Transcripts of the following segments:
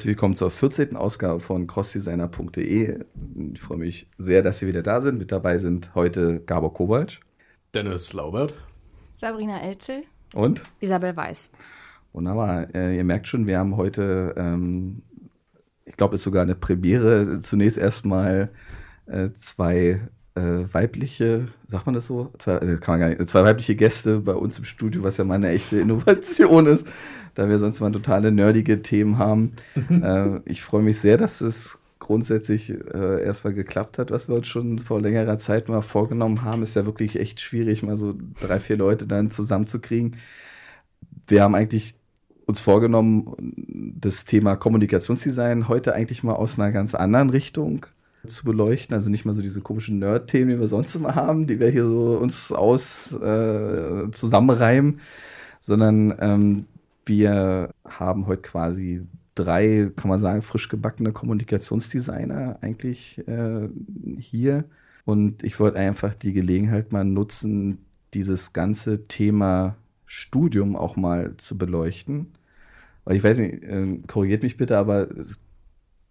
Herzlich willkommen zur 14. Ausgabe von crossdesigner.de. Ich freue mich sehr, dass Sie wieder da sind. Mit dabei sind heute Gabor Kowalsch, Dennis Laubert, Sabrina Elzel und Isabel Weiß. Wunderbar. Äh, ihr merkt schon, wir haben heute, ähm, ich glaube, es ist sogar eine Premiere. Zunächst erstmal äh, zwei äh, weibliche, sagt man das so? Zwei, äh, kann man gar nicht, zwei weibliche Gäste bei uns im Studio, was ja mal eine echte Innovation ist, da wir sonst mal totale nerdige Themen haben. äh, ich freue mich sehr, dass es grundsätzlich äh, erstmal geklappt hat, was wir uns schon vor längerer Zeit mal vorgenommen haben. Ist ja wirklich echt schwierig, mal so drei, vier Leute dann zusammenzukriegen. Wir haben eigentlich uns vorgenommen, das Thema Kommunikationsdesign heute eigentlich mal aus einer ganz anderen Richtung zu beleuchten. Also nicht mal so diese komischen Nerd-Themen, die wir sonst immer haben, die wir hier so uns aus äh, zusammenreimen, sondern ähm, wir haben heute quasi drei, kann man sagen, frisch gebackene Kommunikationsdesigner eigentlich äh, hier. Und ich wollte einfach die Gelegenheit mal nutzen, dieses ganze Thema Studium auch mal zu beleuchten. Weil ich weiß nicht, äh, korrigiert mich bitte, aber es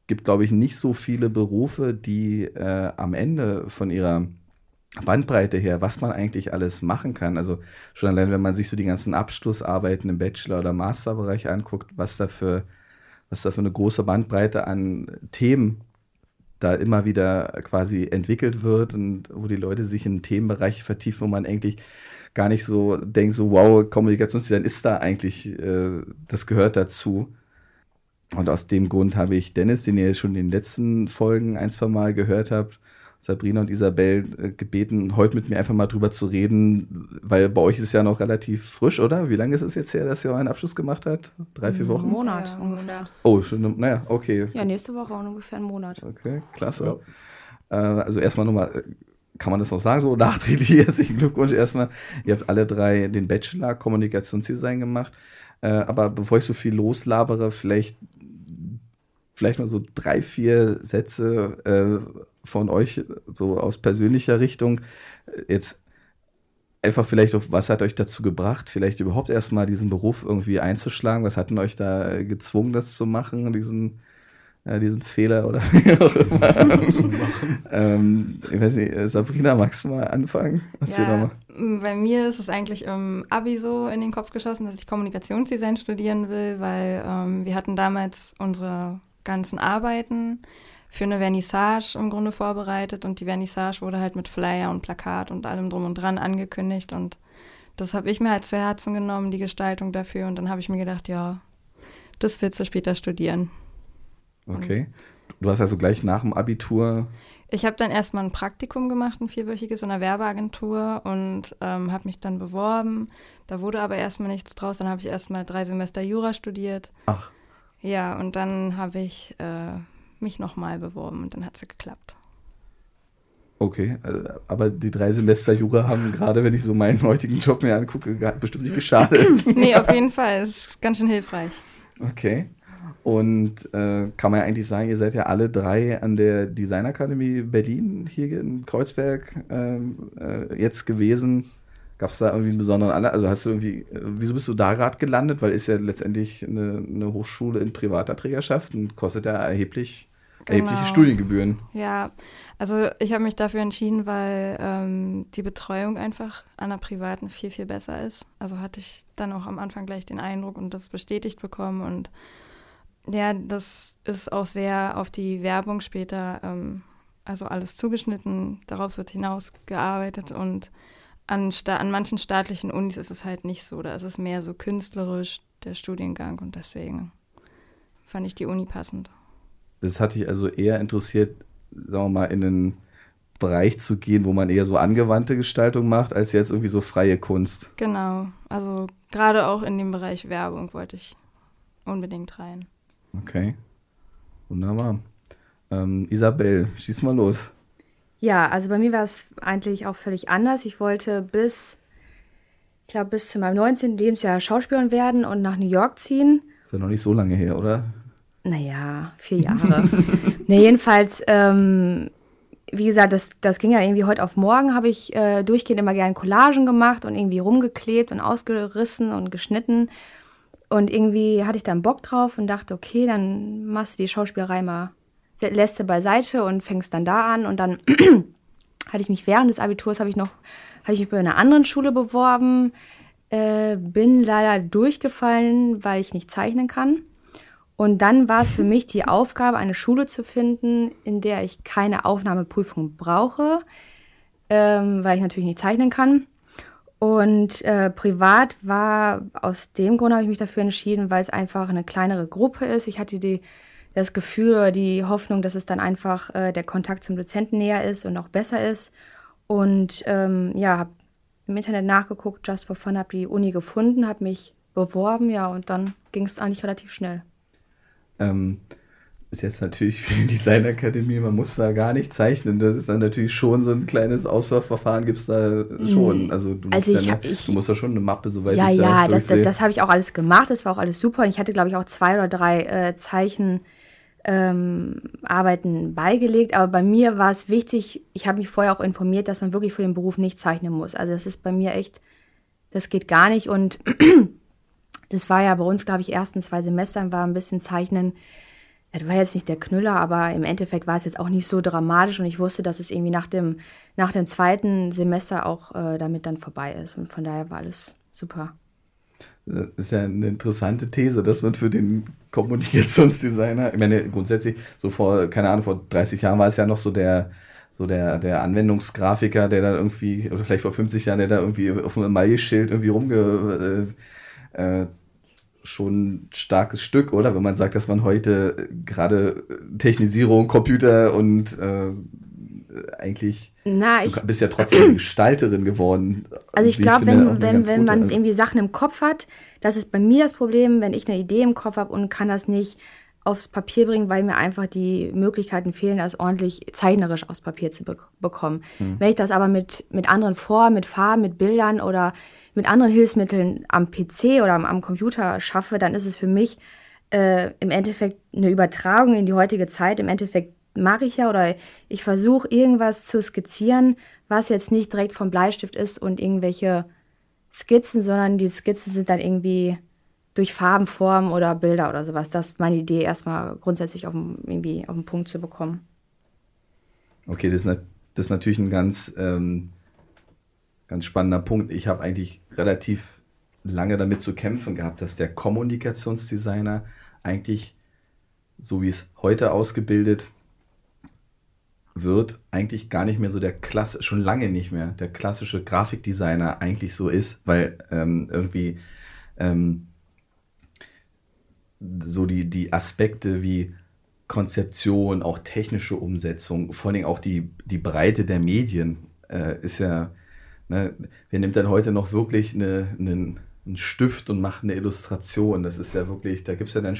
gibt, glaube ich, nicht so viele Berufe, die äh, am Ende von ihrer Bandbreite her, was man eigentlich alles machen kann. Also schon allein, wenn man sich so die ganzen Abschlussarbeiten im Bachelor- oder Masterbereich anguckt, was da für, was da für eine große Bandbreite an Themen da immer wieder quasi entwickelt wird und wo die Leute sich in Themenbereiche vertiefen, wo man eigentlich gar nicht so denkt, so wow, Kommunikationsdesign ist da eigentlich, äh, das gehört dazu. Und aus dem Grund habe ich Dennis, den ihr schon in den letzten Folgen ein, zwei Mal gehört habt, Sabrina und Isabel äh, gebeten, heute mit mir einfach mal drüber zu reden, weil bei euch ist es ja noch relativ frisch, oder? Wie lange ist es jetzt her, dass ihr euren Abschluss gemacht habt? Drei, vier Wochen? Ein Monat ja, ungefähr. Oh, schon, naja, okay. Ja, nächste Woche auch ungefähr einen Monat. Okay, klasse. Ja. Äh, also erstmal nochmal, äh, kann man das noch sagen, so nachträglich herzlichen Glückwunsch erstmal. Ihr habt alle drei den Bachelor Kommunikationsdesign gemacht. Äh, aber bevor ich so viel loslabere, vielleicht vielleicht mal so drei, vier Sätze äh, von euch, so aus persönlicher Richtung. Jetzt einfach vielleicht auch, was hat euch dazu gebracht, vielleicht überhaupt erstmal diesen Beruf irgendwie einzuschlagen? Was hat denn euch da gezwungen, das zu machen, diesen, äh, diesen Fehler oder wie auch immer zu machen? ähm, ich weiß nicht, Sabrina, magst du mal anfangen? Erzähl ja, mal. Bei mir ist es eigentlich im Abi so in den Kopf geschossen, dass ich Kommunikationsdesign studieren will, weil ähm, wir hatten damals unsere ganzen Arbeiten für eine Vernissage im Grunde vorbereitet und die Vernissage wurde halt mit Flyer und Plakat und allem drum und dran angekündigt und das habe ich mir halt zu Herzen genommen, die Gestaltung dafür und dann habe ich mir gedacht, ja, das willst du später studieren. Okay. Du hast also gleich nach dem Abitur. Ich habe dann erstmal ein Praktikum gemacht, ein vierwöchiges in einer Werbeagentur und ähm, habe mich dann beworben. Da wurde aber erstmal nichts draus. Dann habe ich erstmal drei Semester Jura studiert. Ach. Ja, und dann habe ich äh, mich nochmal beworben und dann hat es geklappt. Okay, äh, aber die drei Semester Jura haben gerade, wenn ich so meinen heutigen Job mir angucke, bestimmt nicht geschadet. nee, auf jeden Fall. Es ist ganz schön hilfreich. Okay. Und äh, kann man ja eigentlich sagen, ihr seid ja alle drei an der Designakademie Berlin hier in Kreuzberg ähm, äh, jetzt gewesen. Gab es da irgendwie einen besonderen Anlass? Also hast du irgendwie, äh, wieso bist du da gerade gelandet? Weil ist ja letztendlich eine, eine Hochschule in privater Trägerschaft und kostet ja erheblich, genau. erhebliche Studiengebühren. Ja, also ich habe mich dafür entschieden, weil ähm, die Betreuung einfach an der privaten viel, viel besser ist. Also hatte ich dann auch am Anfang gleich den Eindruck und das bestätigt bekommen und ja, das ist auch sehr auf die Werbung später, ähm, also alles zugeschnitten, darauf wird hinausgearbeitet und an, an manchen staatlichen Unis ist es halt nicht so. Da ist es mehr so künstlerisch, der Studiengang. Und deswegen fand ich die Uni passend. Das hatte ich also eher interessiert, sagen wir mal, in einen Bereich zu gehen, wo man eher so angewandte Gestaltung macht, als jetzt irgendwie so freie Kunst. Genau. Also gerade auch in dem Bereich Werbung wollte ich unbedingt rein. Okay. Wunderbar. Ähm, Isabel, schieß mal los. Ja, also bei mir war es eigentlich auch völlig anders. Ich wollte bis, ich glaube, bis zu meinem 19. Lebensjahr Schauspielerin werden und nach New York ziehen. Ist ja noch nicht so lange her, oder? Naja, vier Jahre. ne, jedenfalls, ähm, wie gesagt, das, das ging ja irgendwie heute auf morgen, habe ich äh, durchgehend immer gerne Collagen gemacht und irgendwie rumgeklebt und ausgerissen und geschnitten. Und irgendwie hatte ich dann Bock drauf und dachte, okay, dann machst du die Schauspielerei mal, lässt du beiseite und fängst dann da an. Und dann hatte ich mich während des Abiturs, habe ich noch, habe ich mich bei einer anderen Schule beworben, äh, bin leider durchgefallen, weil ich nicht zeichnen kann. Und dann war es für mich die Aufgabe, eine Schule zu finden, in der ich keine Aufnahmeprüfung brauche, ähm, weil ich natürlich nicht zeichnen kann. Und äh, privat war aus dem Grund habe ich mich dafür entschieden, weil es einfach eine kleinere Gruppe ist. Ich hatte die, das Gefühl oder die Hoffnung, dass es dann einfach äh, der Kontakt zum Dozenten näher ist und auch besser ist. Und ähm, ja, habe im Internet nachgeguckt, just for fun, habe die Uni gefunden, habe mich beworben, ja, und dann ging es eigentlich relativ schnell. Ähm, ist jetzt natürlich für die Designakademie, man muss da gar nicht zeichnen. Das ist dann natürlich schon so ein kleines Auswahlverfahren, gibt es da schon. Also, du, also musst ich, ja eine, ich, du musst ja schon eine Mappe, soweit ja, ich da Ja, ja, das, das, das habe ich auch alles gemacht, das war auch alles super. Und ich hatte, glaube ich, auch zwei oder drei äh, Zeichen. Ähm, Arbeiten beigelegt, aber bei mir war es wichtig, ich habe mich vorher auch informiert, dass man wirklich für den Beruf nicht zeichnen muss. Also das ist bei mir echt, das geht gar nicht und das war ja bei uns, glaube ich, ersten zwei Semestern war ein bisschen Zeichnen das war jetzt nicht der Knüller, aber im Endeffekt war es jetzt auch nicht so dramatisch und ich wusste, dass es irgendwie nach dem, nach dem zweiten Semester auch äh, damit dann vorbei ist. Und von daher war alles super. Das ist ja eine interessante These, dass man für den Kommunikationsdesigner, ich meine, grundsätzlich, so vor, keine Ahnung, vor 30 Jahren war es ja noch so der, so der, der Anwendungsgrafiker, der da irgendwie, oder vielleicht vor 50 Jahren, der da irgendwie auf einem Emaille-Schild irgendwie rumge, äh, äh, schon starkes Stück, oder? Wenn man sagt, dass man heute gerade Technisierung, Computer und äh, eigentlich Na, ich, du bist ja trotzdem Gestalterin geworden. Also ich glaube, wenn, wenn, wenn man also irgendwie Sachen im Kopf hat, das ist bei mir das Problem, wenn ich eine Idee im Kopf habe und kann das nicht aufs Papier bringen, weil mir einfach die Möglichkeiten fehlen, das ordentlich zeichnerisch aufs Papier zu be bekommen. Hm. Wenn ich das aber mit, mit anderen Formen, mit Farben, mit Bildern oder mit anderen Hilfsmitteln am PC oder am, am Computer schaffe, dann ist es für mich äh, im Endeffekt eine Übertragung in die heutige Zeit. Im Endeffekt mache ich ja oder ich versuche irgendwas zu skizzieren, was jetzt nicht direkt vom Bleistift ist und irgendwelche Skizzen, sondern die Skizzen sind dann irgendwie durch Farben, Formen oder Bilder oder sowas. Das ist meine Idee, erstmal grundsätzlich auf, irgendwie auf den Punkt zu bekommen. Okay, das ist, das ist natürlich ein ganz ähm, ganz spannender Punkt. Ich habe eigentlich relativ lange damit zu kämpfen gehabt, dass der Kommunikationsdesigner eigentlich, so wie es heute ausgebildet wird, eigentlich gar nicht mehr so der klasse, schon lange nicht mehr der klassische Grafikdesigner eigentlich so ist, weil ähm, irgendwie ähm, so die, die Aspekte wie Konzeption, auch technische Umsetzung, vor allem auch die, die Breite der Medien äh, ist ja Ne, wer nimmt dann heute noch wirklich eine, einen, einen Stift und macht eine Illustration? Das ist ja wirklich, da gibt es ja dann,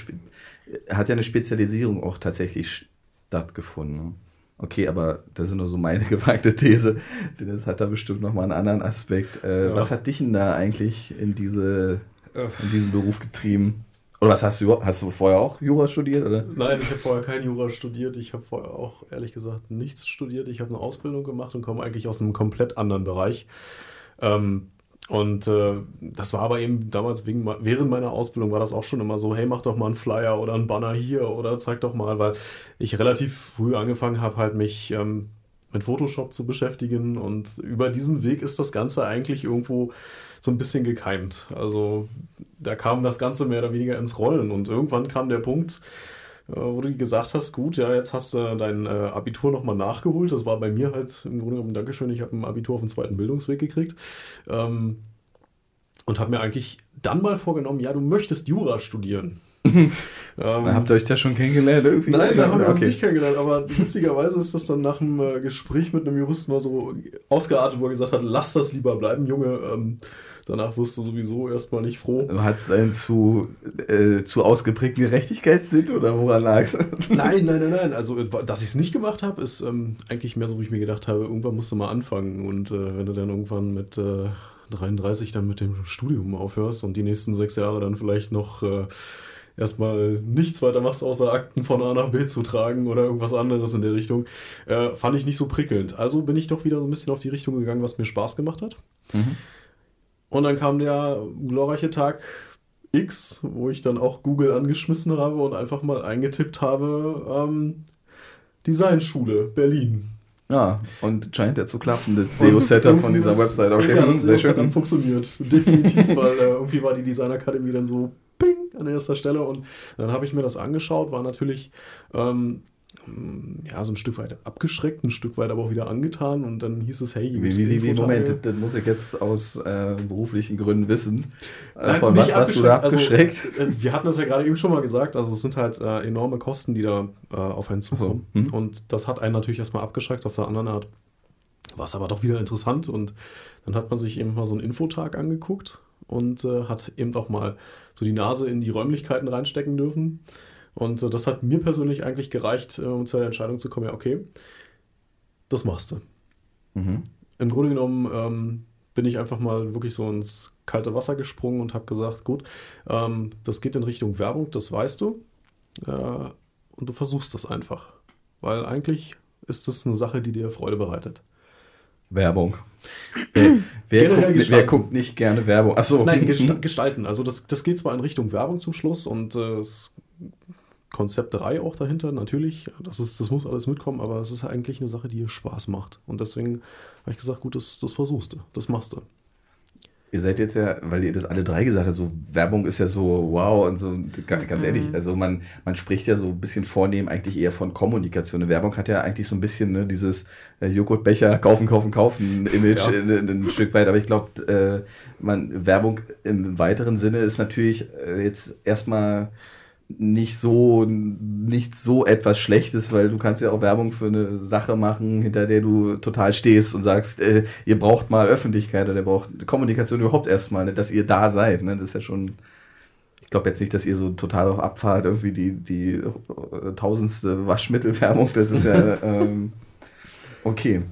hat ja eine Spezialisierung auch tatsächlich stattgefunden. Okay, aber das ist nur so meine gewagte These. Das hat da bestimmt nochmal einen anderen Aspekt. Äh, ja. Was hat dich denn da eigentlich in, diese, in diesen Beruf getrieben? Oder was hast du, hast du vorher auch Jura studiert? Oder? Nein, ich habe vorher kein Jura studiert. Ich habe vorher auch ehrlich gesagt nichts studiert. Ich habe eine Ausbildung gemacht und komme eigentlich aus einem komplett anderen Bereich. Ähm, und äh, das war aber eben damals wegen, während meiner Ausbildung war das auch schon immer so, hey, mach doch mal einen Flyer oder einen Banner hier oder zeig doch mal, weil ich relativ früh angefangen habe, halt mich ähm, mit Photoshop zu beschäftigen und über diesen Weg ist das Ganze eigentlich irgendwo so ein bisschen gekeimt. Also da kam das Ganze mehr oder weniger ins Rollen und irgendwann kam der Punkt, wo du gesagt hast, gut, ja, jetzt hast du dein äh, Abitur nochmal nachgeholt. Das war bei mir halt im Grunde genommen, Dankeschön, ich habe ein Abitur auf dem zweiten Bildungsweg gekriegt. Ähm, und habe mir eigentlich dann mal vorgenommen, ja, du möchtest Jura studieren. ähm, dann habt ihr euch ja schon kennengelernt irgendwie? Nein, da haben wir uns nicht kennengelernt, aber witzigerweise ist das dann nach einem äh, Gespräch mit einem Juristen mal so ausgeartet, wo er gesagt hat, lass das lieber bleiben, Junge. Ähm, Danach wirst du sowieso erstmal nicht froh. Hat es einen zu, äh, zu ausgeprägten Gerechtigkeitssinn oder woran lag es? nein, nein, nein, nein. Also, dass ich es nicht gemacht habe, ist ähm, eigentlich mehr so, wie ich mir gedacht habe, irgendwann musst du mal anfangen. Und äh, wenn du dann irgendwann mit äh, 33 dann mit dem Studium aufhörst und die nächsten sechs Jahre dann vielleicht noch äh, erstmal nichts weiter machst, außer Akten von A nach B zu tragen oder irgendwas anderes in der Richtung, äh, fand ich nicht so prickelnd. Also bin ich doch wieder so ein bisschen auf die Richtung gegangen, was mir Spaß gemacht hat. Mhm. Und dann kam der glorreiche Tag X, wo ich dann auch Google angeschmissen habe und einfach mal eingetippt habe, ähm, Designschule Berlin. Ja, und scheint ja zu klappen, das SEO-Setup von dieser Website. Okay, ja, das sehr schön. dann funktioniert. Definitiv, weil äh, irgendwie war die Designakademie dann so ping an erster Stelle und dann habe ich mir das angeschaut, war natürlich ähm, ja, so ein Stück weit abgeschreckt, ein Stück weit aber auch wieder angetan und dann hieß es, hey, wie, wie, wie, Moment, das muss ich jetzt aus äh, beruflichen Gründen wissen. Äh, von was warst du da abgeschreckt? Also, äh, wir hatten das ja gerade eben schon mal gesagt, also es sind halt äh, enorme Kosten, die da äh, auf einen zukommen so. hm. und das hat einen natürlich erstmal abgeschreckt, auf der anderen Art war es aber doch wieder interessant und dann hat man sich eben mal so einen Infotag angeguckt und äh, hat eben auch mal so die Nase in die Räumlichkeiten reinstecken dürfen und äh, das hat mir persönlich eigentlich gereicht, äh, um zu der Entscheidung zu kommen, ja, okay, das machst du. Mhm. Im Grunde genommen ähm, bin ich einfach mal wirklich so ins kalte Wasser gesprungen und habe gesagt, gut, ähm, das geht in Richtung Werbung, das weißt du. Äh, und du versuchst das einfach. Weil eigentlich ist das eine Sache, die dir Freude bereitet. Werbung. Wer, wer, guckt, wer, guckt, nicht gerne Werbung? Achso. Nein, gestalten. Also das, das geht zwar in Richtung Werbung zum Schluss und äh, es Konzepterei auch dahinter, natürlich. Das, ist, das muss alles mitkommen, aber es ist eigentlich eine Sache, die Spaß macht. Und deswegen habe ich gesagt, gut, das, das versuchst du, das machst du. Ihr seid jetzt ja, weil ihr das alle drei gesagt habt, so Werbung ist ja so wow und so, ganz, ehrlich, mhm. also man, man spricht ja so ein bisschen vornehm eigentlich eher von Kommunikation. Eine Werbung hat ja eigentlich so ein bisschen ne, dieses äh, Joghurtbecher kaufen, kaufen, kaufen Image ja. in, in, ein Stück weit, aber ich glaube, äh, man Werbung im weiteren Sinne ist natürlich äh, jetzt erstmal nicht so nicht so etwas Schlechtes, weil du kannst ja auch Werbung für eine Sache machen, hinter der du total stehst und sagst, äh, ihr braucht mal Öffentlichkeit oder ihr braucht Kommunikation überhaupt erstmal, ne, dass ihr da seid. Ne? Das ist ja schon, ich glaube jetzt nicht, dass ihr so total auf Abfahrt irgendwie die, die äh, tausendste Waschmittelwerbung, das ist ja ähm, okay.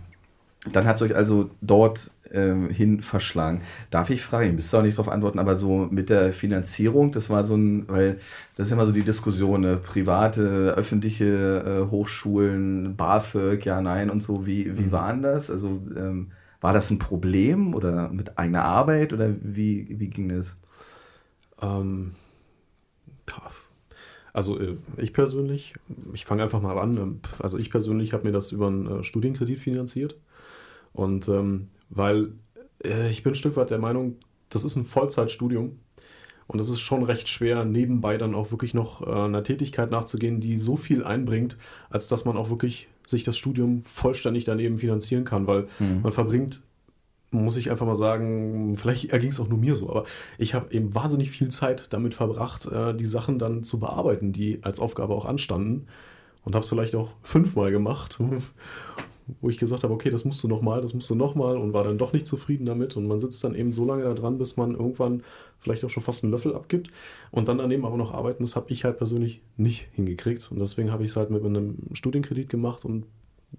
Dann hat es euch also dort äh, hin verschlagen. Darf ich fragen, müsst ihr auch nicht darauf antworten, aber so mit der Finanzierung, das war so ein, weil das ist immer so die Diskussion, ne? private, öffentliche äh, Hochschulen, BAföG, ja, nein und so, wie, wie mhm. waren das? Also ähm, war das ein Problem oder mit eigener Arbeit oder wie, wie ging das? Ähm, also äh, ich persönlich, ich fange einfach mal an, ähm, also ich persönlich habe mir das über einen äh, Studienkredit finanziert. Und ähm, weil äh, ich bin ein Stück weit der Meinung, das ist ein Vollzeitstudium. Und es ist schon recht schwer, nebenbei dann auch wirklich noch äh, einer Tätigkeit nachzugehen, die so viel einbringt, als dass man auch wirklich sich das Studium vollständig daneben finanzieren kann, weil mhm. man verbringt, muss ich einfach mal sagen, vielleicht erging es auch nur mir so, aber ich habe eben wahnsinnig viel Zeit damit verbracht, äh, die Sachen dann zu bearbeiten, die als Aufgabe auch anstanden. Und habe es vielleicht auch fünfmal gemacht wo ich gesagt habe, okay, das musst du nochmal, das musst du nochmal und war dann doch nicht zufrieden damit. Und man sitzt dann eben so lange da dran, bis man irgendwann vielleicht auch schon fast einen Löffel abgibt und dann daneben aber noch arbeiten. Das habe ich halt persönlich nicht hingekriegt. Und deswegen habe ich es halt mit einem Studienkredit gemacht und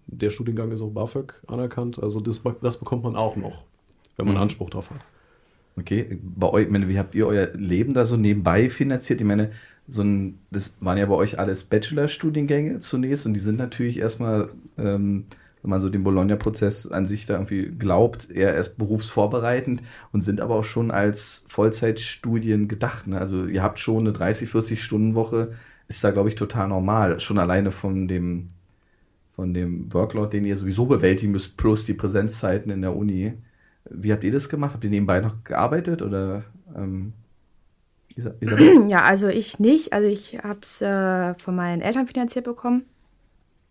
der Studiengang ist auch BAföG anerkannt. Also das, das bekommt man auch noch, wenn man mhm. Anspruch drauf hat. Okay, bei euch, meine, wie habt ihr euer Leben da so nebenbei finanziert? Ich meine, so ein, das waren ja bei euch alles Bachelorstudiengänge zunächst und die sind natürlich erstmal ähm, wenn man so den Bologna-Prozess an sich da irgendwie glaubt, eher erst berufsvorbereitend und sind aber auch schon als Vollzeitstudien gedacht. Ne? Also ihr habt schon eine 30, 40 Stunden Woche, ist da glaube ich total normal. Schon alleine von dem, von dem Workload, den ihr sowieso bewältigen müsst, plus die Präsenzzeiten in der Uni. Wie habt ihr das gemacht? Habt ihr nebenbei noch gearbeitet oder? Ähm, ja, also ich nicht. Also ich habe es äh, von meinen Eltern finanziert bekommen.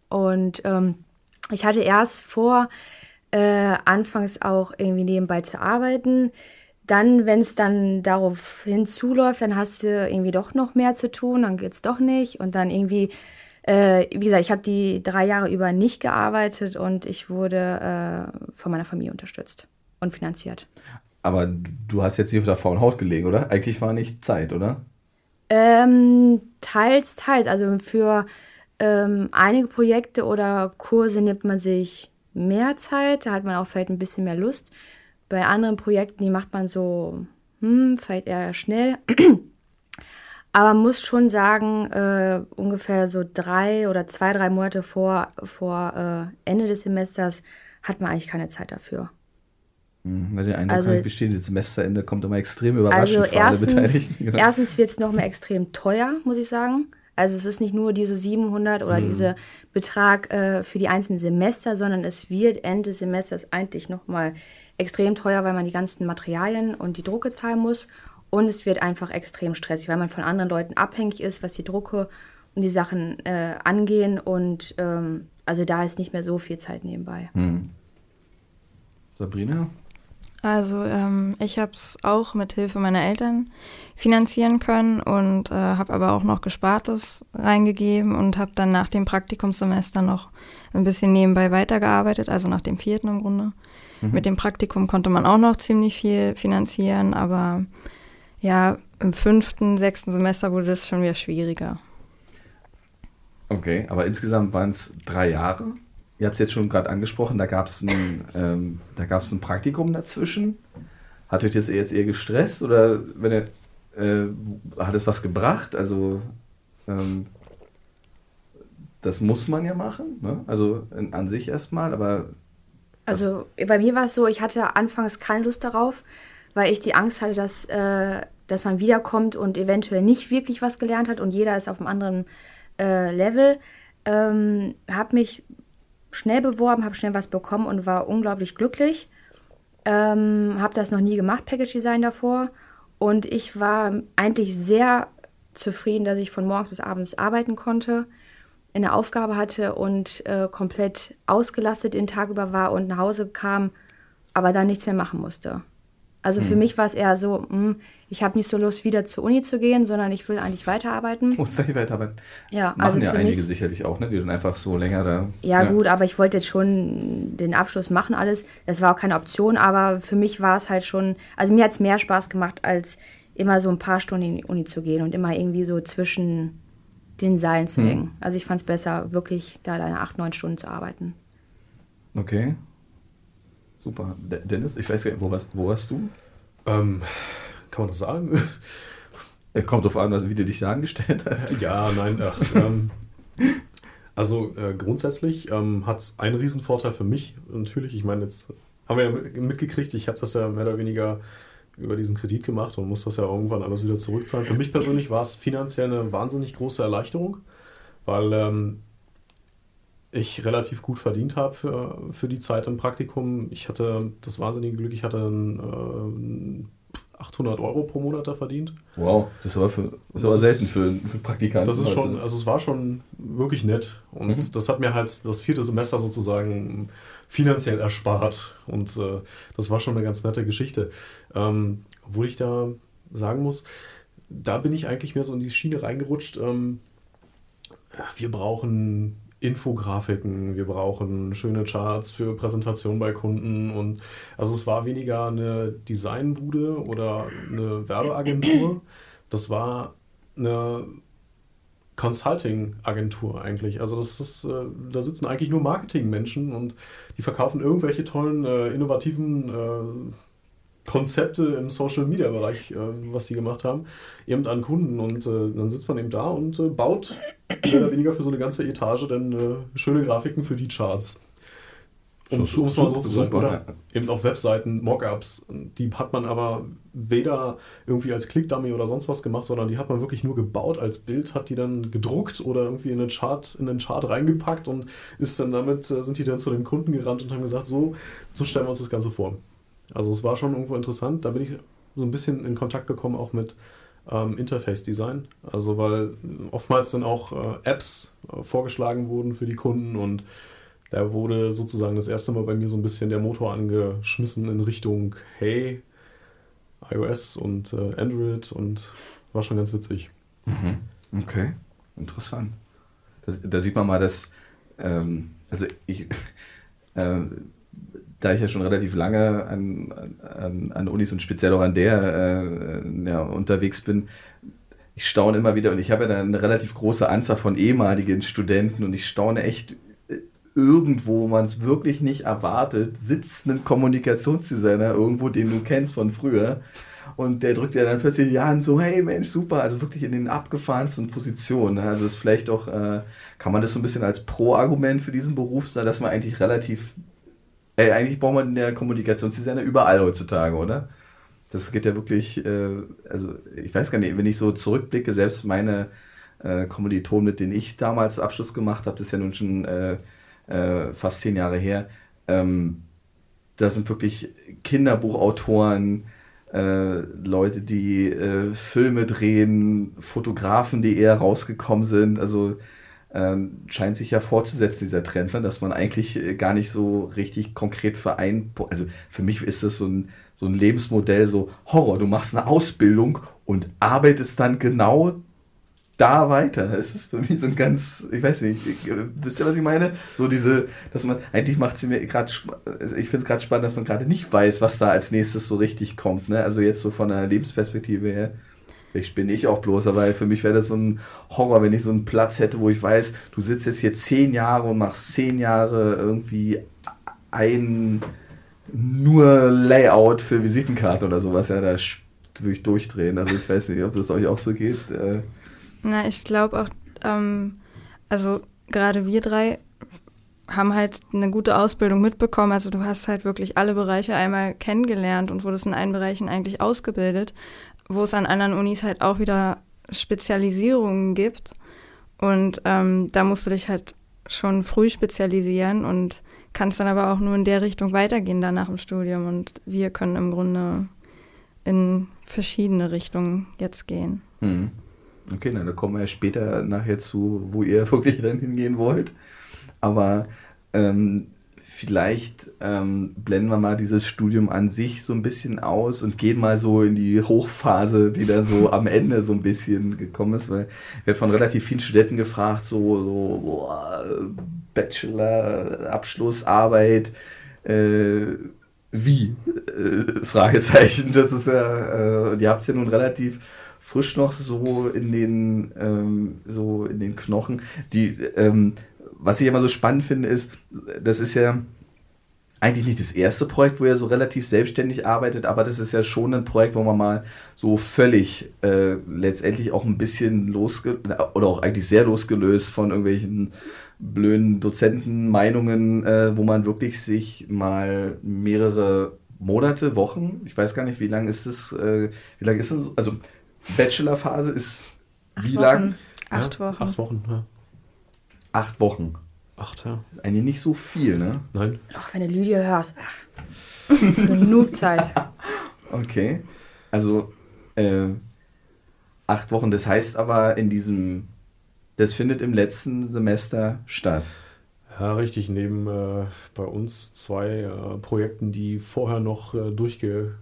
Und ähm, ich hatte erst vor, äh, anfangs auch irgendwie nebenbei zu arbeiten. Dann, wenn es dann darauf hinzuläuft, dann hast du irgendwie doch noch mehr zu tun, dann geht es doch nicht. Und dann irgendwie, äh, wie gesagt, ich habe die drei Jahre über nicht gearbeitet und ich wurde äh, von meiner Familie unterstützt und finanziert. Aber du hast jetzt nicht auf der faulen Haut gelegen, oder? Eigentlich war nicht Zeit, oder? Ähm, teils, teils. Also für ähm, einige Projekte oder Kurse nimmt man sich mehr Zeit, da hat man auch vielleicht ein bisschen mehr Lust. Bei anderen Projekten, die macht man so, hm, vielleicht eher schnell. Aber man muss schon sagen, äh, ungefähr so drei oder zwei, drei Monate vor, vor äh, Ende des Semesters hat man eigentlich keine Zeit dafür. Mhm, den Eindruck Also- kann ich bestehen, das Semesterende kommt immer extrem überraschend Also für alle erstens, Beteiligten. Genau. erstens wird es nochmal extrem teuer, muss ich sagen. Also es ist nicht nur diese 700 oder Mhm. dieser Betrag äh, für die einzelnen Semester, sondern es wird Ende des Semesters eigentlich nochmal extrem teuer, weil man die ganzen Materialien und die Drucke zahlen muss. Und es wird einfach extrem stressig, weil man von anderen Leuten abhängig ist, was die Drucke und die Sachen äh, angehen. Und ähm, also da ist nicht mehr so viel Zeit nebenbei. Hm. Sabrina? Also ähm, ich habe es auch mit Hilfe meiner Eltern finanzieren können und äh, habe aber auch noch Gespartes reingegeben und habe dann nach dem Praktikumssemester noch ein bisschen nebenbei weitergearbeitet, also nach dem vierten im Grunde. Mit dem Praktikum konnte man auch noch ziemlich viel finanzieren, aber ja, im fünften, sechsten Semester wurde das schon wieder schwieriger. Okay, aber insgesamt waren es drei Jahre. Ihr habt es jetzt schon gerade angesprochen, da gab es ein, ähm, ein Praktikum dazwischen. Hat euch das jetzt eher gestresst oder wenn ihr, äh, hat es was gebracht? Also ähm, das muss man ja machen, ne? also in, an sich erstmal, aber Also bei mir war es so, ich hatte anfangs keine Lust darauf, weil ich die Angst hatte, dass, äh, dass man wiederkommt und eventuell nicht wirklich was gelernt hat und jeder ist auf einem anderen äh, Level. Ähm, habe mich schnell beworben, habe schnell was bekommen und war unglaublich glücklich. Ähm, habe das noch nie gemacht, Package Design davor. Und ich war eigentlich sehr zufrieden, dass ich von morgens bis abends arbeiten konnte eine Aufgabe hatte und äh, komplett ausgelastet den Tag über war und nach Hause kam, aber dann nichts mehr machen musste. Also für mich war es eher so, mh, ich habe nicht so Lust, wieder zur Uni zu gehen, sondern ich will eigentlich weiterarbeiten. muss nicht weiterarbeiten. Ja, Machen also ja einige mich, sicherlich auch, ne? die dann einfach so länger da. ja, gut, aber ich wollte jetzt schon den Abschluss machen, alles. Das war auch keine Option, aber für mich war es halt schon, also mir hat es mehr Spaß gemacht, als immer so ein paar Stunden in die Uni zu gehen und immer irgendwie so zwischen den Seilen zu hängen. Also ich fand es besser, wirklich da deine acht, neun Stunden zu arbeiten. Okay. Super. De- Dennis, ich weiß gar nicht, wo warst, wo warst du? Ähm, kann man das sagen? Äh, Kommt drauf an, was, wie du dich da angestellt hast. Ja, nein, ach, ähm, also äh, grundsätzlich ähm, hat es einen Riesenvorteil für mich natürlich. Ich meine, jetzt haben wir ja mitgekriegt, ich habe das ja mehr oder weniger über diesen Kredit gemacht und muss das ja irgendwann alles wieder zurückzahlen. Für mich persönlich war es finanziell eine wahnsinnig große Erleichterung, weil ähm, ich relativ gut verdient habe für, für die Zeit im Praktikum. Ich hatte das wahnsinnige Glück, ich hatte ein, äh, 800 Euro pro Monat da verdient. Wow, das aber, für, das Das aber ist- selten für, für Praktikanten. Das ist schon, Also, also es war schon wirklich nett. Und Mhm. das hat mir halt das vierte Semester sozusagen finanziell erspart. Und äh, das war schon eine ganz nette Geschichte. Ähm, obwohl ich da sagen muss, da bin ich eigentlich mehr so in die Schiene reingerutscht. Ähm, wir brauchen Infografiken, wir brauchen schöne Charts für Präsentationen bei Kunden und also es war weniger eine Designbude oder eine Werbeagentur, das war eine Consulting-Agentur eigentlich. Also das ist, äh, da sitzen eigentlich nur Marketingmenschen und die verkaufen irgendwelche tollen, äh, innovativen äh, Konzepte im Social-Media-Bereich, äh, was sie gemacht haben, eben an Kunden. Und äh, dann sitzt man eben da und äh, baut mehr oder weniger für so eine ganze Etage dann äh, schöne Grafiken für die Charts. Um es mal so zu sagen. Oder eben auf Webseiten, Mockups. Die hat man aber weder irgendwie als Clickdummy oder sonst was gemacht, sondern die hat man wirklich nur gebaut als Bild, hat die dann gedruckt oder irgendwie in, eine Chart, in den Chart reingepackt und ist dann damit, äh, sind die dann zu den Kunden gerannt und haben gesagt, so, so stellen wir uns das Ganze vor. Also es war schon irgendwo interessant. Da bin ich so ein bisschen in Kontakt gekommen auch mit ähm, Interface-Design. Also weil oftmals dann auch äh, Apps äh, vorgeschlagen wurden für die Kunden und da wurde sozusagen das erste Mal bei mir so ein bisschen der Motor angeschmissen in Richtung Hey, iOS und äh, Android und war schon ganz witzig. Mhm. Okay, interessant. Das, da sieht man mal, dass, ähm, also ich, ähm, da ich ja schon relativ lange an, an, an Unis und speziell auch an der äh, ja, unterwegs bin, ich staune immer wieder und ich habe ja eine relativ große Anzahl von ehemaligen Studenten und ich staune echt äh, irgendwo, wo man es wirklich nicht erwartet, sitzt ein Kommunikationsdesigner irgendwo, den du kennst von früher und der drückt ja dann plötzlich die Hand so, hey Mensch, super, also wirklich in den abgefahrensten Positionen. ne? Also ist vielleicht auch, äh, kann man das so ein bisschen als Pro-Argument für diesen Beruf sein, dass man eigentlich relativ Äh, eigentlich braucht man ja Kommunikationsdesigner überall heutzutage, oder? Das geht ja wirklich, äh, also ich weiß gar nicht, wenn ich so zurückblicke, selbst meine äh, Kommilitonen, mit denen ich damals Abschluss gemacht habe, das ist ja nun schon äh, äh, fast zehn Jahre her, ähm, da sind wirklich Kinderbuchautoren, äh, Leute, die äh, Filme drehen, Fotografen, die eher rausgekommen sind. Also ähm, scheint sich ja fortzusetzen, dieser Trend, ne? dass man eigentlich äh, gar nicht so richtig konkret vereint. Also für mich ist das so ein, so ein Lebensmodell, so Horror. Du machst eine Ausbildung und arbeitest dann genau da weiter. Es ist für mich so ein ganz, ich weiß nicht, wisst ihr, was ich meine? So diese, dass man, eigentlich macht sie mir gerade, also ich finde es gerade spannend, dass man gerade nicht weiß, was da als nächstes so richtig kommt. Ne? Also jetzt so von der Lebensperspektive her. Vielleicht bin ich auch bloß, aber für mich wäre das so ein Horror, wenn ich so einen Platz hätte, wo ich weiß, du sitzt jetzt hier zehn Jahre und machst zehn Jahre irgendwie ein nur Layout für Visitenkarten oder sowas. Ja, da würde ich durchdrehen. Also ich weiß nicht, ob das euch auch so geht. Äh, na, ich glaube auch, ähm, also gerade wir drei haben halt eine gute Ausbildung mitbekommen. Also du hast halt wirklich alle Bereiche einmal kennengelernt und wurdest in allen Bereichen eigentlich ausgebildet, wo es an anderen Unis halt auch wieder Spezialisierungen gibt. Und ähm, da musst du dich halt schon früh spezialisieren und kannst dann aber auch nur in der Richtung weitergehen danach im Studium. Und wir können im Grunde in verschiedene Richtungen jetzt gehen. Hm. Okay, na, da kommen wir ja später nachher zu, wo ihr wirklich dann hingehen wollt. Aber ähm, vielleicht ähm, blenden wir mal dieses Studium an sich so ein bisschen aus und gehen mal so in die Hochphase, die da so am Ende so ein bisschen gekommen ist, weil ich werde von relativ vielen Studenten gefragt, so, so boah, Bachelor, Abschlussarbeit, äh, wie? Äh, Fragezeichen. Das ist ja, äh, ihr habt es ja nun relativ frisch noch so in den, ähm, so in den Knochen. Die, ähm, was ich immer so spannend finde, ist, das ist ja eigentlich nicht das erste Projekt, wo er so relativ selbstständig arbeitet, aber das ist ja schon ein Projekt, wo man mal so völlig äh, letztendlich auch ein bisschen losge oder auch eigentlich sehr losgelöst von irgendwelchen blöden Dozentenmeinungen, äh, wo man wirklich sich mal mehrere Monate, Wochen, ich weiß gar nicht, wie lange ist es, äh, wie lange ist es, also Bachelorphase ist wie lang? Acht Wochen. Acht Wochen, ja. Acht Wochen. Acht, ja. Ist eigentlich nicht so viel, ne? Nein. Ach, wenn du Lydia hörst, ach, genug Zeit. Okay. Also, äh, acht Wochen. Das heißt aber in diesem, das findet im letzten Semester statt. Ja, richtig. Neben äh, bei uns zwei äh, Projekten, die vorher noch äh, durchge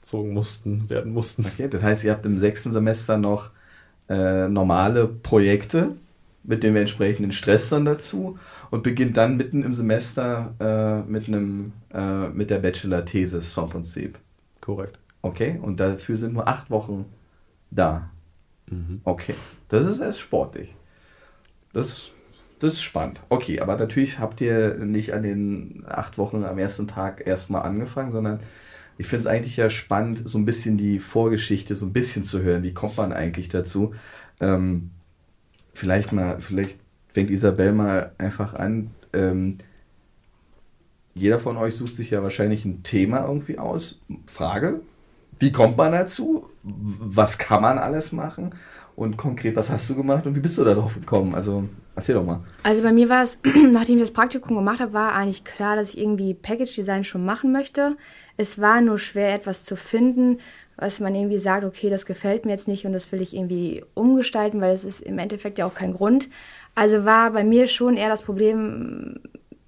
gezogen mussten, werden mussten. Okay, das heißt, ihr habt im sechsten Semester noch äh, normale Projekte mit dem entsprechenden Stress dann dazu und beginnt dann mitten im Semester äh, mit einem äh, mit der Bachelor-Thesis vom Prinzip. Korrekt. Okay, und dafür sind nur acht Wochen da. Mhm. Okay, das ist erst sportlich. Das, das ist spannend. Okay, aber natürlich habt ihr nicht an den acht Wochen am ersten Tag erstmal angefangen, sondern ich finde es eigentlich ja spannend, so ein bisschen die Vorgeschichte so ein bisschen zu hören. Wie kommt man eigentlich dazu? Ähm, vielleicht mal, vielleicht fängt Isabel mal einfach an. Ähm, jeder von euch sucht sich ja wahrscheinlich ein Thema irgendwie aus. Frage, wie kommt man dazu? Was kann man alles machen? Und konkret, was hast du gemacht und wie bist du darauf gekommen? Also erzähl doch mal. Also bei mir war es, nachdem ich das Praktikum gemacht habe, war eigentlich klar, dass ich irgendwie Package Design schon machen möchte. Es war nur schwer, etwas zu finden, was man irgendwie sagt, okay, das gefällt mir jetzt nicht und das will ich irgendwie umgestalten, weil es ist im Endeffekt ja auch kein Grund. Also war bei mir schon eher das Problem,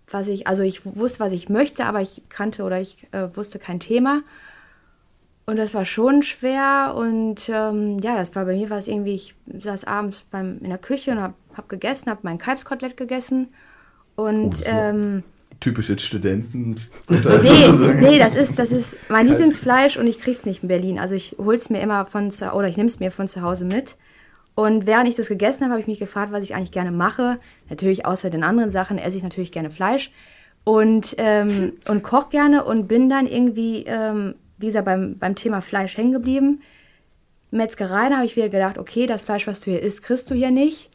was ich, also ich wusste, was ich möchte, aber ich kannte oder ich äh, wusste kein Thema. Und das war schon schwer und ähm, ja, das war bei mir war es irgendwie, ich saß abends beim, in der Küche und habe hab gegessen, habe mein Kalbskotelett gegessen und Oh. Ähm, Typische Studenten. nee, nee, das ist, das ist mein Lieblingsfleisch und ich krieg's nicht in Berlin. Also ich hol's mir immer von zu, oder ich nehme es mir von zu Hause mit. Und während ich das gegessen habe, habe ich mich gefragt, was ich eigentlich gerne mache. Natürlich außer den anderen Sachen esse ich natürlich gerne Fleisch und, ähm, und koche gerne und bin dann irgendwie, ähm, wie gesagt, beim, beim Thema Fleisch hängen geblieben. Metzgereien habe ich wieder gedacht, okay, das Fleisch, was du hier isst, kriegst du hier nicht.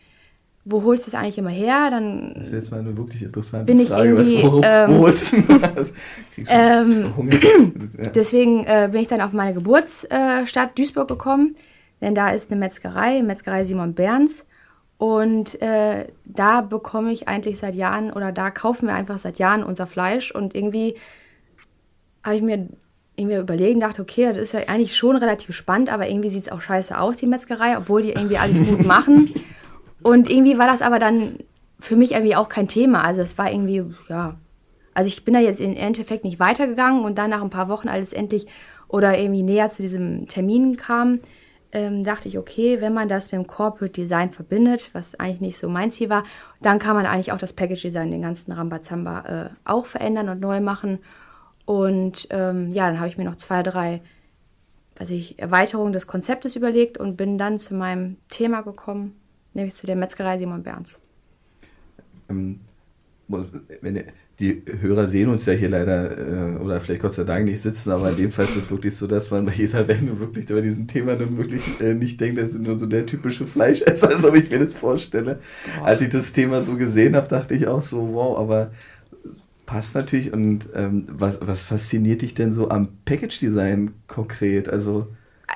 Wo holst du es eigentlich immer her? Dann das ist jetzt mal eine wirklich interessante bin ich Frage. irgendwie, was, wo, ähm, wo holst du das? Ähm. Ja. Deswegen äh, bin ich dann auf meine Geburtsstadt Duisburg gekommen, denn da ist eine Metzgerei, Metzgerei Simon Berns. Und äh, da bekomme ich eigentlich seit Jahren oder da kaufen wir einfach seit Jahren unser Fleisch. Und irgendwie habe ich mir irgendwie überlegt und dachte, okay, das ist ja eigentlich schon relativ spannend, aber irgendwie sieht es auch scheiße aus, die Metzgerei, obwohl die irgendwie alles gut machen. Und irgendwie war das aber dann für mich irgendwie auch kein Thema. Also es war irgendwie, ja, also ich bin da jetzt im Endeffekt nicht weitergegangen und dann nach ein paar Wochen, als es endlich oder irgendwie näher zu diesem Termin kam, ähm, dachte ich, okay, wenn man das mit dem Corporate Design verbindet, was eigentlich nicht so mein Ziel war, dann kann man eigentlich auch das Package Design, den ganzen Rambazamba äh, auch verändern und neu machen. Und ähm, ja, dann habe ich mir noch zwei, drei, weiß ich, Erweiterungen des Konzeptes überlegt und bin dann zu meinem Thema gekommen, nämlich zu der Metzgerei Simon Berns. Ähm, wenn, die Hörer sehen uns ja hier leider, äh, oder vielleicht Gott sei Dank nicht sitzen, aber in dem Fall ist es wirklich so, dass man bei Esa Wenn wirklich bei diesem Thema dann wirklich äh, nicht denkt, das ist nur so der typische Fleischesser, als ob ich mir das vorstelle. Als ich das Thema so gesehen habe, dachte ich auch so, wow, aber passt natürlich. Und ähm, was, was fasziniert dich denn so am Package-Design konkret? Also,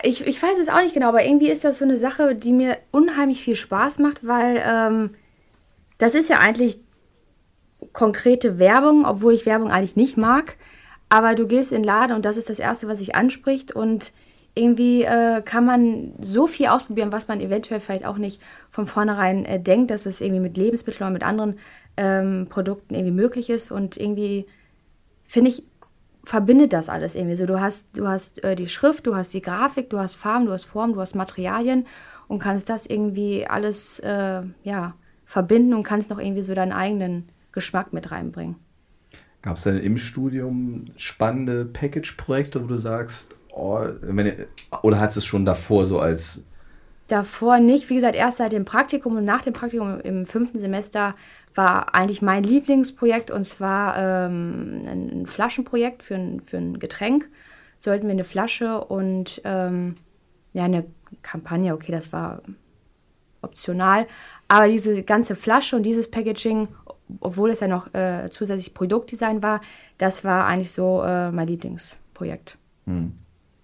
Ich, ich weiß es auch nicht genau, aber irgendwie ist das so eine Sache, die mir unheimlich viel Spaß macht, weil ähm, das ist ja eigentlich konkrete Werbung, obwohl ich Werbung eigentlich nicht mag. Aber du gehst in den Laden und das ist das Erste, was sich anspricht. Und irgendwie äh, kann man so viel ausprobieren, was man eventuell vielleicht auch nicht von vornherein äh, denkt, dass es irgendwie mit Lebensmitteln oder mit anderen ähm, Produkten irgendwie möglich ist. Und irgendwie, finde ich, verbindet das alles irgendwie so. Du hast, du hast äh, die Schrift, du hast die Grafik, du hast Farben, du hast Formen, du hast Materialien und kannst das irgendwie alles äh, ja, verbinden und kannst noch irgendwie so deinen eigenen Geschmack mit reinbringen. Gab es denn im Studium spannende Package-Projekte, wo du sagst, oh, wenn, oder hat es schon davor so als Davor nicht, wie gesagt, erst seit dem Praktikum und nach dem Praktikum im fünften Semester war eigentlich mein Lieblingsprojekt und zwar ähm, ein Flaschenprojekt für ein, für ein Getränk. Sollten wir eine Flasche und ähm, ja, eine Kampagne, okay, das war optional, aber diese ganze Flasche und dieses Packaging, obwohl es ja noch äh, zusätzlich Produktdesign war, das war eigentlich so äh, mein Lieblingsprojekt. Hm.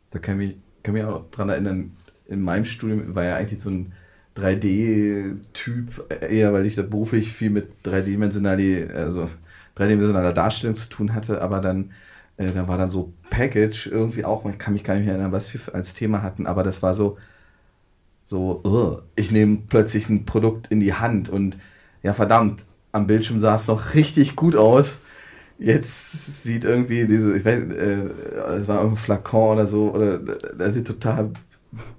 Da kann ich, kann mich auch dran erinnern, in meinem Studium war ja eigentlich so ein 3D-Typ, eher weil ich da beruflich viel mit 3D-dimensionaler, also dreidimensionaler Darstellung zu tun hatte, aber dann, äh, da war dann so Package irgendwie auch, man kann mich gar nicht mehr erinnern, was wir als Thema hatten, aber das war so, so, uh, ich nehme plötzlich ein Produkt in die Hand und ja, verdammt, am Bildschirm sah es noch richtig gut aus. Jetzt sieht irgendwie diese, ich weiß, äh, es war irgendein Flakon oder so, oder da sieht total,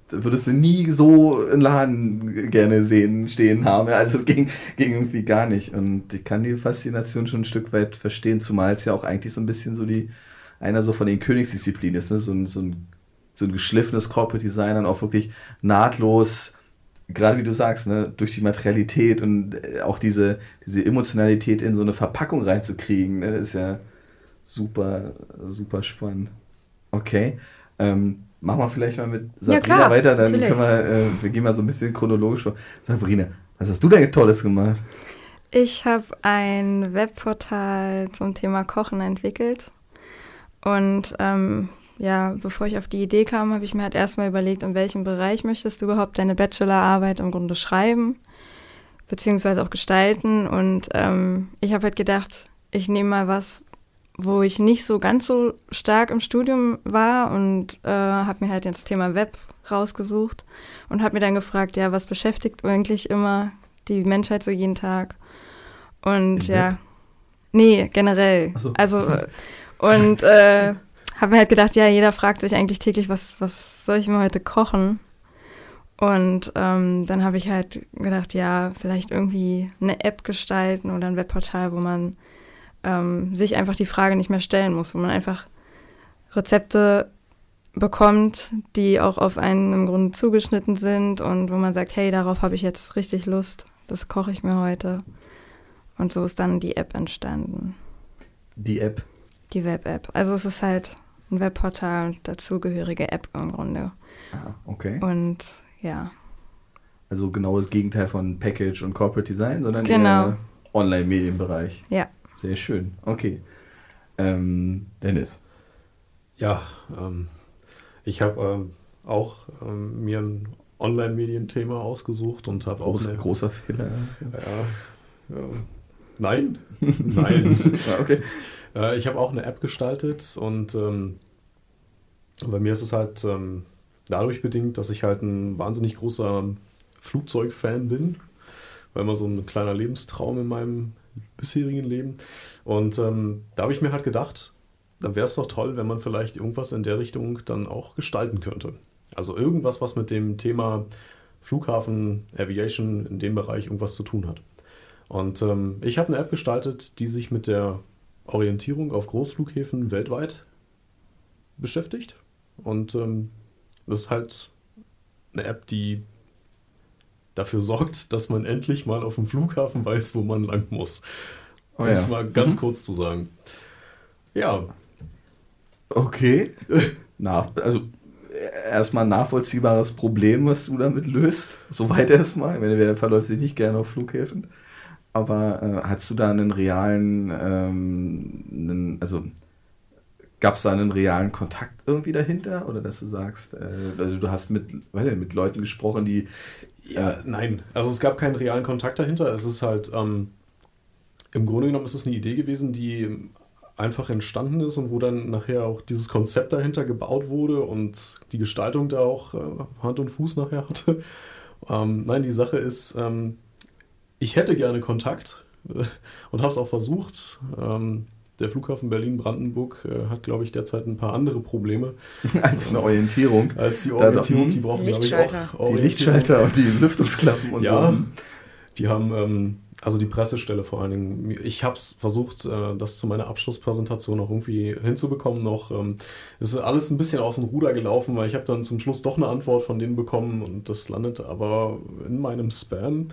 würdest du nie so einen Laden gerne sehen, stehen haben. Also es ging, ging irgendwie gar nicht. Und ich kann die Faszination schon ein Stück weit verstehen, zumal es ja auch eigentlich so ein bisschen so die, einer so von den Königsdisziplinen ist, ne? so, ein, so, ein, so ein geschliffenes Corporate Design dann auch wirklich nahtlos gerade wie du sagst, ne, durch die Materialität und äh, auch diese, diese Emotionalität in so eine Verpackung reinzukriegen, ne, ist ja super, super spannend. Okay. Ähm, machen wir vielleicht mal mit Sabrina Ja, klar, weiter, dann natürlich. können wir, äh, wir gehen mal so ein bisschen chronologisch vor. Sabrina, was hast du denn Tolles gemacht? Ich habe ein Webportal zum Thema Kochen entwickelt. Und ähm, ja, bevor ich auf die Idee kam, habe ich mir halt erstmal überlegt, in welchem Bereich möchtest du überhaupt deine Bachelorarbeit im Grunde schreiben, beziehungsweise auch gestalten. Und ähm, ich habe halt gedacht, ich nehme mal was, wo ich nicht so ganz so stark im Studium war und äh, habe mir halt jetzt das Thema Web rausgesucht und habe mir dann gefragt, ja, was beschäftigt eigentlich immer die Menschheit so jeden Tag? Und Im ja, Web? nee, generell. So. Also und äh, habe mir halt gedacht, ja, jeder fragt sich eigentlich täglich, was, was soll ich mir heute kochen? Und ähm, dann habe ich halt gedacht, ja, vielleicht irgendwie eine App gestalten oder ein Webportal, wo man ähm, sich einfach die Frage nicht mehr stellen muss, wo man einfach Rezepte bekommt, die auch auf einen im Grunde zugeschnitten sind und wo man sagt, hey, darauf habe ich jetzt richtig Lust, das koche ich mir heute. Und so ist dann die App entstanden, Die App. die Web-App. Also es ist halt ein Webportal und dazugehörige App im Grunde. Ah, okay. Und ja, also genau das Gegenteil von Package und Corporate Design, sondern Genau. eher Online-Medienbereich. Ja. Sehr schön. Okay. Ähm, Dennis. Ja, ähm, ich habe ähm, auch ähm, mir ein Online-Medienthema ausgesucht und habe auch eine, großer Fehler. Ja, ja, nein, nein. Ja, okay. Äh, ich habe auch eine App gestaltet und ähm, bei mir ist es halt ähm, dadurch bedingt, dass ich halt ein wahnsinnig großer Flugzeugfan bin. War immer so ein kleiner Lebenstraum in meinem bisherigen Leben. Und ähm, da habe ich mir halt gedacht, dann wäre es doch toll, wenn man vielleicht irgendwas in der Richtung dann auch gestalten könnte. Also irgendwas, was mit dem Thema Flughafen, Aviation in dem Bereich irgendwas zu tun hat. Und ähm, ich habe eine App gestaltet, die sich mit der Orientierung auf Großflughäfen weltweit beschäftigt. Und ähm, das ist halt eine App, die dafür sorgt, dass man endlich mal auf dem Flughafen weiß, wo man lang muss. Oh, Um es ja. mal ganz Mhm. kurz zu sagen. Ja, Okay. Nach, also erstmal ein nachvollziehbares Problem, was du damit löst. Soweit erstmal. Ich meine, wer verläuft sich nicht gerne auf Flughäfen? Aber äh, hast du da einen realen, ähm, einen, also gab es da einen realen Kontakt irgendwie dahinter? Oder dass du sagst, äh, also du hast mit, weiß nicht, mit Leuten gesprochen, die Ja, nein. Also es gab keinen realen Kontakt dahinter. Es ist halt, ähm, im Grunde genommen ist es eine Idee gewesen, die einfach entstanden ist und wo dann nachher auch dieses Konzept dahinter gebaut wurde und die Gestaltung da auch äh, Hand und Fuß nachher hatte. Ähm, nein, die Sache ist, ähm, ich hätte gerne Kontakt äh, und habe es auch versucht. Ähm, der Flughafen Berlin-Brandenburg äh, hat, glaube ich, derzeit ein paar andere Probleme als eine Orientierung, als die Orientierung. Die brauchen, glaube ich, auch die. Lichtschalter und die Lüftungsklappen und Ja, so. die haben, ähm, also die Pressestelle vor allen Dingen, ich habe es versucht, äh, das zu meiner Abschlusspräsentation auch irgendwie hinzubekommen noch. Ähm, es ist alles ein bisschen aus dem Ruder gelaufen, weil ich habe dann zum Schluss doch eine Antwort von denen bekommen und das landete aber in meinem Spam.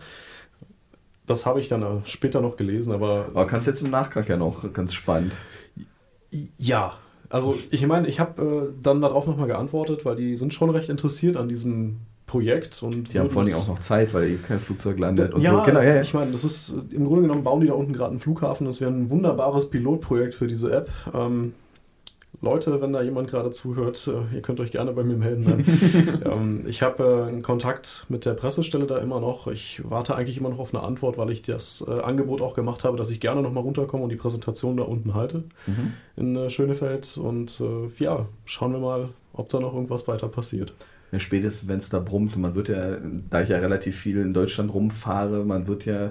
Das habe ich dann äh, später noch gelesen, aber Aber kannst jetzt im Nachgang ja noch, ganz spannend. ja, also ich meine, ich habe äh, dann darauf nochmal geantwortet, weil die sind schon recht interessiert an diesem Projekt. Und Die haben vor allem auch noch Zeit, weil eben kein Flugzeug landet und ja, so. Genau, ja, ja. ich meine, das ist äh, im Grunde genommen bauen die da unten gerade einen Flughafen. Das wäre ein wunderbares Pilotprojekt für diese App. Ähm, Leute, wenn da jemand gerade zuhört, äh, ihr könnt euch gerne bei mir melden. Nein. ähm, ich habe äh, einen Kontakt mit der Pressestelle da immer noch. Ich warte eigentlich immer noch auf eine Antwort, weil ich das äh, Angebot auch gemacht habe, dass ich gerne nochmal runterkomme und die Präsentation da unten halte Mhm. in äh, Schönefeld. Und äh, ja, schauen wir mal, ob da noch irgendwas weiter passiert. Spätestens, wenn es da brummt, man wird ja, da ich ja relativ viel in Deutschland rumfahre, man wird ja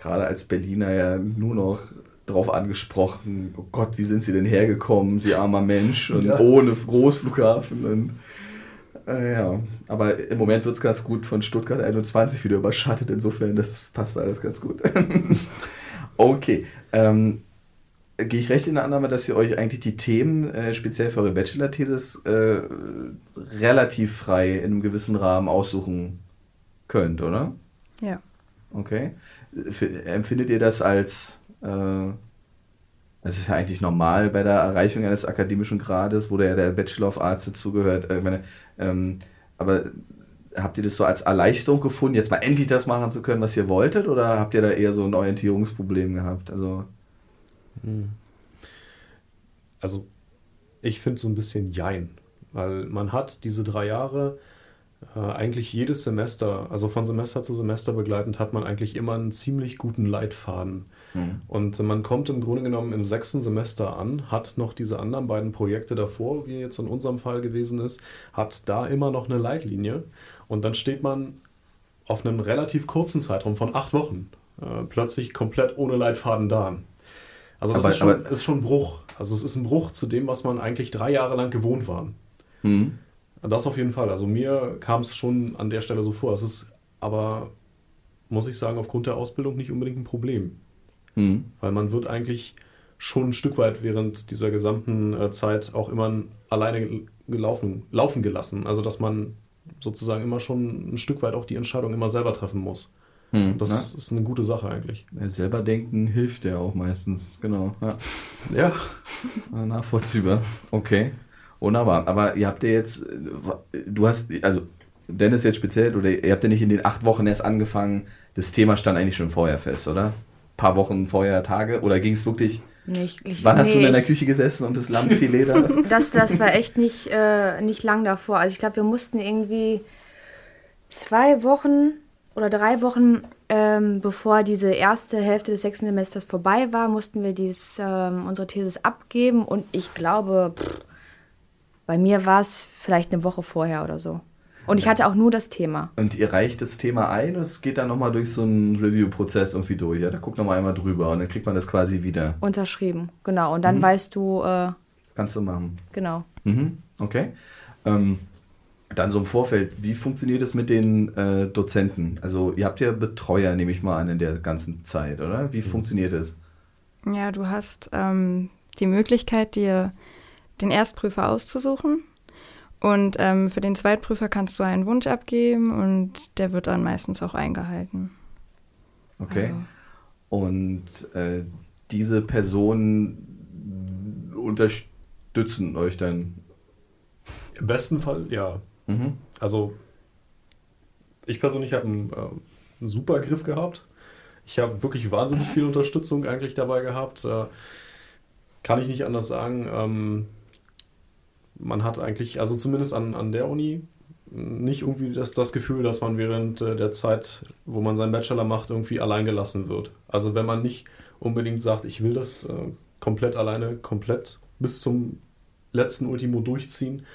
gerade als Berliner ja nur noch drauf angesprochen, oh Gott, wie sind sie denn hergekommen, sie armer Mensch und Ja. ohne Großflughafen und äh, ja, aber im Moment wird es ganz gut von Stuttgart 21 wieder überschattet, insofern das passt alles ganz gut. okay, ähm, gehe ich recht in der Annahme, dass ihr euch eigentlich die Themen, äh, speziell für eure Bachelor-Thesis, äh, relativ frei in einem gewissen Rahmen aussuchen könnt, oder? Ja. Okay. F empfindet ihr das als, das ist ja eigentlich normal bei der Erreichung eines akademischen Grades, wo ja der Bachelor of Arts dazugehört, äh, ich meine, ähm, aber habt ihr das so als Erleichterung gefunden, jetzt mal endlich das machen zu können, was ihr wolltet, oder habt ihr da eher so ein Orientierungsproblem gehabt? Also, Also, ich finde so ein bisschen Jein, weil man hat diese drei Jahre, äh, eigentlich jedes Semester, also von Semester zu Semester begleitend, hat man eigentlich immer einen ziemlich guten Leitfaden. Hm. Und man kommt im Grunde genommen im sechsten Semester an, hat noch diese anderen beiden Projekte davor, wie jetzt in unserem Fall gewesen ist, hat da immer noch eine Leitlinie. Und dann steht man auf einem relativ kurzen Zeitraum von acht Wochen äh, plötzlich komplett ohne Leitfaden da. Also das Aber- ist, schon, aber- ist schon ein Bruch. Also es ist ein Bruch zu dem, was man eigentlich drei Jahre lang gewohnt war. Hm. Das auf jeden Fall. Also mir kam es schon an der Stelle so vor. Es ist aber, muss ich sagen, aufgrund der Ausbildung nicht unbedingt ein Problem. Hm. Weil man wird eigentlich schon ein Stück weit während dieser gesamten äh, Zeit auch immer alleine gelaufen, laufen gelassen. Also dass man sozusagen immer schon ein Stück weit auch die Entscheidung immer selber treffen muss. Hm. Das ist eine gute Sache eigentlich. Ja, selber denken hilft ja auch meistens, genau. Ja. Ja. Ah, Nachvollziehbar. Okay. Wunderbar. Aber ihr habt ja jetzt, äh, du hast, also Dennis jetzt speziell, oder ihr habt ja nicht in den acht Wochen erst angefangen, das Thema stand eigentlich schon vorher fest, oder? Ein paar Wochen vorher, Tage? Oder ging es wirklich. Nicht, ich, Wann hast nee, du in der ich- Küche gesessen und das Lammfilet da? Das, das war echt nicht, äh, nicht lang davor. Also ich glaube, wir mussten irgendwie zwei Wochen oder drei Wochen, ähm, bevor diese erste Hälfte des sechsten Semesters vorbei war, mussten wir dies, ähm, unsere Thesis abgeben. Und ich glaube, pff, bei mir war es vielleicht eine Woche vorher oder so. Und ich hatte auch nur das Thema. Und ihr reicht das Thema ein und es geht dann nochmal durch so einen Review-Prozess irgendwie durch. Ja, da guckt nochmal einmal drüber und dann kriegt man das quasi wieder. Unterschrieben, genau. Und dann weißt du, äh, Das kannst du machen. genau. Mhm, okay. Ähm, dann so im Vorfeld, wie funktioniert es mit den äh, Dozenten? Also ihr habt ja Betreuer, nehme ich mal an, in der ganzen Zeit, oder? Wie funktioniert es? Ja, du hast ähm, die Möglichkeit, dir den Erstprüfer auszusuchen. Und ähm, für den Zweitprüfer kannst du einen Wunsch abgeben und der wird dann meistens auch eingehalten. Okay. Also, Und äh, diese Personen unterstützen euch dann. Im besten Fall, ja. Mhm. Also, ich persönlich habe einen, äh, einen super Griff gehabt. Ich habe wirklich wahnsinnig viel Unterstützung eigentlich dabei gehabt. Äh, kann ich nicht anders sagen. Ähm, man hat eigentlich, also zumindest an, an der Uni, nicht irgendwie das, das Gefühl, dass man während äh, der Zeit, wo man seinen Bachelor macht, irgendwie allein gelassen wird. Also wenn man nicht unbedingt sagt, ich will das äh, komplett alleine, komplett bis zum letzten Ultimo durchziehen,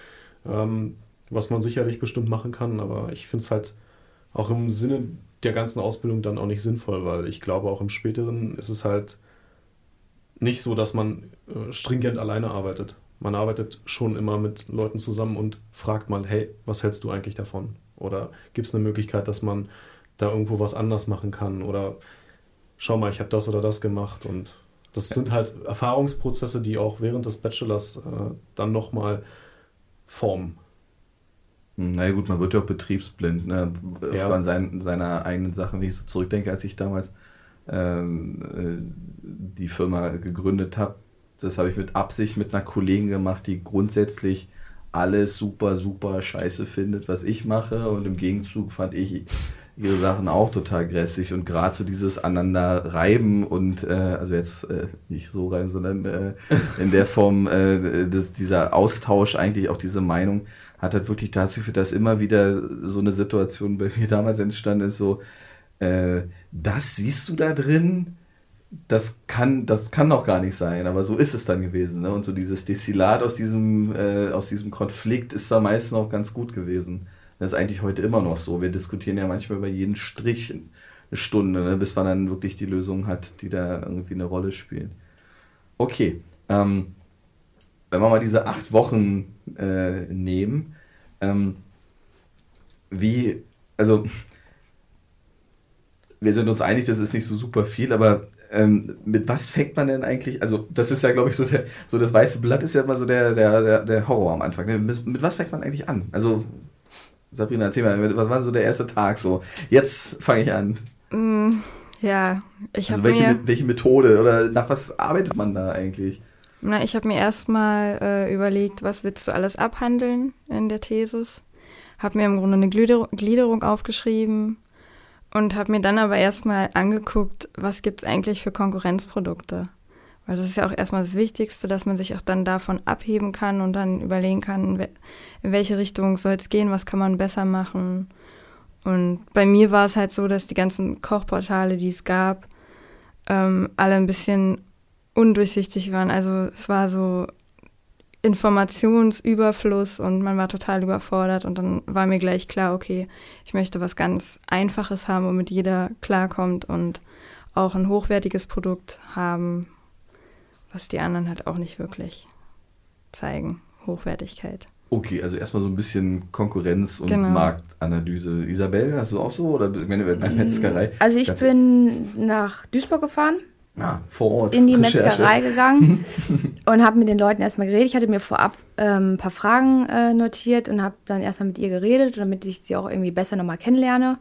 ähm, was man sicherlich bestimmt machen kann, aber ich finde es halt auch im Sinne der ganzen Ausbildung dann auch nicht sinnvoll, weil ich glaube, auch im späteren ist es halt nicht so, dass man äh, stringent alleine arbeitet. Man arbeitet schon immer mit Leuten zusammen und fragt mal, hey, was hältst du eigentlich davon? Oder gibt es eine Möglichkeit, dass man da irgendwo was anders machen kann? Oder schau mal, ich habe das oder das gemacht. Und das sind halt Erfahrungsprozesse, die auch während des Bachelors äh, dann nochmal formen. Na ja, gut, man wird ja auch betriebsblind, ne? Ja. Von seinen, seiner eigenen Sachen, wie ich so zurückdenke, als ich damals ähm, äh, die Firma gegründet habe. Das habe ich mit Absicht mit einer Kollegin gemacht, die grundsätzlich alles super, super scheiße findet, was ich mache. Und im Gegenzug fand ich ihre Sachen auch total grässig. Und gerade so dieses aneinander reiben und, äh, also jetzt äh, nicht so reiben, sondern äh, in der Form, äh, das, dieser Austausch, eigentlich auch diese Meinung, hat halt wirklich dazu geführt, dass immer wieder so eine Situation bei mir damals entstanden ist, so, äh, das siehst du da drin? Das kann, das kann doch gar nicht sein, aber so ist es dann gewesen. Ne? Und so dieses Destillat aus diesem, äh, aus diesem Konflikt ist da meistens auch ganz gut gewesen. Das ist eigentlich heute immer noch so. Wir diskutieren ja manchmal über jeden Strich eine Stunde, ne? bis man dann wirklich die Lösung hat, die da irgendwie eine Rolle spielt. Okay, ähm, wenn wir mal diese acht Wochen äh, nehmen, ähm, wie, also wir sind uns einig, das ist nicht so super viel, aber ähm, mit was fängt man denn eigentlich? Also, das ist ja, glaube ich, so der, so das weiße Blatt ist ja immer so der, der, der, der Horror am Anfang. ne? Mit, mit was fängt man eigentlich an? Also, Sabrina, erzähl mal, was war so der erste Tag so? Jetzt fange ich an. mm, ja, ich Also, habe welche, mir, welche Methode oder nach was arbeitet man da eigentlich? na, ich hab mir erstmal äh, überlegt, was willst du alles abhandeln in der Thesis. Habe mir im Grunde eine Glieder Gliederung aufgeschrieben und habe mir dann aber erstmal angeguckt, was gibt es eigentlich für Konkurrenzprodukte. Weil das ist ja auch erstmal das Wichtigste, dass man sich auch dann davon abheben kann und dann überlegen kann, in wel- in welche Richtung soll es gehen, was kann man besser machen. Und bei mir war es halt so, dass die ganzen Kochportale, die es gab, ähm, alle ein bisschen undurchsichtig waren. Also es war so Informationsüberfluss und man war total überfordert und dann war mir gleich klar, okay, ich möchte was ganz Einfaches haben, womit jeder klarkommt und auch ein hochwertiges Produkt haben, was die anderen halt auch nicht wirklich zeigen. Hochwertigkeit. Okay, also erstmal so ein bisschen Konkurrenz und Genau. Marktanalyse. Isabel, hast du auch so? Oder meine, bei Metzgerei? Also ich bin nach Duisburg gefahren, Ah, vor Ort. in die Recherche. Metzgerei gegangen und habe mit den Leuten erstmal geredet. Ich hatte mir vorab ähm, ein paar Fragen äh, notiert und habe dann erstmal mit ihr geredet, damit ich sie auch irgendwie besser nochmal kennenlerne.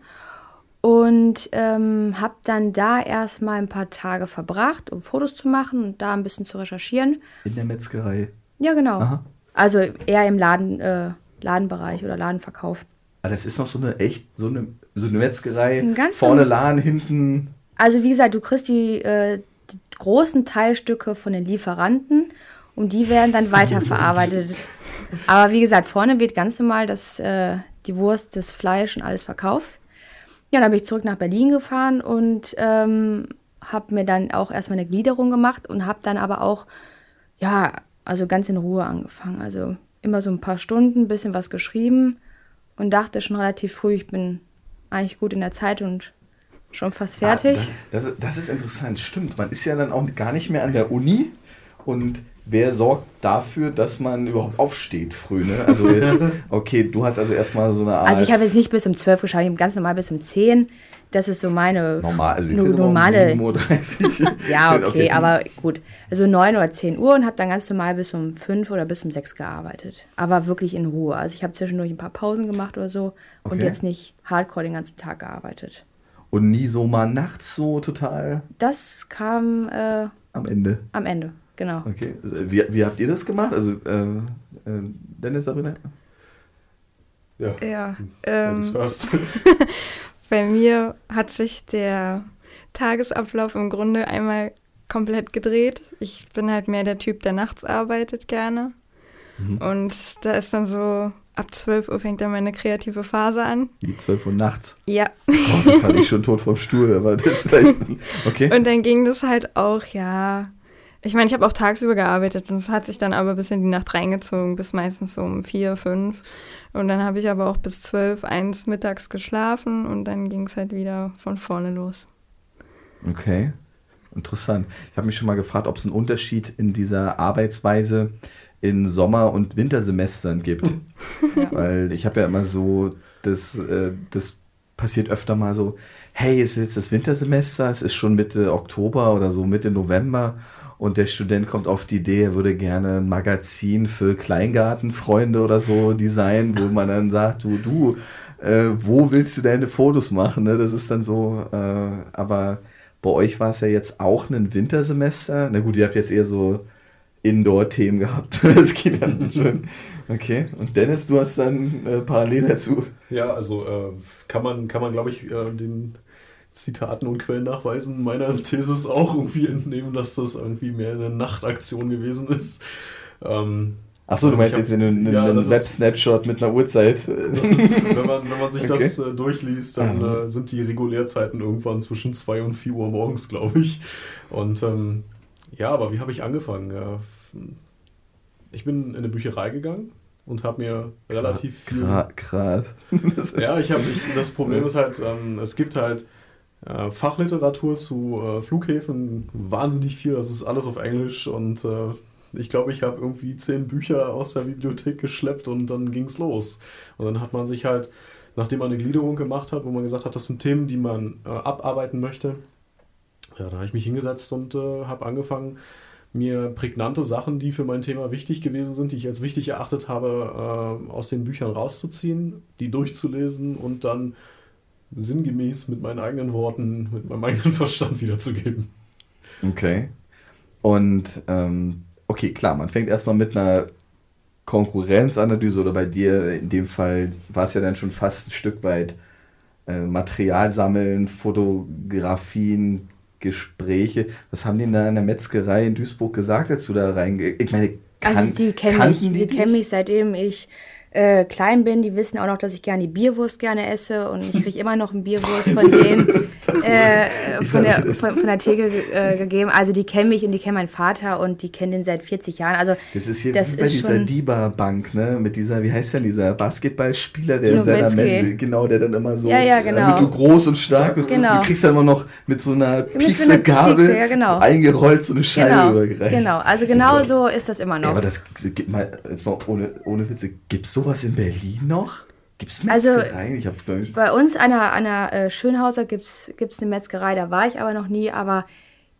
Und ähm, habe dann da erstmal ein paar Tage verbracht, um Fotos zu machen und da ein bisschen zu recherchieren. In der Metzgerei. Ja, genau. Aha. Also eher im Laden, äh, Ladenbereich oder Ladenverkauf. Ah, das ist noch so eine echt, so eine, so eine Metzgerei. Ein ganz Vorne norm- Laden, hinten. Also wie gesagt, du kriegst die, äh, großen Teilstücke von den Lieferanten und die werden dann weiterverarbeitet. Aber wie gesagt, vorne wird ganz normal das, äh, die Wurst, das Fleisch und alles verkauft. Ja, dann bin ich zurück nach Berlin gefahren und ähm, habe mir dann auch erstmal eine Gliederung gemacht und habe dann aber auch, ja, also ganz in Ruhe angefangen. Also immer so ein paar Stunden, ein bisschen was geschrieben und dachte schon relativ früh, ich bin eigentlich gut in der Zeit und schon fast fertig. Ah, das, das, das ist interessant, stimmt. Man ist ja dann auch gar nicht mehr an der Uni und wer sorgt dafür, dass man überhaupt aufsteht früh, ne? Also jetzt, okay, du hast also erstmal so eine Art. Also ich habe jetzt nicht bis um 12 geschaut, ich habe ganz normal bis um 10. Das ist so meine normal, also no- immer um normale. 7.30 Uhr. Ja, Bin okay, aber gut. Also 9 oder 10 Uhr und habe dann ganz normal bis um 5 oder bis um 6 gearbeitet. Aber wirklich in Ruhe. Also ich habe zwischendurch ein paar Pausen gemacht oder so und Okay. jetzt nicht hardcore den ganzen Tag gearbeitet. Und nie so mal nachts so total Das kam äh, am Ende. am Ende, genau. Okay. Wie, wie habt ihr das gemacht? Also, äh, äh, Dennis, Sabrina? Ja. Ja, ähm, first. bei mir hat sich der Tagesablauf im Grunde einmal komplett gedreht. Ich bin halt mehr der Typ, der nachts arbeitet gerne. Mhm. Und da ist dann so, ab 12 Uhr fängt dann meine kreative Phase an. Die 12 Uhr nachts. Ja, Oh, das fand ich schon tot vom Stuhl, aber das ist. Okay. Und dann ging das halt auch, ja. Ich meine, ich habe auch tagsüber gearbeitet und es hat sich dann aber bis in die Nacht reingezogen, bis meistens so um vier, fünf. Und dann habe ich aber auch bis zwölf, eins mittags geschlafen und dann ging es halt wieder von vorne los. Okay, interessant. Ich habe mich schon mal gefragt, ob es einen Unterschied in dieser Arbeitsweise in Sommer- und Wintersemestern gibt. Weil ich habe ja immer so, das, äh, das passiert öfter mal so, hey, es ist jetzt das Wintersemester, es ist schon Mitte Oktober oder so Mitte November und der Student kommt auf die Idee, er würde gerne ein Magazin für Kleingartenfreunde oder so designen, wo man dann sagt, du, du, äh, wo willst du deine Fotos machen? Ne? Das ist dann so, äh, aber bei euch war es ja jetzt auch ein Wintersemester. Na gut, ihr habt jetzt eher so Indoor-Themen gehabt. Das geht dann schon. Okay. Und Dennis, du hast dann äh, parallel dazu. Ja, also äh, kann man, kann man glaube ich, äh, den Zitaten und Quellennachweisen meiner Thesis auch irgendwie entnehmen, dass das irgendwie mehr eine Nachtaktion gewesen ist. Ähm, Achso, du meinst hab- jetzt, wenn du einen, ja, einen Web-Snapshot mit einer Uhrzeit. äh, ist, wenn, man, wenn man sich Okay. das äh, durchliest, dann Ah. äh, sind die Regulärzeiten irgendwann zwischen 2 und 4 Uhr morgens, glaube ich. Und ähm, ja, aber wie habe ich angefangen? Ich bin in eine Bücherei gegangen und habe mir relativ viel Kra- krass. Ja, ich habe das Problem ist halt, ähm, es gibt halt äh, Fachliteratur zu äh, Flughäfen wahnsinnig viel. Das ist alles auf Englisch und äh, ich glaube, ich habe irgendwie zehn Bücher aus der Bibliothek geschleppt und dann ging's los. Und dann hat man sich halt, nachdem man eine Gliederung gemacht hat, wo man gesagt hat, das sind Themen, die man äh, abarbeiten möchte, ja, da habe ich mich hingesetzt und äh, habe angefangen, mir prägnante Sachen, die für mein Thema wichtig gewesen sind, die ich als wichtig erachtet habe, äh, aus den Büchern rauszuziehen, die durchzulesen und dann sinngemäß mit meinen eigenen Worten, mit meinem eigenen Verstand wiederzugeben. Okay. Und ähm, okay, klar, man fängt erstmal mit einer Konkurrenzanalyse oder bei dir in dem Fall war es ja dann schon fast ein Stück weit äh, Material sammeln, Fotografien, Gespräche. Was haben die denn da in der Metzgerei in Duisburg gesagt, als du da reinge... Ich meine, kan Also die kennen mich, die dich? kennen mich seitdem ich äh, klein bin. Die wissen auch noch, dass ich gerne die Bierwurst gerne esse und ich kriege immer noch ein Bierwurst von denen äh, von, der, von, von der Theke äh, gegeben. Also die kennen mich und die kennen meinen Vater und die kennen den seit 40 Jahren. Also Das ist hier Das wie bei ist dieser DIBA-Bank, ne? Mit dieser, wie heißt denn dieser Basketballspieler, der Tino in seiner. Metze, genau, der dann immer so, Ja, ja, genau. damit du groß und stark bist, Genau. du kriegst dann immer noch mit so einer so Piekse-Gabel Piekse, ja, genau. eingerollt so eine Scheibe genau, übergereicht. genau. Also genau so ist das immer noch. aber das gibt mal, jetzt mal ohne, ohne Witze, gibt's sowas in Berlin noch? Gibt's Also, Metzgereien? ich hab, glaub ich, Bei uns an der, an der äh, Schönhauser gibt es eine Metzgerei, da war ich aber noch nie. Aber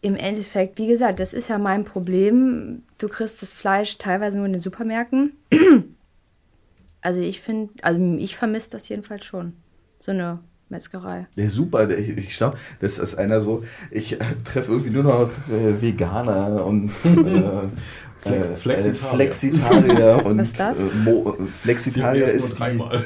im Endeffekt, wie gesagt, das ist ja mein Problem. Du kriegst das Fleisch teilweise nur in den Supermärkten. Also ich finde, also ich vermisse das jedenfalls schon. So eine Metzgerei. Ja, super. Ich, ich glaube, das ist einer so, ich äh, treffe irgendwie nur noch äh, Veganer und, äh, Äh, Flexitarier. Flexitarier und was ist das? Äh, Mo, Flexitarier ist dreimal.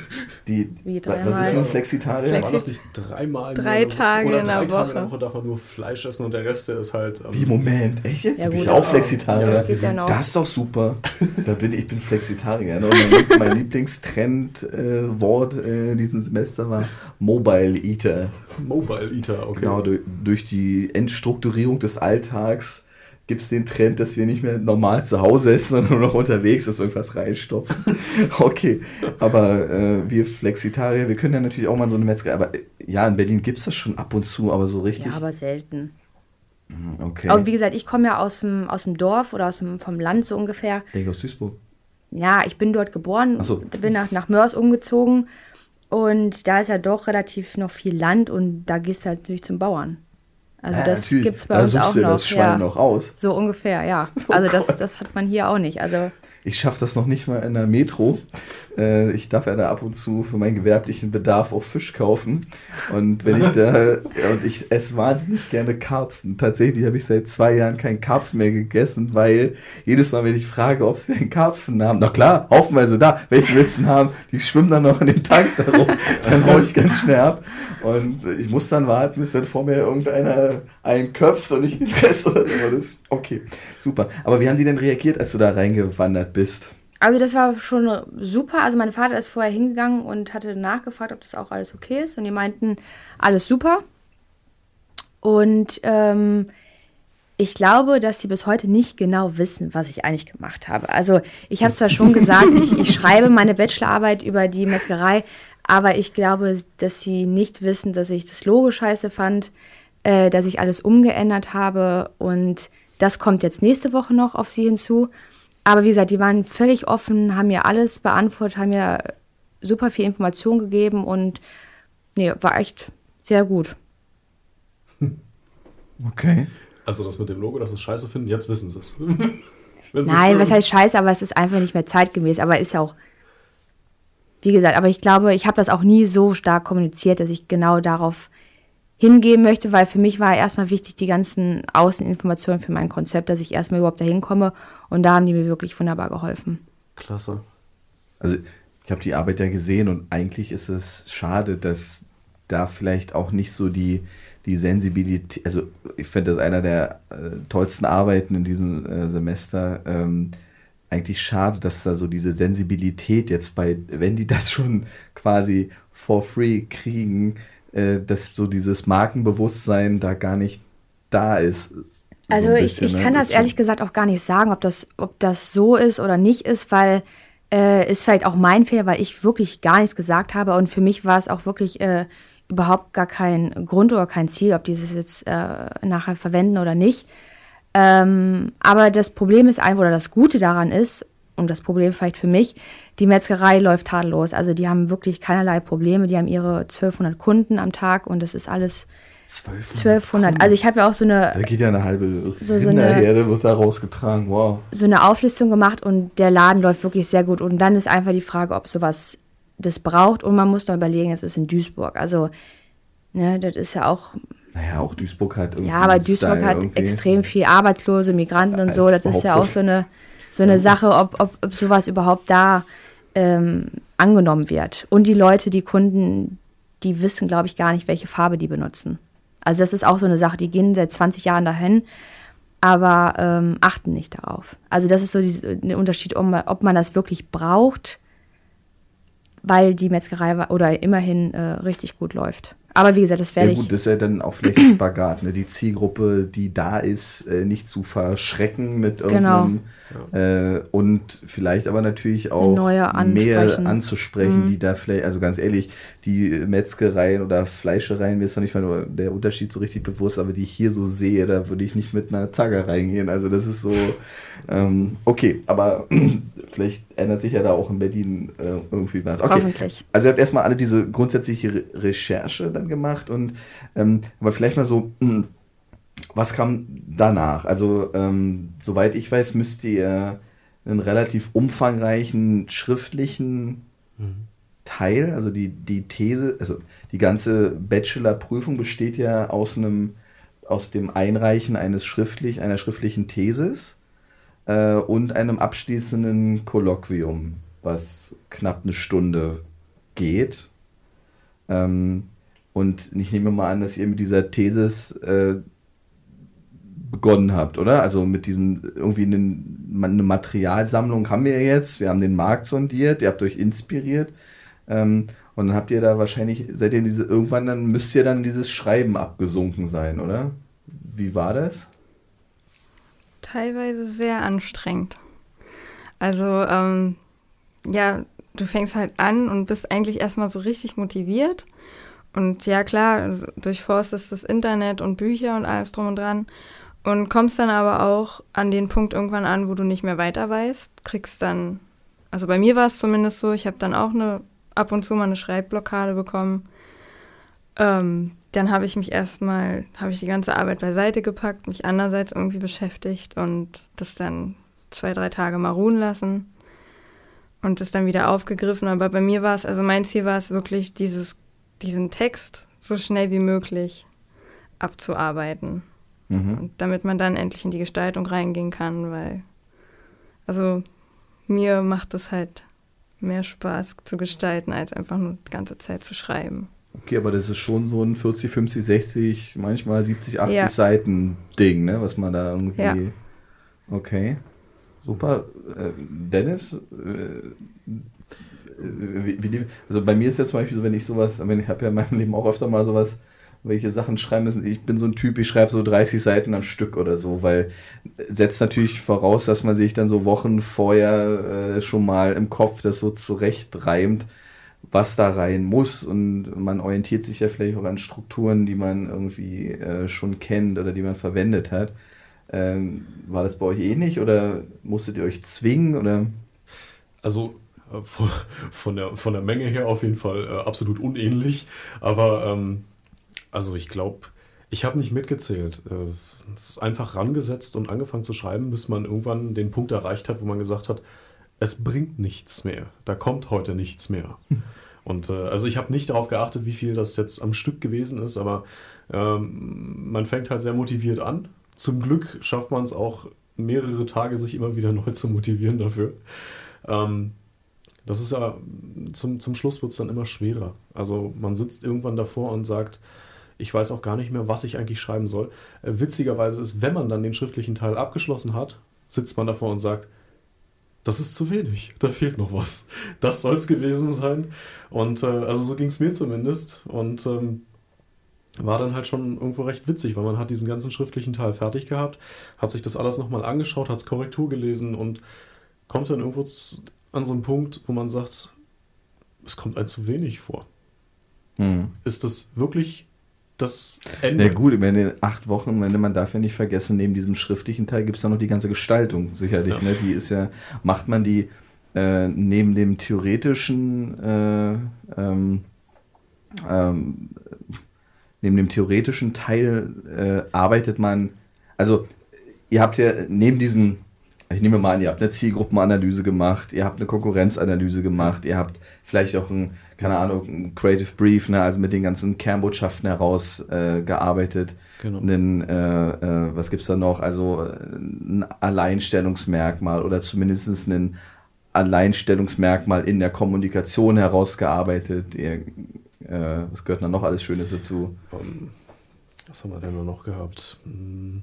Die, Wie dreimal? Was ist ein Flexitarier? Flexi War das nicht dreimal? Drei Tage oder in drei der Tage Woche. in der Woche darf man nur Fleisch essen und der Rest der ist halt. ähm, Wie, Moment, echt jetzt? Ja, bin gut, ich auch Flexitarier. Ja, das geht ja noch. Das ist doch super. Da bin ich, bin Flexitarier. Ne? Und mein, Lieblingstrendwort äh, diesem Semester war Mobile Eater. Mobile Eater, okay. Genau, durch, durch die Entstrukturierung des Alltags gibt es den Trend, dass wir nicht mehr normal zu Hause essen, sondern nur noch unterwegs ist, irgendwas reinstopfen. okay, aber äh, wir Flexitarier, wir können ja natürlich auch mal so eine Metzgerei, aber äh, ja, in Berlin gibt es das schon ab und zu, aber so richtig. Ja, aber selten. okay. Aber wie gesagt, ich komme ja aus dem, aus dem Dorf oder aus dem, vom Land so ungefähr. Ich aus Duisburg. Ja, ich bin dort geboren, so. bin nach, nach Mörs umgezogen und da ist ja doch relativ noch viel Land und da gehst du halt natürlich zum Bauern. Also Ja, das gibt es bei da uns suchst auch du noch. das Schwein ja. noch aus. So ungefähr, ja. Oh Also das, Gott. das hat man hier auch nicht. Also Ich schaffe das noch nicht mal in der Metro. Äh, ich darf ja da ab und zu für meinen gewerblichen Bedarf auch Fisch kaufen. Und wenn ich da, und ich esse wahnsinnig gerne Karpfen. Tatsächlich habe ich seit zwei Jahren keinen Karpfen mehr gegessen, weil jedes Mal, wenn ich frage, ob sie einen Karpfen haben, na klar, haufenweise da, du denn haben? Die schwimmen dann noch in dem Tank darum. Dann hau ich ganz schnell ab. Und ich muss dann warten, bis dann vor mir irgendeiner einen köpft und ich den Rest. Das okay, super. Aber wie haben die denn reagiert, als du da reingewandert bist? Also das war schon super. Also mein Vater ist vorher hingegangen und hatte nachgefragt, ob das auch alles okay ist. Und die meinten, alles super. Und ähm, ich glaube, dass sie bis heute nicht genau wissen, was ich eigentlich gemacht habe. Also ich habe zwar schon gesagt, ich, ich schreibe meine Bachelorarbeit über die Metzgerei, aber ich glaube, dass sie nicht wissen, dass ich das Logo scheiße fand, äh, dass ich alles umgeändert habe und das kommt jetzt nächste Woche noch auf sie hinzu. Aber wie gesagt, die waren völlig offen, haben mir alles beantwortet, haben mir super viel Information gegeben und nee, war echt sehr gut. Okay. Also das mit dem Logo, dass sie es scheiße finden, jetzt wissen sie es. Nein, was heißt scheiße, aber es ist einfach nicht mehr zeitgemäß, aber ist ja auch, wie gesagt, aber ich glaube, ich habe das auch nie so stark kommuniziert, dass ich genau darauf hingehen möchte, weil für mich war erstmal wichtig die ganzen Außeninformationen für mein Konzept, dass ich erstmal überhaupt dahin komme und da haben die mir wirklich wunderbar geholfen. Klasse. Also ich habe die Arbeit ja gesehen und eigentlich ist es schade, dass da vielleicht auch nicht so die, die Sensibilität, also ich finde das einer der äh, tollsten Arbeiten in diesem äh, Semester. Ähm, eigentlich schade, dass da so diese Sensibilität jetzt bei, wenn die das schon quasi for free kriegen, äh, dass so dieses Markenbewusstsein da gar nicht da ist. So Also ich, bisschen, ich ne? kann das Ist ehrlich gesagt auch gar nicht sagen, ob das, ob das so ist oder nicht ist, weil äh, ist vielleicht auch mein Fehler, weil ich wirklich gar nichts gesagt habe und für mich war es auch wirklich äh, überhaupt gar kein Grund oder kein Ziel, ob die das jetzt äh, nachher verwenden oder nicht. Ähm, aber das Problem ist einfach, oder das Gute daran ist, und das Problem vielleicht für mich, die Metzgerei läuft tadellos. Also die haben wirklich keinerlei Probleme. Die haben ihre 1200 Kunden am Tag und das ist alles 1200. 1200. Also ich habe ja auch so eine Da geht ja eine halbe So- so eine- Rinderherde, wird da rausgetragen. Wow. so eine Auflistung gemacht und der Laden läuft wirklich sehr gut. Und dann ist einfach die Frage, ob sowas das braucht. Und man muss doch überlegen, es ist in Duisburg. Also, ne, das ist ja auch, Naja, auch Duisburg hat irgendwie. ja, aber Duisburg Style hat irgendwie. extrem viel Arbeitslose, Migranten und Ja, so. ist Das ist ja auch so eine, so eine Sache, ob, ob, ob sowas überhaupt da ähm, angenommen wird. Und die Leute, die Kunden, die wissen, glaube ich, gar nicht, welche Farbe die benutzen. Also das ist auch so eine Sache, die gehen seit 20 Jahren dahin, aber ähm, achten nicht darauf. Also das ist so der Unterschied, ob man, ob man das wirklich braucht, weil die Metzgerei oder immerhin äh, richtig gut läuft. Aber wie gesagt, das werde Ja ich. gut, das ist ja dann auch vielleicht ein Spagat, ne? Die Zielgruppe, die da ist, äh, nicht zu verschrecken mit Genau. irgendeinem äh, und vielleicht aber natürlich auch Neue mehr anzusprechen, Mhm. die da vielleicht, also ganz ehrlich, die Metzgereien oder Fleischereien, mir ist noch nicht mal nur der Unterschied so richtig bewusst, aber die ich hier so sehe, da würde ich nicht mit einer Zagge reingehen. Also das ist so, ähm, okay, aber vielleicht ändert sich ja da auch in Berlin äh, irgendwie was. Okay. Hoffentlich. Also ihr habt erstmal alle diese grundsätzliche Re Recherche dann gemacht und ähm, aber vielleicht mal so, mh, was kam danach? Also ähm, soweit ich weiß, müsst ihr einen relativ umfangreichen schriftlichen Teil, also die, die These, also die ganze Bachelor-Prüfung besteht ja aus einem, aus dem Einreichen eines schriftlich, einer schriftlichen Thesis. Äh, und einem abschließenden Kolloquium, was knapp eine Stunde geht. Ähm, und ich nehme mal an, dass ihr mit dieser Thesis äh, begonnen habt, oder? Also mit diesem irgendwie eine, eine, Materialsammlung haben wir jetzt. Wir haben den Markt sondiert, ihr habt euch inspiriert. Ähm, und dann habt ihr da wahrscheinlich, seid ihr diese, irgendwann dann müsst ihr dann dieses Schreiben abgesunken sein, oder? Wie war das? Teilweise sehr anstrengend. Also, ähm, ja, du fängst halt an und bist eigentlich erstmal so richtig motiviert. Und ja, klar, durchforstest das Internet und Bücher und alles drum und dran. Und kommst dann aber auch an den Punkt irgendwann an, wo du nicht mehr weiter weißt, kriegst dann, also bei mir war es zumindest so, ich habe dann auch eine, ab und zu mal eine Schreibblockade bekommen. Ähm, dann habe ich mich erstmal, habe ich die ganze Arbeit beiseite gepackt, mich andererseits irgendwie beschäftigt und das dann zwei, drei Tage mal ruhen lassen und das dann wieder aufgegriffen. Aber bei mir war es, also mein Ziel war es wirklich, dieses, diesen Text so schnell wie möglich abzuarbeiten. Mhm. Und damit man dann endlich in die Gestaltung reingehen kann, weil, also mir macht es halt mehr Spaß zu gestalten, als einfach nur die ganze Zeit zu schreiben. Okay, aber das ist schon so ein 40, 50, 60, manchmal 70, 80 ja. Seiten Ding, ne? Was man da irgendwie. Ja. Okay. Super. Äh, Dennis, äh, wie, wie, also bei mir ist jetzt zum Beispiel so, wenn ich sowas, ich habe ja in meinem Leben auch öfter mal sowas welche Sachen schreiben müssen. Ich bin so ein Typ, ich schreibe so 30 Seiten am Stück oder so, weil setzt natürlich voraus, dass man sich dann so Wochen vorher äh, schon mal im Kopf das so zurecht reimt, was da rein muss. Und man orientiert sich ja vielleicht auch an Strukturen, die man irgendwie äh, schon kennt oder die man verwendet hat. Ähm, war das bei euch ähnlich oder musstet ihr euch zwingen oder? Also äh, von, von, der, von der Menge her auf jeden Fall äh, absolut unähnlich, aber ähm, also ich glaube, ich habe nicht mitgezählt. Äh, es ist einfach rangesetzt und angefangen zu schreiben, bis man irgendwann den Punkt erreicht hat, wo man gesagt hat, es bringt nichts mehr. Da kommt heute nichts mehr. Und äh, also ich habe nicht darauf geachtet, wie viel das jetzt am Stück gewesen ist, aber ähm, man fängt halt sehr motiviert an. Zum Glück schafft man es auch mehrere Tage, sich immer wieder neu zu motivieren dafür. Ähm, das ist ja, zum, zum Schluss wird es dann immer schwerer. Also man sitzt irgendwann davor und sagt, ich weiß auch gar nicht mehr, was ich eigentlich schreiben soll. Äh, witzigerweise ist, wenn man dann den schriftlichen Teil abgeschlossen hat, sitzt man davor und sagt, das ist zu wenig, da fehlt noch was. Das soll es gewesen sein. Und äh, also so ging es mir zumindest. Und ähm, war dann halt schon irgendwo recht witzig, weil man hat diesen ganzen schriftlichen Teil fertig gehabt, hat sich das alles nochmal angeschaut, hat es Korrektur gelesen und kommt dann irgendwo an so einen Punkt, wo man sagt, es kommt ein zu wenig vor. Mhm. Ist das wirklich das Ende. Ja gut, in den acht Wochen, wenn man darf ja nicht vergessen, neben diesem schriftlichen Teil gibt es dann noch die ganze Gestaltung, sicherlich. Ja. Ne? Die ist ja, macht man die äh, neben dem theoretischen, äh, ähm, ähm, neben dem theoretischen Teil äh, arbeitet man, also ihr habt ja neben diesem ich nehme mal an, ihr habt eine Zielgruppenanalyse gemacht, ihr habt eine Konkurrenzanalyse gemacht, ihr habt vielleicht auch ein keine Ahnung, ein Creative Brief, ne, also mit den ganzen Kernbotschaften herausgearbeitet. Äh, genau. Einen, äh, äh, was gibt's da noch? Also äh, ein Alleinstellungsmerkmal oder zumindest ein Alleinstellungsmerkmal in der Kommunikation herausgearbeitet. Ihr, äh, was gehört da noch alles Schönes dazu? Um, ähm, was haben wir denn noch gehabt? Hm.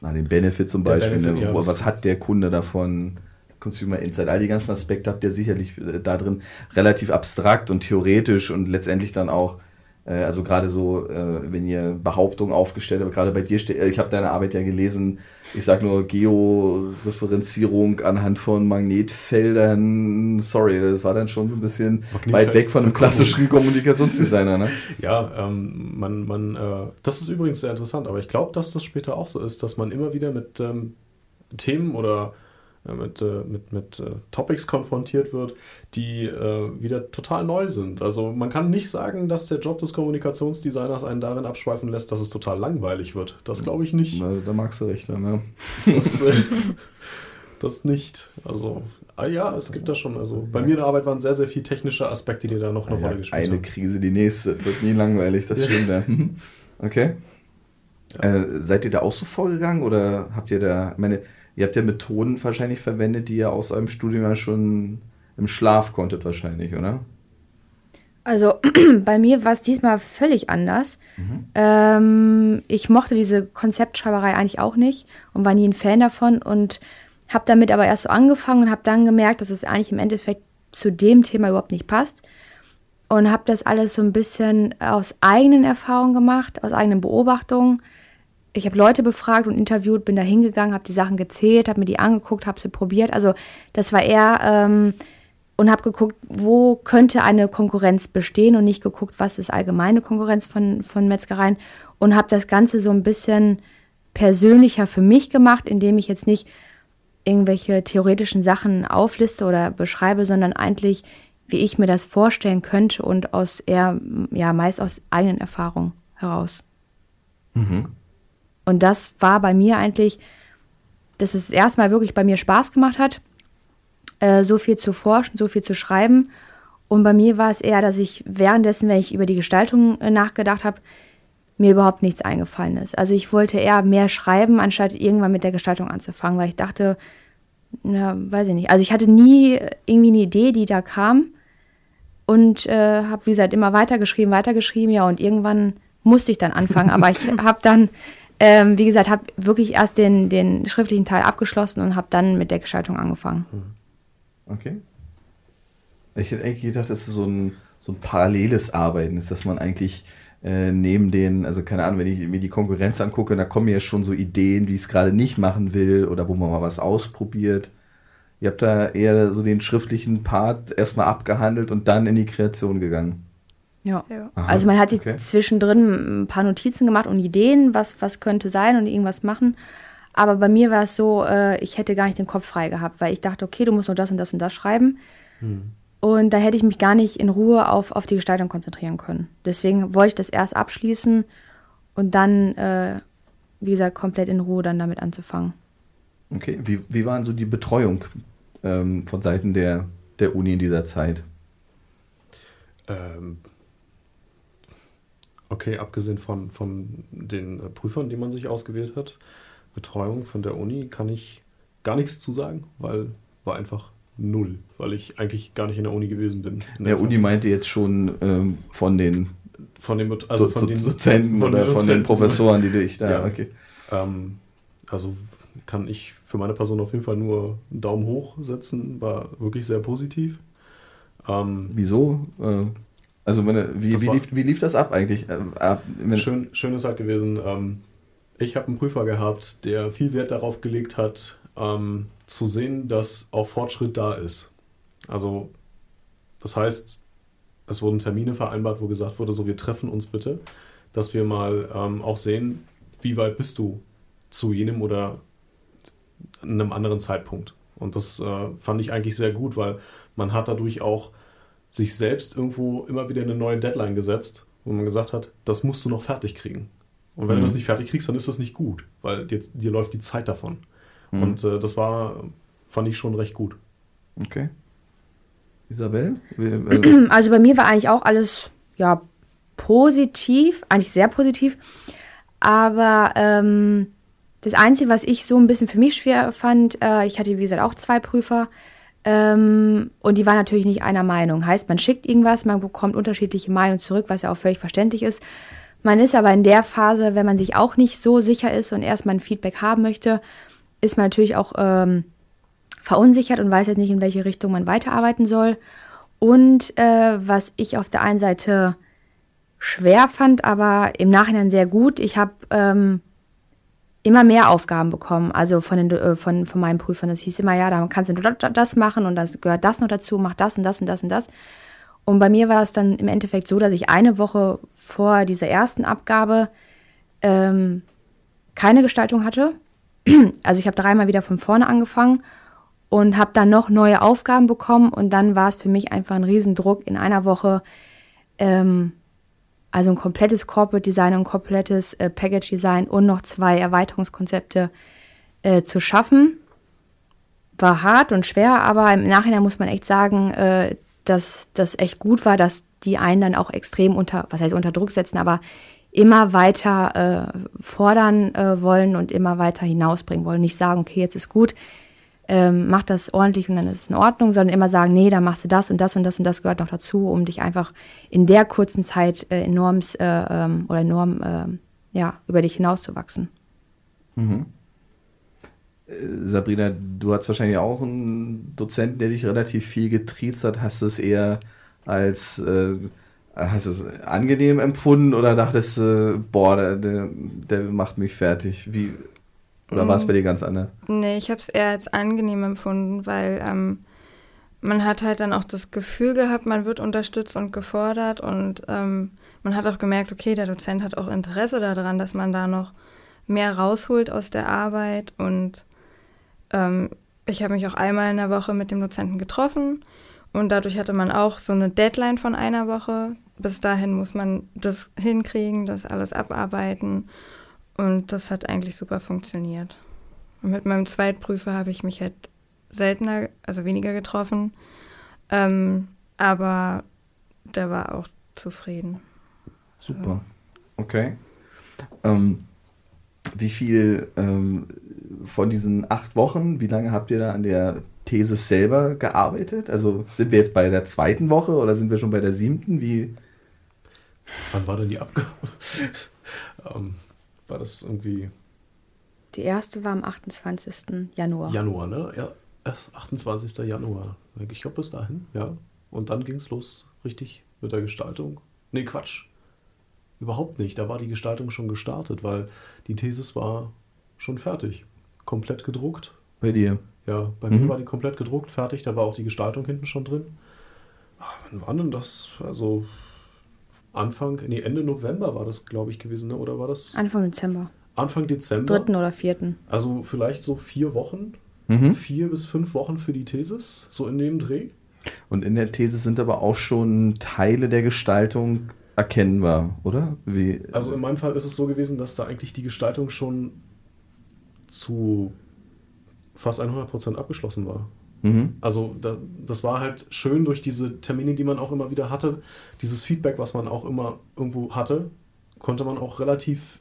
Na, den Benefit zum Beispiel. Benefit, ne? ja, was hat der Kunde davon? Consumer Insight, all die ganzen Aspekte habt ihr sicherlich äh, da drin relativ abstrakt und theoretisch und letztendlich dann auch, äh, also gerade so, äh, wenn ihr Behauptungen aufgestellt habt, gerade bei dir steht, ich habe deine Arbeit ja gelesen, ich sag nur Georeferenzierung anhand von Magnetfeldern, sorry, das war dann schon so ein bisschen weit weg von einem klassischen Kommunikationsdesigner, ne? Ja, ähm, man, man, äh, das ist übrigens sehr interessant, aber ich glaube, dass das später auch so ist, dass man immer wieder mit ähm, Themen oder mit, äh, mit, mit äh, Topics konfrontiert wird, die äh, wieder total neu sind. Also man kann nicht sagen, dass der Job des Kommunikationsdesigners einen darin abschweifen lässt, dass es total langweilig wird. Das glaube ich nicht. Na, da magst du recht ja. Das, äh, das nicht. Also Ah ja, es gibt das schon. Also bei mir in der Arbeit waren sehr, sehr viele technische Aspekte, die da noch eine ja, Rolle gespielt eine haben. Eine Krise, die nächste. Wird nie langweilig, das stimmt ja. Okay. Ja. Äh, seid ihr da auch so vorgegangen oder habt ihr da, meine, Ihr habt ja Methoden wahrscheinlich verwendet, die ihr aus eurem Studium ja schon im Schlaf konntet wahrscheinlich, oder? Also bei mir war es diesmal völlig anders. Mhm. Ähm, ich mochte diese Konzeptschreiberei eigentlich auch nicht und war nie ein Fan davon und habe damit aber erst so angefangen und habe dann gemerkt, dass es eigentlich im Endeffekt zu dem Thema überhaupt nicht passt und habe das alles so ein bisschen aus eigenen Erfahrungen gemacht, aus eigenen Beobachtungen. Ich habe Leute befragt und interviewt, bin da hingegangen, habe die Sachen gezählt, habe mir die angeguckt, habe sie probiert. Also das war eher ähm, und habe geguckt, wo könnte eine Konkurrenz bestehen und nicht geguckt, was ist allgemeine Konkurrenz von, von Metzgereien und habe das Ganze so ein bisschen persönlicher für mich gemacht, indem ich jetzt nicht irgendwelche theoretischen Sachen aufliste oder beschreibe, sondern eigentlich wie ich mir das vorstellen könnte und aus eher, ja, meist aus eigenen Erfahrungen heraus. Mhm. Und das war bei mir eigentlich, dass es erstmal wirklich bei mir Spaß gemacht hat, äh, so viel zu forschen, so viel zu schreiben. Und bei mir war es eher, dass ich währenddessen, wenn ich über die Gestaltung äh, nachgedacht habe, mir überhaupt nichts eingefallen ist. Also ich wollte eher mehr schreiben, anstatt irgendwann mit der Gestaltung anzufangen, weil ich dachte, na, weiß ich nicht. Also ich hatte nie irgendwie eine Idee, die da kam und äh, habe, wie gesagt, immer weitergeschrieben, weitergeschrieben, ja, und irgendwann musste ich dann anfangen, aber ich habe dann, ähm, wie gesagt, habe wirklich erst den, den schriftlichen Teil abgeschlossen und habe dann mit der Gestaltung angefangen. Mhm. Okay. Ich hätte eigentlich gedacht, dass es so ein, so ein paralleles Arbeiten ist, dass man eigentlich äh, neben den, also keine Ahnung, wenn ich mir die Konkurrenz angucke, da kommen ja schon so Ideen, wie es gerade nicht machen will oder wo man mal was ausprobiert. Ihr habt da eher so den schriftlichen Part erstmal abgehandelt und dann in die Kreation gegangen. Ja. ja. Also man hat sich okay. zwischendrin ein paar Notizen gemacht und Ideen, was, was könnte sein und irgendwas machen. Aber bei mir war es so, äh, ich hätte gar nicht den Kopf frei gehabt, weil ich dachte, okay, du musst nur das und das und das schreiben. Hm. Und da hätte ich mich gar nicht in Ruhe auf, auf die Gestaltung konzentrieren können. Deswegen wollte ich das erst abschließen und dann, äh, wie gesagt, komplett in Ruhe dann damit anzufangen. Okay, wie, wie war so die Betreuung ähm, von Seiten der, der Uni in dieser Zeit? Ähm, okay, abgesehen von, von den äh, Prüfern, die man sich ausgewählt hat, Betreuung von der Uni kann ich gar nichts zu sagen, weil war einfach null, weil ich eigentlich gar nicht in der Uni gewesen bin. Der, der Uni meinte jetzt schon ähm, von den von den also von so, den Dozenten von oder den von den Professoren, die dich da. Ja. Okay. Ähm, also kann ich für meine Person auf jeden Fall nur einen Daumen hoch setzen, war wirklich sehr positiv. Ähm, Wieso? Äh, also meine, wie, wie, lief, wie lief das ab eigentlich? Äh, schön, schön ist halt gewesen, ähm, ich habe einen Prüfer gehabt, der viel Wert darauf gelegt hat, ähm, zu sehen, dass auch Fortschritt da ist. Also das heißt, es wurden Termine vereinbart, wo gesagt wurde, so wir treffen uns bitte, dass wir mal ähm, auch sehen, wie weit bist du zu jenem oder einem anderen Zeitpunkt. Und das äh, fand ich eigentlich sehr gut, weil man hat dadurch auch sich selbst irgendwo immer wieder eine neue Deadline gesetzt, wo man gesagt hat, das musst du noch fertig kriegen. Und wenn mhm. du das nicht fertig kriegst, dann ist das nicht gut, weil dir, dir läuft die Zeit davon. Mhm. Und äh, das war, fand ich schon recht gut. Okay. Isabel? Also bei mir war eigentlich auch alles, ja, positiv, eigentlich sehr positiv. Aber ähm, das Einzige, was ich so ein bisschen für mich schwer fand, äh, ich hatte wie gesagt auch zwei Prüfer ähm, und die waren natürlich nicht einer Meinung. Heißt, man schickt irgendwas, man bekommt unterschiedliche Meinungen zurück, was ja auch völlig verständlich ist. Man ist aber in der Phase, wenn man sich auch nicht so sicher ist und erstmal ein Feedback haben möchte, ist man natürlich auch ähm, verunsichert und weiß jetzt nicht, in welche Richtung man weiterarbeiten soll. Und äh, was ich auf der einen Seite schwer fand, aber im Nachhinein sehr gut, ich habe ähm, immer mehr Aufgaben bekommen, also von, den, äh, von, von meinen Prüfern. Das hieß immer, ja, da kannst du das machen und das gehört das noch dazu, mach das und das und das und das. Und bei mir war es dann im Endeffekt so, dass ich eine Woche vor dieser ersten Abgabe ähm, keine Gestaltung hatte. Also ich habe dreimal wieder von vorne angefangen und habe dann noch neue Aufgaben bekommen und dann war es für mich einfach ein Riesendruck in einer Woche ähm, also ein komplettes Corporate Design, ein komplettes äh, Package Design und noch zwei Erweiterungskonzepte äh, zu schaffen. War hart und schwer, aber im Nachhinein muss man echt sagen, äh, dass das echt gut war, dass die einen dann auch extrem unter, was heißt unter Druck setzen, aber immer weiter äh, fordern äh, wollen und immer weiter hinausbringen wollen. Nicht sagen, okay, jetzt ist gut, ähm, mach das ordentlich und dann ist es in Ordnung, sondern immer sagen, nee, dann machst du das und das und das und das gehört noch dazu, um dich einfach in der kurzen Zeit äh, enorm äh, ähm, oder enorm äh, ja, über dich hinauszuwachsen. Mhm. Äh, Sabrina, du hast wahrscheinlich auch einen Dozenten, der dich relativ viel getriezt hat. Hast du es eher als äh, Hast es angenehm empfunden oder dachtest du, boah, der, der, der macht mich fertig? Wie, oder war es bei dir ganz anders? Nee, ich habe es eher als angenehm empfunden, weil ähm, man hat halt dann auch das Gefühl gehabt, man wird unterstützt und gefordert und ähm, man hat auch gemerkt, okay, der Dozent hat auch Interesse daran, dass man da noch mehr rausholt aus der Arbeit und ähm, ich habe mich auch einmal in der Woche mit dem Dozenten getroffen und dadurch hatte man auch so eine Deadline von einer Woche bis dahin muss man das hinkriegen, das alles abarbeiten. Und das hat eigentlich super funktioniert. Und mit meinem Zweitprüfer habe ich mich halt seltener, also weniger getroffen. Ähm, aber der war auch zufrieden. Super. Okay. Ähm, wie viel ähm, von diesen acht Wochen, wie lange habt ihr da an der These selber gearbeitet? Also sind wir jetzt bei der zweiten Woche oder sind wir schon bei der siebten? Wie, Wann war denn die Abgabe? ähm, war das irgendwie. Die erste war am 28. Januar. Januar, ne? Ja, 28. Januar. Ich glaube bis dahin, ja. Und dann ging es los, richtig, mit der Gestaltung. Nee, Quatsch. Überhaupt nicht. Da war die Gestaltung schon gestartet, weil die Thesis war schon fertig. Komplett gedruckt. Bei dir? Ja, bei mhm. mir war die komplett gedruckt, fertig. Da war auch die Gestaltung hinten schon drin. Ach, wann war denn das? Also Anfang, nee, Ende November war das, glaube ich, gewesen, ne? oder war das? Anfang Dezember. Anfang Dezember. Dritten oder vierten. Also vielleicht so vier Wochen, mhm. vier bis fünf Wochen für die Thesis, so in dem Dreh. Und in der These sind aber auch schon Teile der Gestaltung erkennbar, oder? Wie? Also in meinem Fall ist es so gewesen, dass da eigentlich die Gestaltung schon zu fast 100% abgeschlossen war. Mhm. Also da, das war halt schön durch diese Termine, die man auch immer wieder hatte, dieses Feedback, was man auch immer irgendwo hatte, konnte man auch relativ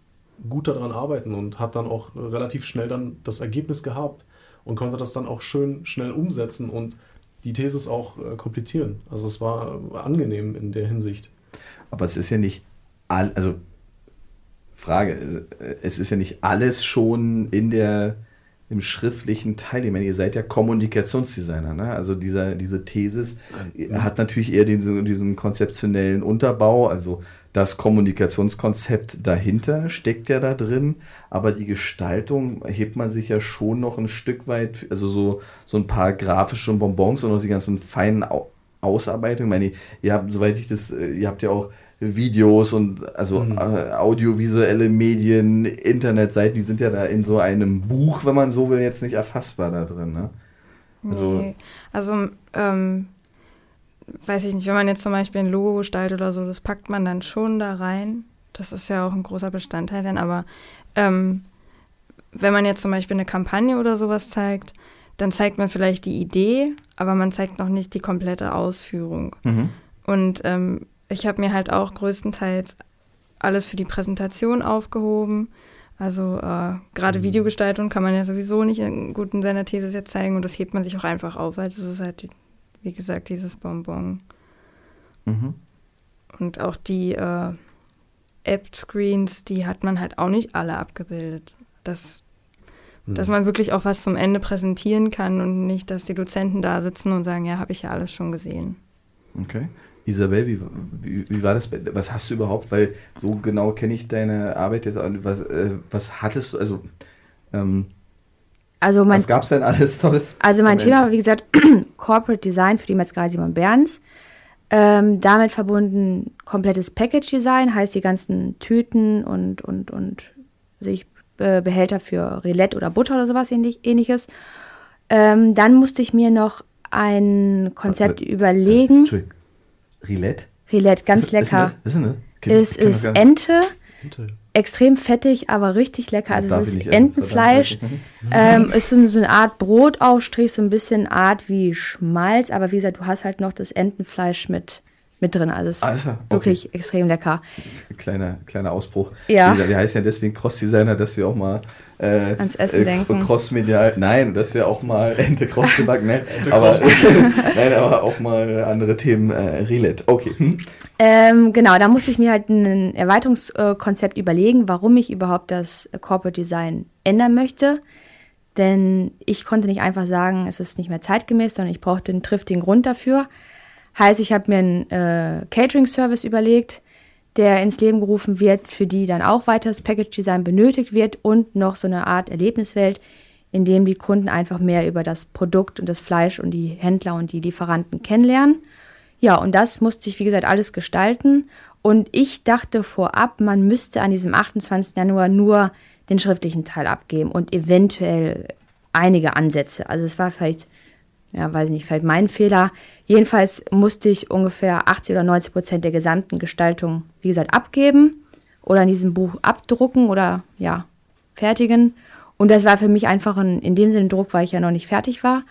gut daran arbeiten und hat dann auch relativ schnell dann das Ergebnis gehabt und konnte das dann auch schön schnell umsetzen und die Thesis auch äh, komplettieren. Also es war angenehm in der Hinsicht. Aber es ist ja nicht all, also Frage, äh, es ist ja nicht alles schon in der im schriftlichen Teil. Ich meine, ihr seid ja Kommunikationsdesigner, ne? Also dieser, diese Thesis hat natürlich eher diesen, diesen konzeptionellen Unterbau, also das Kommunikationskonzept dahinter steckt ja da drin, aber die Gestaltung hebt man sich ja schon noch ein Stück weit, also so, so ein paar grafische Bonbons und auch die ganzen feinen Ausarbeitungen. Ich meine, ihr habt, soweit ich das, äh, ihr habt ja auch Videos und also mhm. äh, audiovisuelle Medien, Internetseiten, die sind ja da in so einem Buch, wenn man so will, jetzt nicht erfassbar da drin. Ne? Also, nee. also ähm, weiß ich nicht, wenn man jetzt zum Beispiel ein Logo gestaltet oder so, das packt man dann schon da rein. Das ist ja auch ein großer Bestandteil dann, aber ähm, wenn man jetzt zum Beispiel eine Kampagne oder sowas zeigt, dann zeigt man vielleicht die Idee, aber man zeigt noch nicht die komplette Ausführung. Mhm. Und ähm, ich habe mir halt auch größtenteils alles für die Präsentation aufgehoben. Also äh, gerade mhm. Videogestaltung kann man ja sowieso nicht in, gut in seiner These jetzt zeigen und das hebt man sich auch einfach auf, weil das ist halt, wie gesagt, dieses Bonbon. Mhm. Und auch die äh, App-Screens, die hat man halt auch nicht alle abgebildet. Das, mhm. Dass man wirklich auch was zum Ende präsentieren kann und nicht, dass die Dozenten da sitzen und sagen, ja, habe ich ja alles schon gesehen. Okay. Isabel, wie, wie, wie, war das? Was hast du überhaupt? Weil so genau kenne ich deine Arbeit jetzt. Was, äh, was hattest du? Also, ähm, also mein, was gab es denn alles Tolles? Also mein Thema war, wie gesagt, Corporate Design für die Metzgerei Simon Berns. Ähm, damit verbunden komplettes Package Design, heißt die ganzen Tüten und, und, und sich äh, Behälter für Rillette oder Butter oder sowas ähnlich, ähnliches. Ähm, dann musste ich mir noch ein Konzept äh, überlegen. Entschuldigung. Rillette? Rillette, ganz lecker. Ist das? Es ist Ente, Ente, extrem fettig, aber richtig lecker. Also es ist Entenfleisch. Ähm, ist so, so eine Art Brotaufstrich, so ein bisschen Art wie Schmalz, aber wie gesagt, du hast halt noch das Entenfleisch mit mit drin. Also es ist Also, okay. wirklich extrem lecker. Kleiner, kleiner Ausbruch. Ja. Wir heißen ja deswegen Cross-Designer, dass wir auch mal äh, Ans Essen denken. Cross-medial, nein, dass wir auch mal Ente Cross gebacken, nein, aber, nein, aber auch mal andere Themen äh, relate. Okay. Hm? Ähm, genau, da musste ich mir halt ein Erweiterungskonzept überlegen, warum ich überhaupt das Corporate Design ändern möchte. Denn ich konnte nicht einfach sagen, es ist nicht mehr zeitgemäß, sondern ich brauchte einen triftigen Grund dafür. Heißt, ich habe mir einen äh, Catering-Service überlegt, der ins Leben gerufen wird, für die dann auch weiteres Package-Design benötigt wird und noch so eine Art Erlebniswelt, in dem die Kunden einfach mehr über das Produkt und das Fleisch und die Händler und die Lieferanten kennenlernen. Ja, und das musste ich, wie gesagt, alles gestalten. Und ich dachte vorab, man müsste an diesem 28. Januar nur den schriftlichen Teil abgeben und eventuell einige Ansätze. Also es war vielleicht, ja, weiß ich nicht, vielleicht mein Fehler. Jedenfalls musste ich ungefähr 80 oder 90 Prozent der gesamten Gestaltung, wie gesagt, abgeben oder in diesem Buch abdrucken oder ja, fertigen. Und das war für mich einfach ein, in dem Sinne Druck, weil ich ja noch nicht fertig war.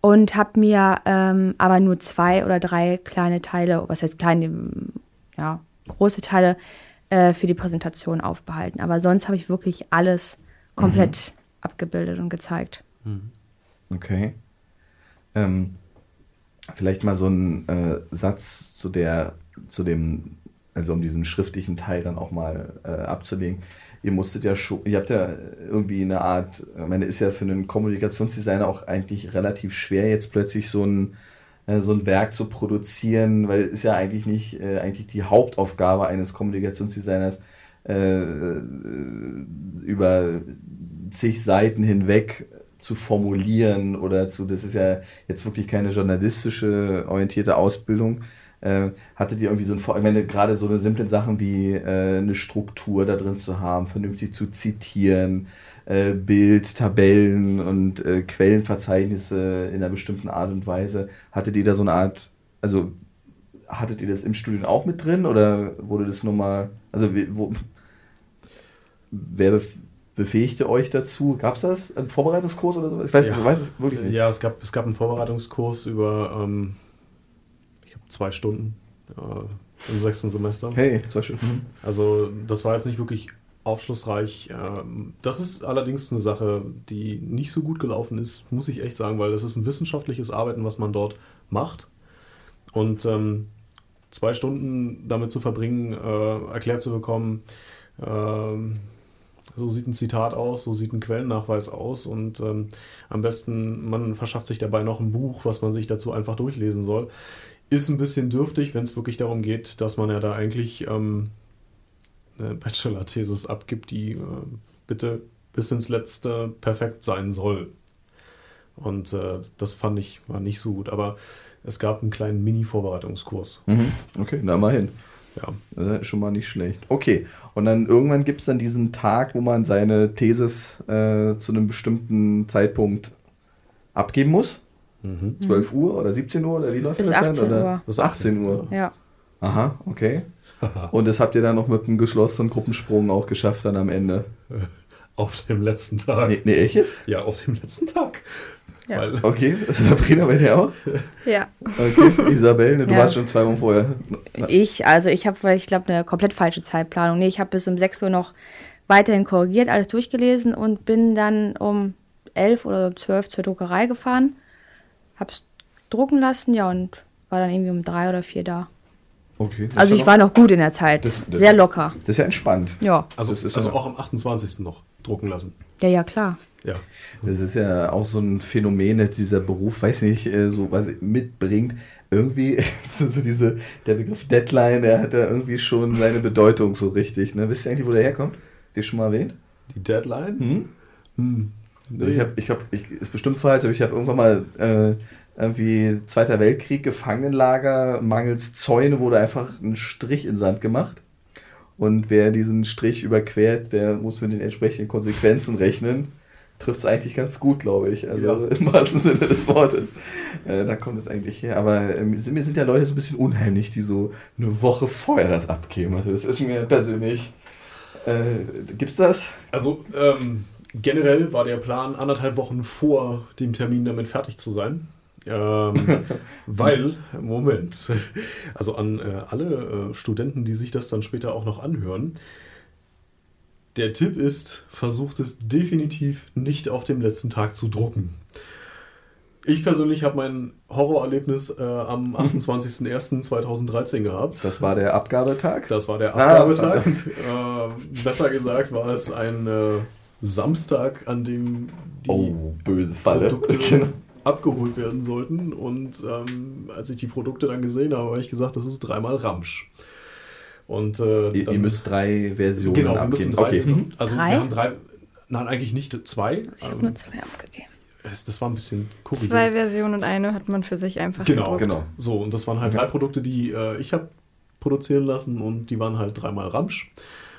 Und habe mir ähm, aber nur zwei oder drei kleine Teile, was heißt kleine, ja, große Teile äh, für die Präsentation aufbehalten. Aber sonst habe ich wirklich alles komplett abgebildet und gezeigt. Okay. Ähm, vielleicht mal so ein äh, Satz zu der, zu dem, also um diesen schriftlichen Teil dann auch mal äh, abzulegen. Ihr musstet ja schon, ihr habt ja irgendwie eine Art, ich meine, ist ja für einen Kommunikationsdesigner auch eigentlich relativ schwer, jetzt plötzlich so ein, äh, so ein Werk zu produzieren, weil es ist ja eigentlich nicht äh, eigentlich die Hauptaufgabe eines Kommunikationsdesigners, äh, über zig Seiten hinweg zu formulieren oder zu, das ist ja jetzt wirklich keine journalistische orientierte Ausbildung. Äh, hattet ihr irgendwie so ein, ich meine, gerade so eine simple Sachen wie äh, eine Struktur da drin zu haben, vernünftig zu zitieren, äh, Bild, Tabellen und äh, Quellenverzeichnisse in einer bestimmten Art und Weise. Hattet ihr da so eine Art, also hattet ihr das im Studium auch mit drin oder wurde das nur mal, also wo, wer befähigte euch dazu? Gab es das? Einen Vorbereitungskurs oder so? Ich weiß, Ja. ich weiß es wirklich nicht. Ja, es gab, es gab einen Vorbereitungskurs über, ähm, ich glaube, zwei Stunden äh, im sechsten Semester. Hey, zum Beispiel. Mhm. Also das war jetzt nicht wirklich aufschlussreich. Ähm, Das ist allerdings eine Sache, die nicht so gut gelaufen ist, muss ich echt sagen, weil das ist ein wissenschaftliches Arbeiten, was man dort macht. Und ähm, zwei Stunden damit zu verbringen, äh, erklärt zu bekommen, ähm, so sieht ein Zitat aus, so sieht ein Quellennachweis aus und ähm, am besten, man verschafft sich dabei noch ein Buch, was man sich dazu einfach durchlesen soll. Ist ein bisschen dürftig, wenn es wirklich darum geht, dass man ja da eigentlich ähm, eine Bachelor-Thesis abgibt, die äh, bitte bis ins Letzte perfekt sein soll. Und äh, das fand ich, war nicht so gut. Aber es gab einen kleinen Mini-Vorbereitungskurs. Mhm. Okay, na mal hin. Ja. Das ist schon mal nicht schlecht. Okay, und dann irgendwann gibt es dann diesen Tag, wo man seine Thesis äh, zu einem bestimmten Zeitpunkt abgeben muss. 12 Uhr oder 17 Uhr oder wie läuft Bis das 18 dann? Oder? Uhr. Bis 18 Uhr. Ja. Aha, okay. Und das habt ihr dann noch mit einem geschlossenen Gruppensprung auch geschafft dann am Ende. Auf dem letzten Tag. Nee, nee echt jetzt? Ja, auf dem letzten Tag. Ja. Weil, Okay, Sabrina bei dir auch? Ja. Okay, Isabel, du Ja. warst schon zwei Wochen vorher. Ich, also ich habe, ich glaube, eine komplett falsche Zeitplanung. Nee, ich habe bis um 6 Uhr noch weiterhin korrigiert, alles durchgelesen und bin dann um 11 oder um 12 zur Druckerei gefahren, hab's drucken lassen, ja, und war dann irgendwie um 3 oder 4 da. Okay. Also ich war noch gut in der Zeit, Das- das- sehr locker. Das ist ja entspannt. Ja, also, Das ist also auch am 28. noch drucken lassen. ja, ja, klar. Ja. Das ist ja auch so ein Phänomen, dass dieser Beruf, weiß nicht, äh, so was mitbringt. Irgendwie, so diese, der Begriff Deadline, der hat ja irgendwie schon seine Bedeutung so richtig. Ne? Wisst ihr eigentlich, wo der herkommt? Die schon mal erwähnt? Die Deadline? Hm? Hm. Also Ich habe, ich hab, ich, ist bestimmt falsch, aber ich habe irgendwann mal äh, irgendwie Zweiter Weltkrieg, Gefangenenlager, mangels Zäune wurde einfach ein Strich in Sand gemacht. Und wer diesen Strich überquert, der muss mit den entsprechenden Konsequenzen rechnen. Trifft es eigentlich ganz gut, glaube ich. Also Ja. im wahrsten Sinne des Wortes. Äh, da kommt es eigentlich her. Aber ähm, sind- mir sind ja Leute so ein bisschen unheimlich, die so eine Woche vorher das abgeben. Also das ist mir persönlich. Äh, gibt's das? Also ähm, generell war der Plan, anderthalb Wochen vor dem Termin damit fertig zu sein. Ähm, weil, Moment, also an äh, alle äh, Studenten, die sich das dann später auch noch anhören, der Tipp ist, versucht es definitiv nicht auf dem letzten Tag zu drucken. Ich persönlich habe mein Horrorerlebnis äh, am 28.01.2013 gehabt. Das war der Abgabetag? Das war der Abgabetag. Ah, äh, besser gesagt war es ein äh, Samstag, an dem die oh, böse Falle. Produkte genau. abgeholt werden sollten. Und ähm, als ich die Produkte dann gesehen habe, habe ich gesagt, das ist dreimal Ramsch. Und, äh, ihr, dann, ihr, müsst drei Versionen genau, wir müssen drei okay. Versionen. Also drei? wir haben drei, nein, eigentlich nicht zwei. Ich habe ähm, nur zwei abgegeben. Das, das war ein bisschen kurios. Zwei Versionen und eine hat man für sich einfach Genau, gedruckt. genau. So, und das waren halt ja. drei Produkte, die äh, ich habe produzieren lassen und die waren halt dreimal Ramsch.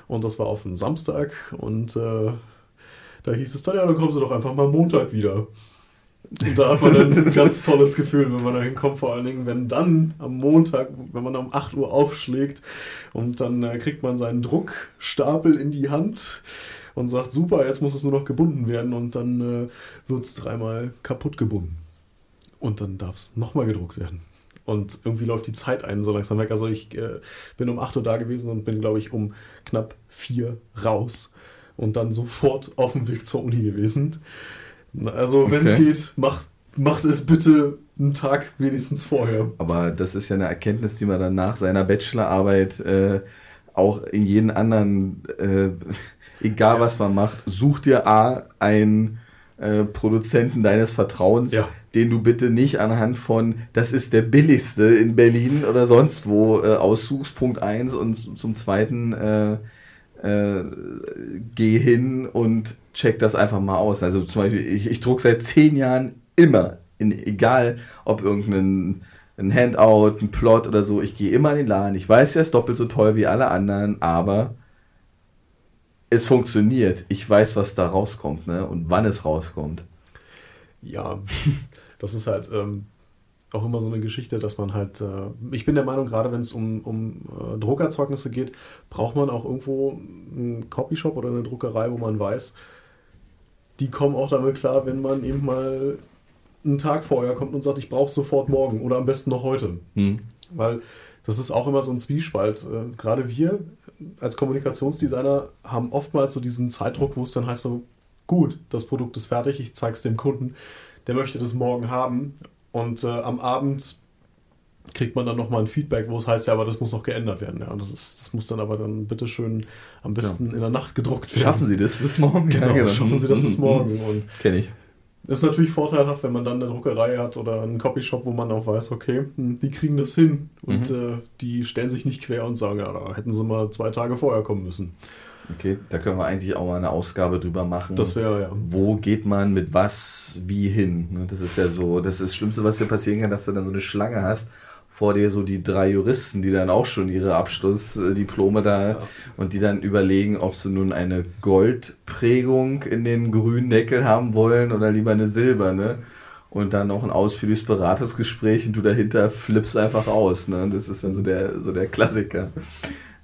Und das war auf einen Samstag und äh, da hieß es dann, ja, dann kommst du doch einfach mal Montag wieder. Und da hat man ein ganz tolles Gefühl, wenn man da hinkommt, vor allen Dingen, wenn dann am Montag, wenn man um 8 Uhr aufschlägt und dann äh, kriegt man seinen Druckstapel in die Hand und sagt, super, jetzt muss es nur noch gebunden werden und dann äh, wird es dreimal kaputt gebunden. Und dann darf es nochmal gedruckt werden. Und irgendwie läuft die Zeit ein so langsam weg. Also ich äh, bin um 8 Uhr da gewesen und bin, glaube ich, um knapp 4 raus. Und dann sofort auf dem Weg zur Uni gewesen. Also wenn es okay. geht, macht, macht es bitte einen Tag wenigstens vorher. Aber das ist ja eine Erkenntnis, die man dann nach seiner Bachelorarbeit äh, auch in jeden anderen äh, egal ja. was man macht, such dir A einen äh, Produzenten deines Vertrauens, ja. den du bitte nicht anhand von, das ist der billigste in Berlin oder sonst wo äh, aussuchst, Punkt 1 und zum zweiten äh, geh hin und check das einfach mal aus. Also zum Beispiel, ich, ich druck seit zehn Jahren immer, in, egal ob irgendein ein Handout, ein Plot oder so, ich gehe immer in den Laden. Ich weiß, er ist doppelt so toll wie alle anderen, aber es funktioniert. Ich weiß, was da rauskommt ne? und wann es rauskommt. Ja, das ist halt ähm, auch immer so eine Geschichte, dass man halt, äh, ich bin der Meinung, gerade wenn es um, um äh, Druckerzeugnisse geht, braucht man auch irgendwo einen Copyshop oder eine Druckerei, wo man weiß, die kommen auch damit klar, wenn man eben mal einen Tag vorher kommt und sagt, ich brauche sofort morgen oder am besten noch heute. Hm. Weil das ist auch immer so ein Zwiespalt. Äh, gerade wir als Kommunikationsdesigner haben oftmals so diesen Zeitdruck, wo es dann heißt so, gut, das Produkt ist fertig, ich zeige es dem Kunden, der möchte das morgen haben und äh, am Abend kriegt man dann nochmal ein Feedback, wo es heißt, ja, aber das muss noch geändert werden. Ja, das, ist, das muss dann aber dann bitteschön am besten ja. in der Nacht gedruckt werden. Schaffen Sie das bis morgen? Genau, ja, genau. schaffen Sie das bis morgen. Kenne ich. Ist natürlich vorteilhaft, wenn man dann eine Druckerei hat oder einen Copyshop, wo man auch weiß, okay, hm, die kriegen das hin und mhm. äh, die stellen sich nicht quer und sagen, ja, da hätten sie mal zwei Tage vorher kommen müssen. Okay, da können wir eigentlich auch mal eine Ausgabe drüber machen. Das wäre ja. Wo geht man mit was wie hin? Ne, das ist ja so, das ist das Schlimmste, was dir passieren kann, dass du dann so eine Schlange hast vor dir so die drei Juristen, die dann auch schon ihre Abschlussdiplome da ja. und die dann überlegen, ob sie nun eine Goldprägung in den grünen Deckel haben wollen oder lieber eine silberne. Und dann noch ein ausführliches Beratungsgespräch und du dahinter flippst einfach aus. Ne? Das ist dann so der, so der Klassiker.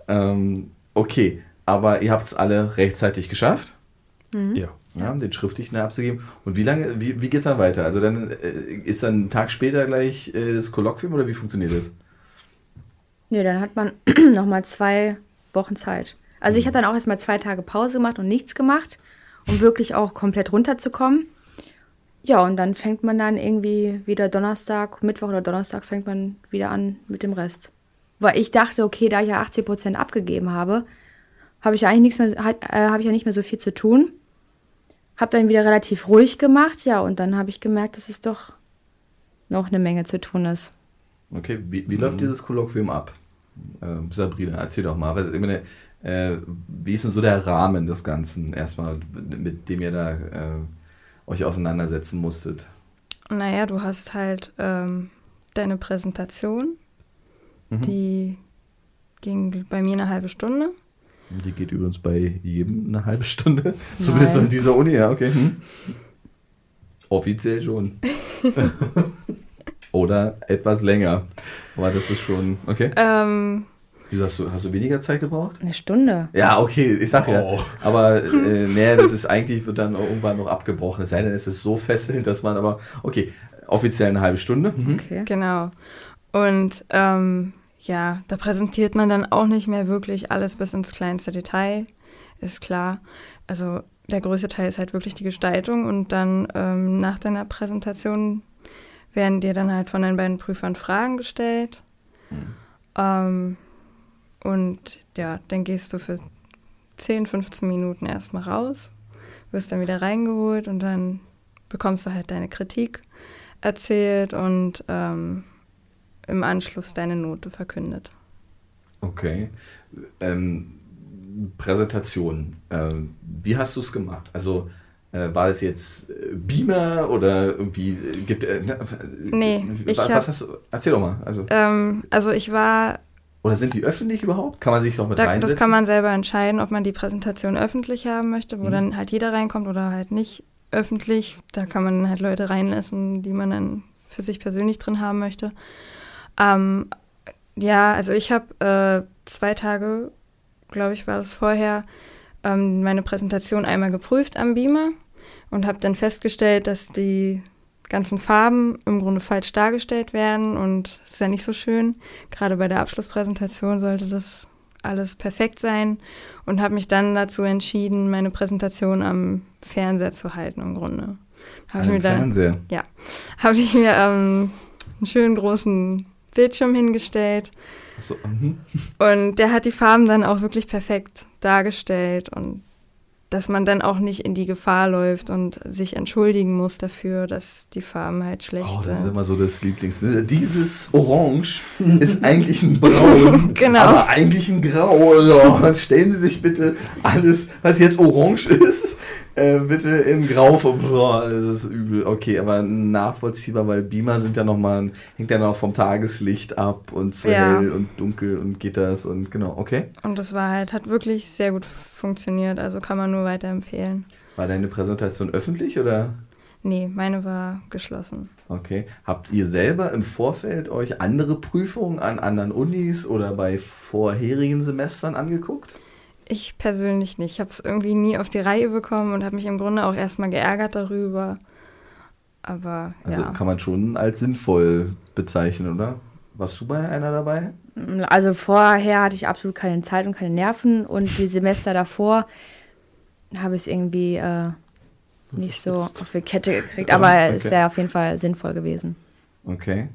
Ähm, okay, aber ihr habt es alle rechtzeitig geschafft. Mhm. Ja ja, den schriftlichen abzugeben. Und wie lange, wie, wie geht es dann weiter? Also dann äh, ist dann einen Tag später gleich äh, das Kolloquium oder wie funktioniert das? Nee, dann hat man nochmal zwei Wochen Zeit. Also mhm. ich habe dann auch erstmal zwei Tage Pause gemacht und nichts gemacht, um wirklich auch komplett runterzukommen. Ja, und dann fängt man dann irgendwie wieder Donnerstag, Mittwoch oder Donnerstag fängt man wieder an mit dem Rest. Weil ich dachte, okay, da ich ja 80 Prozent abgegeben habe, habe ich ja eigentlich nichts mehr, äh, habe ich ja nicht mehr so viel zu tun. Habe dann wieder relativ ruhig gemacht, ja, und dann habe ich gemerkt, dass es doch noch eine Menge zu tun ist. Okay, wie, wie mhm. läuft dieses Kolloquium ab? Äh, Sabrina, erzähl doch mal. Ich meine, äh, wie ist denn so der Rahmen des Ganzen erstmal, mit dem ihr da äh, euch auseinandersetzen musstet? Naja, du hast halt ähm, deine Präsentation, mhm. die ging bei mir eine halbe Stunde. Die geht übrigens bei jedem eine halbe Stunde. Zumindest an dieser Uni, ja, okay. Hm. Offiziell schon. Oder etwas länger. Aber das ist schon, okay. Ähm, Wieso hast du, hast du weniger Zeit gebraucht? Eine Stunde. Ja, okay, ich sag oh. ja. Aber äh, nee, das ist eigentlich, wird dann irgendwann noch abgebrochen. Es sei denn, es ist so fesselnd, dass man aber, okay, Offiziell eine halbe Stunde. Mhm. Okay. Genau. Und ähm, ja, da präsentiert man dann auch nicht mehr wirklich alles bis ins kleinste Detail, ist klar. Also der größte Teil ist halt wirklich die Gestaltung und dann ähm, nach deiner Präsentation werden dir dann halt von den beiden Prüfern Fragen gestellt. Mhm. Ähm, und ja, dann gehst du für 10, 15 Minuten erstmal raus, wirst dann wieder reingeholt und dann bekommst du halt deine Kritik erzählt und ähm, im Anschluss deine Note verkündet. Okay. Ähm, Präsentation. Ähm, wie hast du es gemacht? Also äh, war es jetzt äh, Beamer oder irgendwie äh, gibt äh, ne, Nee, was, ich was hab- hast du? Erzähl doch mal. Also, Ähm, also ich war, oder sind die öffentlich überhaupt? Kann man sich noch mit da, reinsetzen? das kann man selber entscheiden, ob man die Präsentation öffentlich haben möchte, wo Mhm. dann halt jeder reinkommt oder halt nicht öffentlich. Da kann man halt Leute reinlassen, die man dann für sich persönlich drin haben möchte. Ähm, ja, also ich habe äh, zwei Tage, glaube ich, war das vorher, ähm, meine Präsentation einmal geprüft am Beamer und habe dann festgestellt, dass die ganzen Farben im Grunde falsch dargestellt werden und das ist ja nicht so schön. Gerade bei der Abschlusspräsentation sollte das alles perfekt sein und habe mich dann dazu entschieden, meine Präsentation am Fernseher zu halten im Grunde. Habe ich An mir dem da Fernseher. habe ich mir ähm, einen schönen großen Bildschirm hingestellt Achso, mhm. und der hat die Farben dann auch wirklich perfekt dargestellt und dass man dann auch nicht in die Gefahr läuft und sich entschuldigen muss dafür, dass die Farben halt schlecht Oh, das ist sind. immer so das Lieblings. Dieses Orange ist eigentlich ein Braun, Genau. aber eigentlich ein Grau. So, stellen Sie sich bitte alles, was jetzt Orange ist, äh, bitte in Grau. Boah, das ist übel. Okay, aber nachvollziehbar, weil Beamer sind ja nochmal, hängt ja noch vom Tageslicht ab und zu Ja. hell und dunkel und geht das und genau, okay. Und das war halt, hat wirklich sehr gut funktioniert, also kann man nur weiterempfehlen. War deine Präsentation öffentlich oder? Nee, meine war geschlossen. Okay. Habt ihr selber im Vorfeld euch andere Prüfungen an anderen Unis oder bei vorherigen Semestern angeguckt? Ich persönlich nicht. Ich habe es irgendwie nie auf die Reihe bekommen und habe mich im Grunde auch erstmal geärgert darüber. Aber Also ja. kann man schon als sinnvoll bezeichnen, oder? Warst du bei einer dabei? Also vorher hatte ich absolut keine Zeit und keine Nerven und die Semester davor habe ich es irgendwie äh, nicht so auf die Kette gekriegt. Aber okay. es wäre auf jeden Fall sinnvoll gewesen. Okay.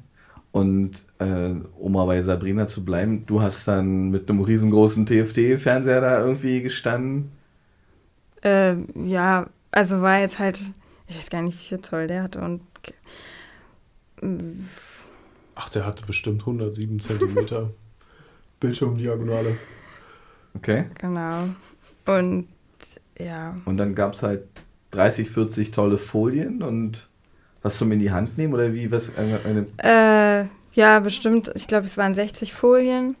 Und äh, um mal bei Sabrina zu bleiben, du hast dann mit einem riesengroßen TFT-Fernseher da irgendwie gestanden. Äh, ja, also war jetzt halt, ich weiß gar nicht, wie viel Zoll der hatte und Ach, der hatte bestimmt 107 Zentimeter Bildschirmdiagonale. Okay. genau. Und ja, Und dann gab es halt 30, 40 tolle Folien und was zum in die Hand nehmen oder wie? Was, eine, eine, Äh, ja, bestimmt. Ich glaube, es waren 60 Folien.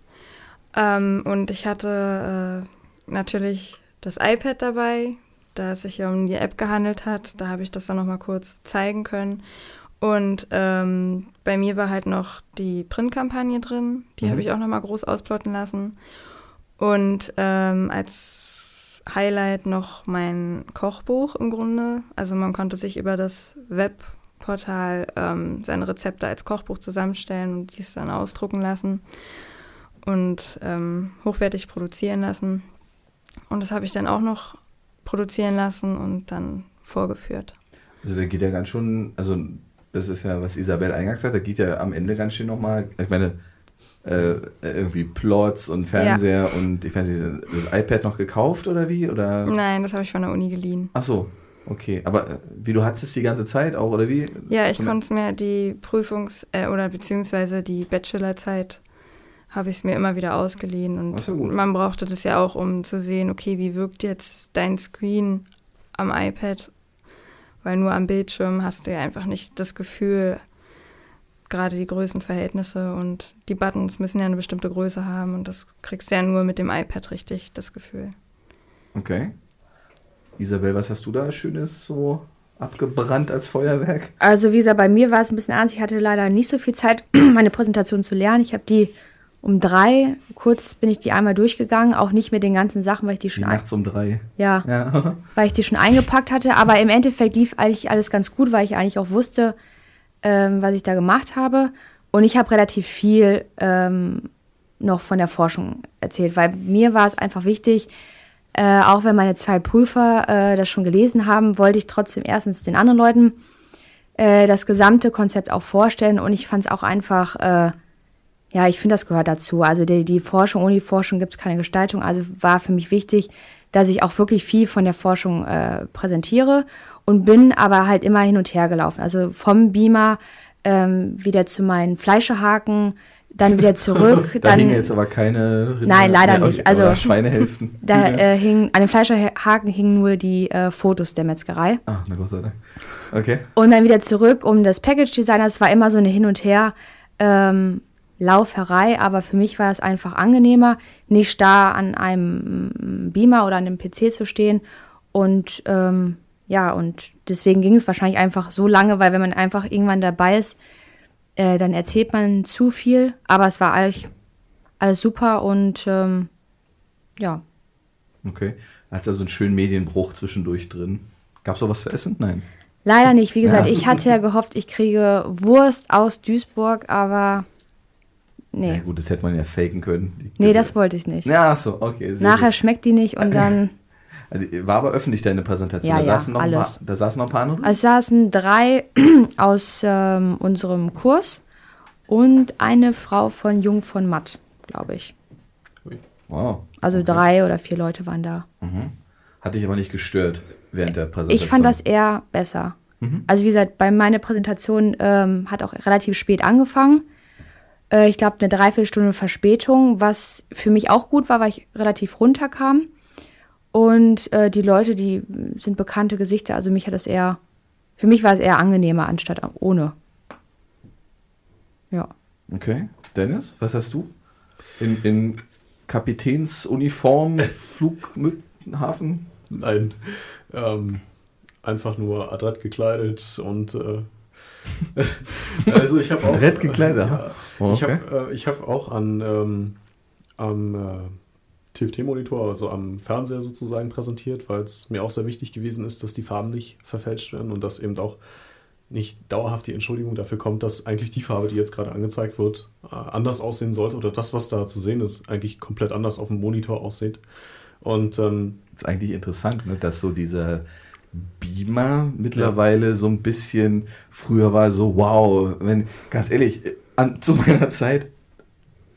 Ähm, und ich hatte äh, natürlich das iPad dabei, da es sich um die App gehandelt hat. Da habe ich das dann nochmal kurz zeigen können. Und ähm, bei mir war halt noch die Printkampagne drin. Die Mhm. habe ich auch nochmal groß ausplotten lassen. Und ähm, als Highlight noch mein Kochbuch im Grunde. Also man konnte sich über das Webportal ähm, seine Rezepte als Kochbuch zusammenstellen und dies dann ausdrucken lassen und ähm, hochwertig produzieren lassen. Und das habe ich dann auch noch produzieren lassen und dann vorgeführt. also da geht ja ganz schon, also das ist ja, was Isabel eingangs sagt, da geht ja am Ende ganz schön nochmal, ich meine, äh, irgendwie Plots und Fernseher und ich weiß nicht, das iPad noch gekauft oder wie? Oder? Nein, das habe ich von der Uni geliehen. Ach so, okay. Aber äh, wie, du hattest es die ganze Zeit auch, oder wie? Ja, ich konnte es mir die Prüfungs- äh, oder beziehungsweise die Bachelorzeit habe ich es mir immer wieder ausgeliehen und so, man brauchte das ja auch, um zu sehen, okay, wie wirkt jetzt dein Screen am iPad, weil nur am Bildschirm hast du ja einfach nicht das Gefühl, gerade die Größenverhältnisse und die Buttons müssen ja eine bestimmte Größe haben und das kriegst du ja nur mit dem iPad richtig, das Gefühl. Okay. Isabel, was hast du da Schönes so abgebrannt als Feuerwerk? Also wie gesagt, bei mir war es ein bisschen ernst. Ich hatte leider nicht so viel Zeit, meine Präsentation zu lernen. Ich habe die um drei, kurz bin ich die einmal durchgegangen, auch nicht mit den ganzen Sachen, weil ich die schon, ein, nachts um drei. ja, Ja. weil ich die schon eingepackt hatte. Aber im Endeffekt lief eigentlich alles ganz gut, weil ich eigentlich auch wusste, ähm, was ich da gemacht habe. Und ich habe relativ viel ähm, noch von der Forschung erzählt, weil mir war es einfach wichtig, äh, auch wenn meine zwei Prüfer äh, das schon gelesen haben, wollte ich trotzdem erstens den anderen Leuten äh, das gesamte Konzept auch vorstellen und ich fand es auch einfach, äh, ja, ich finde, das gehört dazu. Also die, die Forschung, ohne die Forschung gibt es keine Gestaltung. Also war für mich wichtig, dass ich auch wirklich viel von der Forschung äh, präsentiere und bin aber halt immer hin und her gelaufen. Also vom Beamer ähm, wieder zu meinen Fleischehaken, dann wieder zurück. da dann, hingen jetzt aber keine Rinder, Nein, leider mehr, nicht. Also- Schweinehälften. Da äh, hing, an dem Fleischehaken hingen nur die äh, Fotos der Metzgerei. Ah, na Gott sei Dank. Okay. Und dann wieder zurück um das Package Design. Es war immer so eine Hin und Her ähm, Lauferei, aber für mich war es einfach angenehmer, nicht da an einem Beamer oder an einem PC zu stehen. Und ähm, ja, und deswegen ging es wahrscheinlich einfach so lange, weil wenn man einfach irgendwann dabei ist, äh, dann erzählt man zu viel. Aber es war eigentlich alles super und ähm, ja, Okay. Hat also einen schönen Medienbruch zwischendurch drin. Gab es auch was zu essen? Nein. Leider nicht. Wie gesagt, Ja. ich hatte ja gehofft, ich kriege Wurst aus Duisburg, aber nee. Na gut, das hätte man ja faken können. Die- Nee, das wollte ich nicht. Ja, ach so, okay. Nachher gut. schmeckt die nicht und dann. Also, war aber öffentlich deine Präsentation. Ja, da, ja, saßen noch ein alles. paar, da saßen noch ein paar andere. Also es saßen drei aus ähm, unserem Kurs und eine Frau von Jung von Matt, glaube ich. Wow. Also Okay. drei oder vier Leute waren da. Mhm. Hat dich aber nicht gestört während der Präsentation. Ich fand das eher besser. Mhm. Also wie gesagt, bei meiner Präsentation ähm, hat auch relativ spät angefangen. Äh, ich glaube eine Dreiviertelstunde Verspätung, was für mich auch gut war, weil ich relativ runterkam. Und äh, die Leute, die sind bekannte Gesichter, also mich hat das eher, für mich war es eher angenehmer anstatt ohne. Ja. Okay. Dennis, was hast du? In, in Kapitänsuniform, Flughafen? Nein, ähm, einfach nur adrett gekleidet und äh, also ich habe auch Adrett gekleidet, ja, Oh, ich okay. habe äh, ich habe auch an ähm, am äh, TFT-Monitor, also am Fernseher sozusagen präsentiert, weil es mir auch sehr wichtig gewesen ist, dass die Farben nicht verfälscht werden und dass eben auch nicht dauerhaft die Entschuldigung dafür kommt, dass eigentlich die Farbe, die jetzt gerade angezeigt wird, äh, anders aussehen sollte oder das, was da zu sehen ist, eigentlich komplett anders auf dem Monitor aussieht. Und ähm, ist eigentlich interessant, ne, dass so dieser Beamer mittlerweile so ein bisschen früher war so, wow, wenn, ganz ehrlich, an, zu meiner Zeit,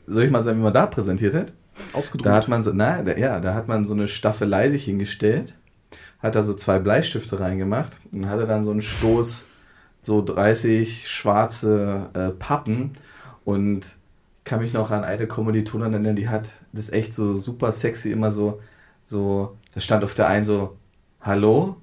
soll ich mal sagen, wie man da präsentiert hat? Ausgedruckt. Da hat man so, na, da, ja, da hat man so eine Staffelei sich hingestellt, hat da so zwei Bleistifte reingemacht und hatte dann so einen Stoß, so 30 schwarze äh, Pappen und kann mich noch an eine Kommilitonin erinnern, die hat das echt so super sexy immer so, so, da stand auf der einen so, hallo?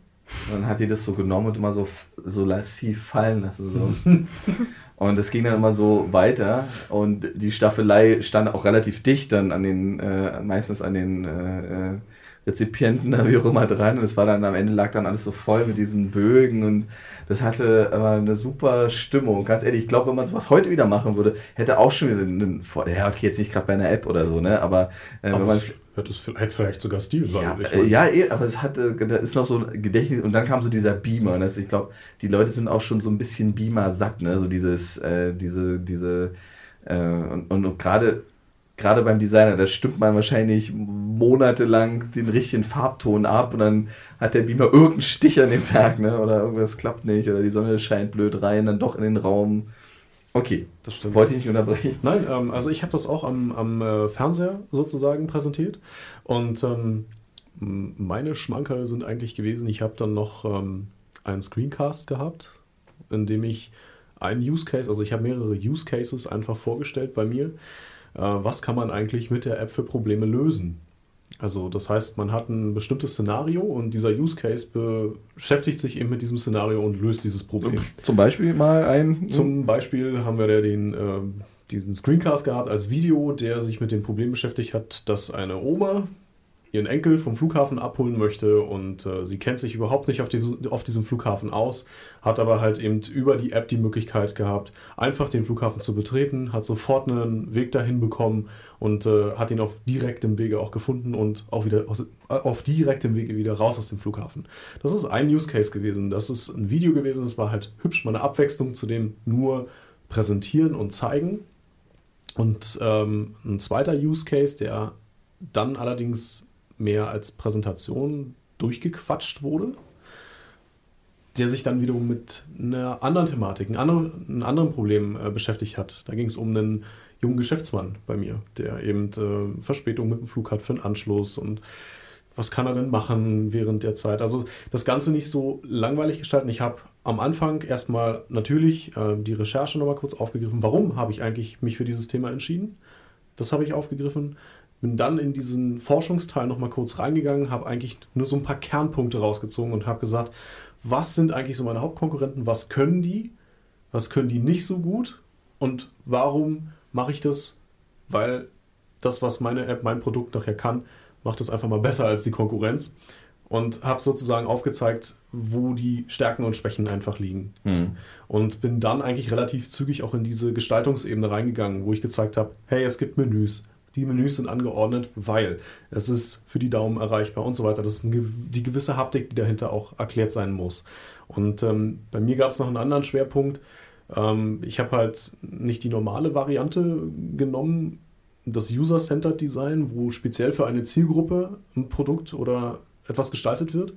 Und dann hat die das so genommen und immer so, so lassiv fallen lassen. So. Und es ging dann immer so weiter. Und die Staffelei stand auch relativ dicht dann an den, äh, meistens an den äh, äh, Rezipienten, da wie auch immer dran. Und es war dann am Ende lag dann alles so voll mit diesen Bögen und das hatte aber eine super Stimmung. Ganz ehrlich, ich glaube, wenn man sowas heute wieder machen würde, hätte auch schon wieder einen Vor Ja, okay, jetzt nicht gerade bei einer App oder so, ne? Aber äh, Aber wenn man. hätte es vielleicht, vielleicht sogar Stil, Ja, ich äh, ja, eh, aber es hatte, da ist noch so ein Gedächtnis und dann kam so dieser Beamer. Und das, ich glaube, die Leute sind auch schon so ein bisschen Beamer satt, ne? So dieses, äh, diese, diese, äh, und, und, und gerade gerade beim Designer, da stimmt man wahrscheinlich monatelang den richtigen Farbton ab und dann hat der Beamer irgendeinen Stich an dem Tag, ne? Oder irgendwas klappt nicht oder die Sonne scheint blöd rein, dann doch in den Raum. Okay, das stimmt. wollte ich nicht unterbrechen. Nein, ähm, also ich habe das auch am, am äh, Fernseher sozusagen präsentiert. Und ähm, meine Schmankerl sind eigentlich gewesen, ich habe dann noch ähm, einen Screencast gehabt, in dem ich einen Use Case, also ich habe mehrere Use Cases einfach vorgestellt bei mir. Äh, was kann man eigentlich mit der App für Probleme lösen? Also das heißt, man hat ein bestimmtes Szenario und dieser Use Case beschäftigt sich eben mit diesem Szenario und löst dieses Problem. Zum Beispiel mal ein. Zum Beispiel haben wir da den, ähm, diesen Screencast gehabt als Video, der sich mit dem Problem beschäftigt hat, dass eine Oma ihren Enkel vom Flughafen abholen möchte und äh, sie kennt sich überhaupt nicht auf, die, auf diesem Flughafen aus, hat aber halt eben über die App die Möglichkeit gehabt, einfach den Flughafen zu betreten, hat sofort einen Weg dahin bekommen und äh, hat ihn auf direktem Wege auch gefunden und auch wieder aus, auf direktem Wege wieder raus aus dem Flughafen. Das ist ein Use Case gewesen. Das ist ein Video gewesen. Das war halt hübsch, mal eine Abwechslung zu dem nur präsentieren und zeigen. Und ähm, ein zweiter Use Case, der dann allerdings mehr als Präsentation durchgequatscht wurde, der sich dann wiederum mit einer anderen Thematik, einem anderen, einem anderen Problem äh, beschäftigt hat. Da ging es um einen jungen Geschäftsmann bei mir, der eben äh, Verspätung mit dem Flug hat für einen Anschluss und was kann er denn machen während der Zeit. Also das Ganze nicht so langweilig gestalten. Ich habe am Anfang erstmal natürlich äh, die Recherche nochmal kurz aufgegriffen. Warum habe ich eigentlich mich für dieses Thema entschieden? Das habe ich aufgegriffen. Bin dann in diesen Forschungsteil nochmal kurz reingegangen, habe eigentlich nur so ein paar Kernpunkte rausgezogen und habe gesagt, was sind eigentlich so meine Hauptkonkurrenten, was können die, was können die nicht so gut und warum mache ich das? Weil das, was meine App, mein Produkt nachher kann, macht es einfach mal besser als die Konkurrenz und habe sozusagen aufgezeigt, wo die Stärken und Schwächen einfach liegen. Mhm. Und bin dann eigentlich relativ zügig auch in diese Gestaltungsebene reingegangen, wo ich gezeigt habe, hey, es gibt Menüs, die Menüs sind angeordnet, weil es ist für die Daumen erreichbar und so weiter. Das ist die gewisse Haptik, die dahinter auch erklärt sein muss. Und ähm, bei mir gab es noch einen anderen Schwerpunkt. Ähm, ich habe halt nicht die normale Variante genommen, das User-Centered Design, wo speziell für eine Zielgruppe ein Produkt oder etwas gestaltet wird.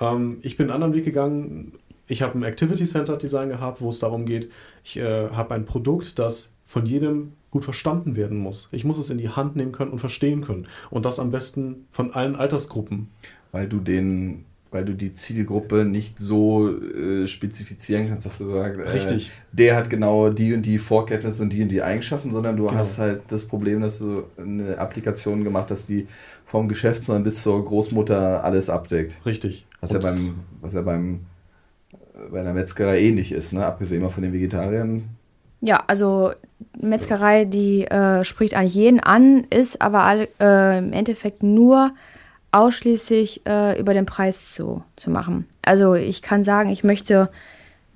Ähm, ich bin einen anderen Weg gegangen. Ich habe ein Activity-Centered Design gehabt, wo es darum geht, ich äh, habe ein Produkt, das von jedem gut verstanden werden muss. Ich muss es in die Hand nehmen können und verstehen können. Und das am besten von allen Altersgruppen. Weil du den, weil du die Zielgruppe nicht so äh, spezifizieren kannst, dass du sagst, äh, Richtig. der hat genau die und die Vorkenntnisse und die und die Eigenschaften, sondern du genau. hast halt das Problem, dass du eine Applikation gemacht hast, die vom Geschäftsmann bis zur Großmutter alles abdeckt. Richtig. Was ja beim, was ja beim bei einer Metzgerei ähnlich ist, ne? abgesehen mal von den Vegetariern ja, also Metzgerei, die äh, spricht eigentlich jeden an, ist aber all, äh, im Endeffekt nur ausschließlich äh, über den Preis zu, zu machen. Also ich kann sagen, ich möchte,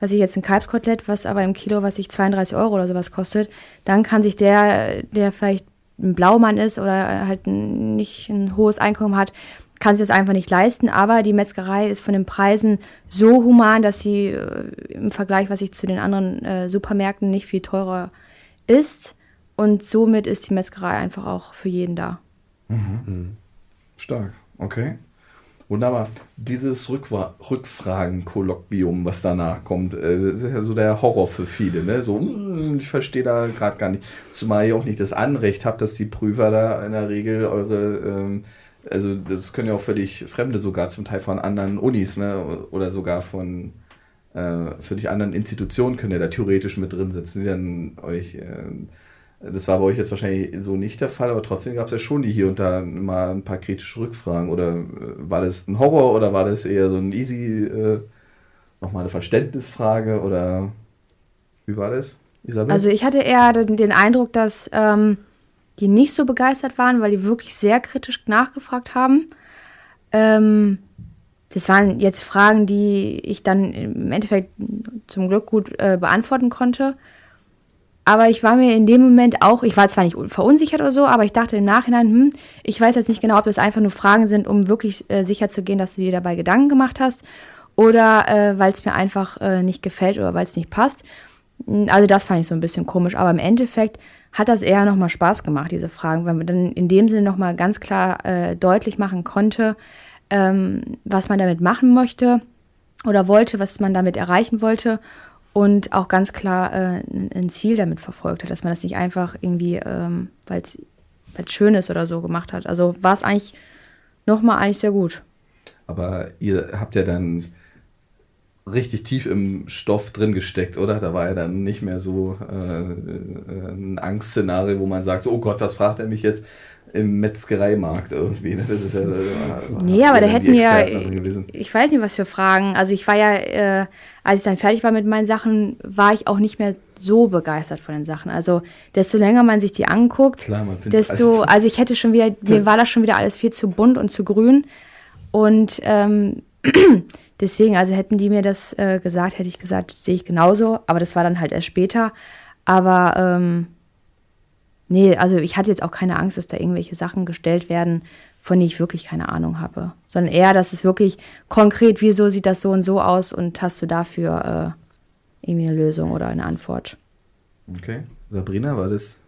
was ich jetzt ein Kalbskotelett, was aber im Kilo, was sich 32 Euro oder sowas kostet, dann kann sich der, der vielleicht ein Blaumann ist oder halt nicht ein hohes Einkommen hat, kann sich das einfach nicht leisten, aber die Metzgerei ist von den Preisen so human, dass sie äh, im Vergleich, was ich zu den anderen äh, Supermärkten nicht viel teurer ist. Und somit ist die Metzgerei einfach auch für jeden da. Mhm. mhm. Stark, okay. Wunderbar. Dieses Rückwa Rückfragen-Kolloquium, was danach kommt, äh, das ist ja so der Horror für viele. Ne? So, hm, ich verstehe da gerade gar nicht. Zumal ihr auch nicht das Anrecht habt, dass die Prüfer da in der Regel eure ähm, also das können ja auch völlig Fremde sogar zum Teil von anderen Unis, ne? Oder sogar von äh, völlig anderen Institutionen können ja da theoretisch mit drin sitzen, die dann euch. Äh, das war bei euch jetzt wahrscheinlich so nicht der Fall, aber trotzdem gab es ja schon die hier und da mal ein paar kritische Rückfragen. Oder äh, war das ein Horror oder war das eher so ein easy, äh, nochmal eine Verständnisfrage oder wie war das, Isabel? Also ich hatte eher den, den Eindruck, dass ähm, die nicht so begeistert waren, weil die wirklich sehr kritisch nachgefragt haben. Ähm, das waren jetzt Fragen, die ich dann im Endeffekt zum Glück gut äh, beantworten konnte. Aber ich war mir in dem Moment auch, ich war zwar nicht verunsichert oder so, aber ich dachte im Nachhinein, hm, ich weiß jetzt nicht genau, ob das einfach nur Fragen sind, um wirklich äh, sicher zu gehen, dass du dir dabei Gedanken gemacht hast oder äh, weil es mir einfach äh, nicht gefällt oder weil es nicht passt. Also das fand ich so ein bisschen komisch, aber im Endeffekt hat das eher nochmal Spaß gemacht, diese Fragen, weil man dann in dem Sinne nochmal ganz klar äh, deutlich machen konnte, ähm, was man damit machen möchte oder wollte, was man damit erreichen wollte und auch ganz klar äh, ein Ziel damit verfolgt hat, dass man das nicht einfach irgendwie, ähm, weil es schön ist oder so gemacht hat. Also war es eigentlich nochmal eigentlich sehr gut. Aber ihr habt ja dann richtig tief im Stoff drin gesteckt, oder? Da war ja dann nicht mehr so äh, ein Angstszenario, wo man sagt, oh Gott, was fragt er mich jetzt im Metzgereimarkt irgendwie? Ne? Das ist ja, äh, nee, aber da hätten ja, ich weiß nicht, was für Fragen. Also ich war ja, äh, als ich dann fertig war mit meinen Sachen, war ich auch nicht mehr so begeistert von den Sachen. Also desto länger man sich die anguckt, Klar, desto, also ich hätte schon wieder, mir war das schon wieder alles viel zu bunt und zu grün. Und ähm, deswegen, also hätten die mir das äh, gesagt, hätte ich gesagt, sehe ich genauso. Aber das war dann halt erst später. Aber ähm, nee, also ich hatte jetzt auch keine Angst, dass da irgendwelche Sachen gestellt werden, von denen ich wirklich keine Ahnung habe. Sondern eher, dass es wirklich konkret, wieso sieht das so und so aus und hast du dafür äh, irgendwie eine Lösung oder eine Antwort. Okay. Sabrina, war das?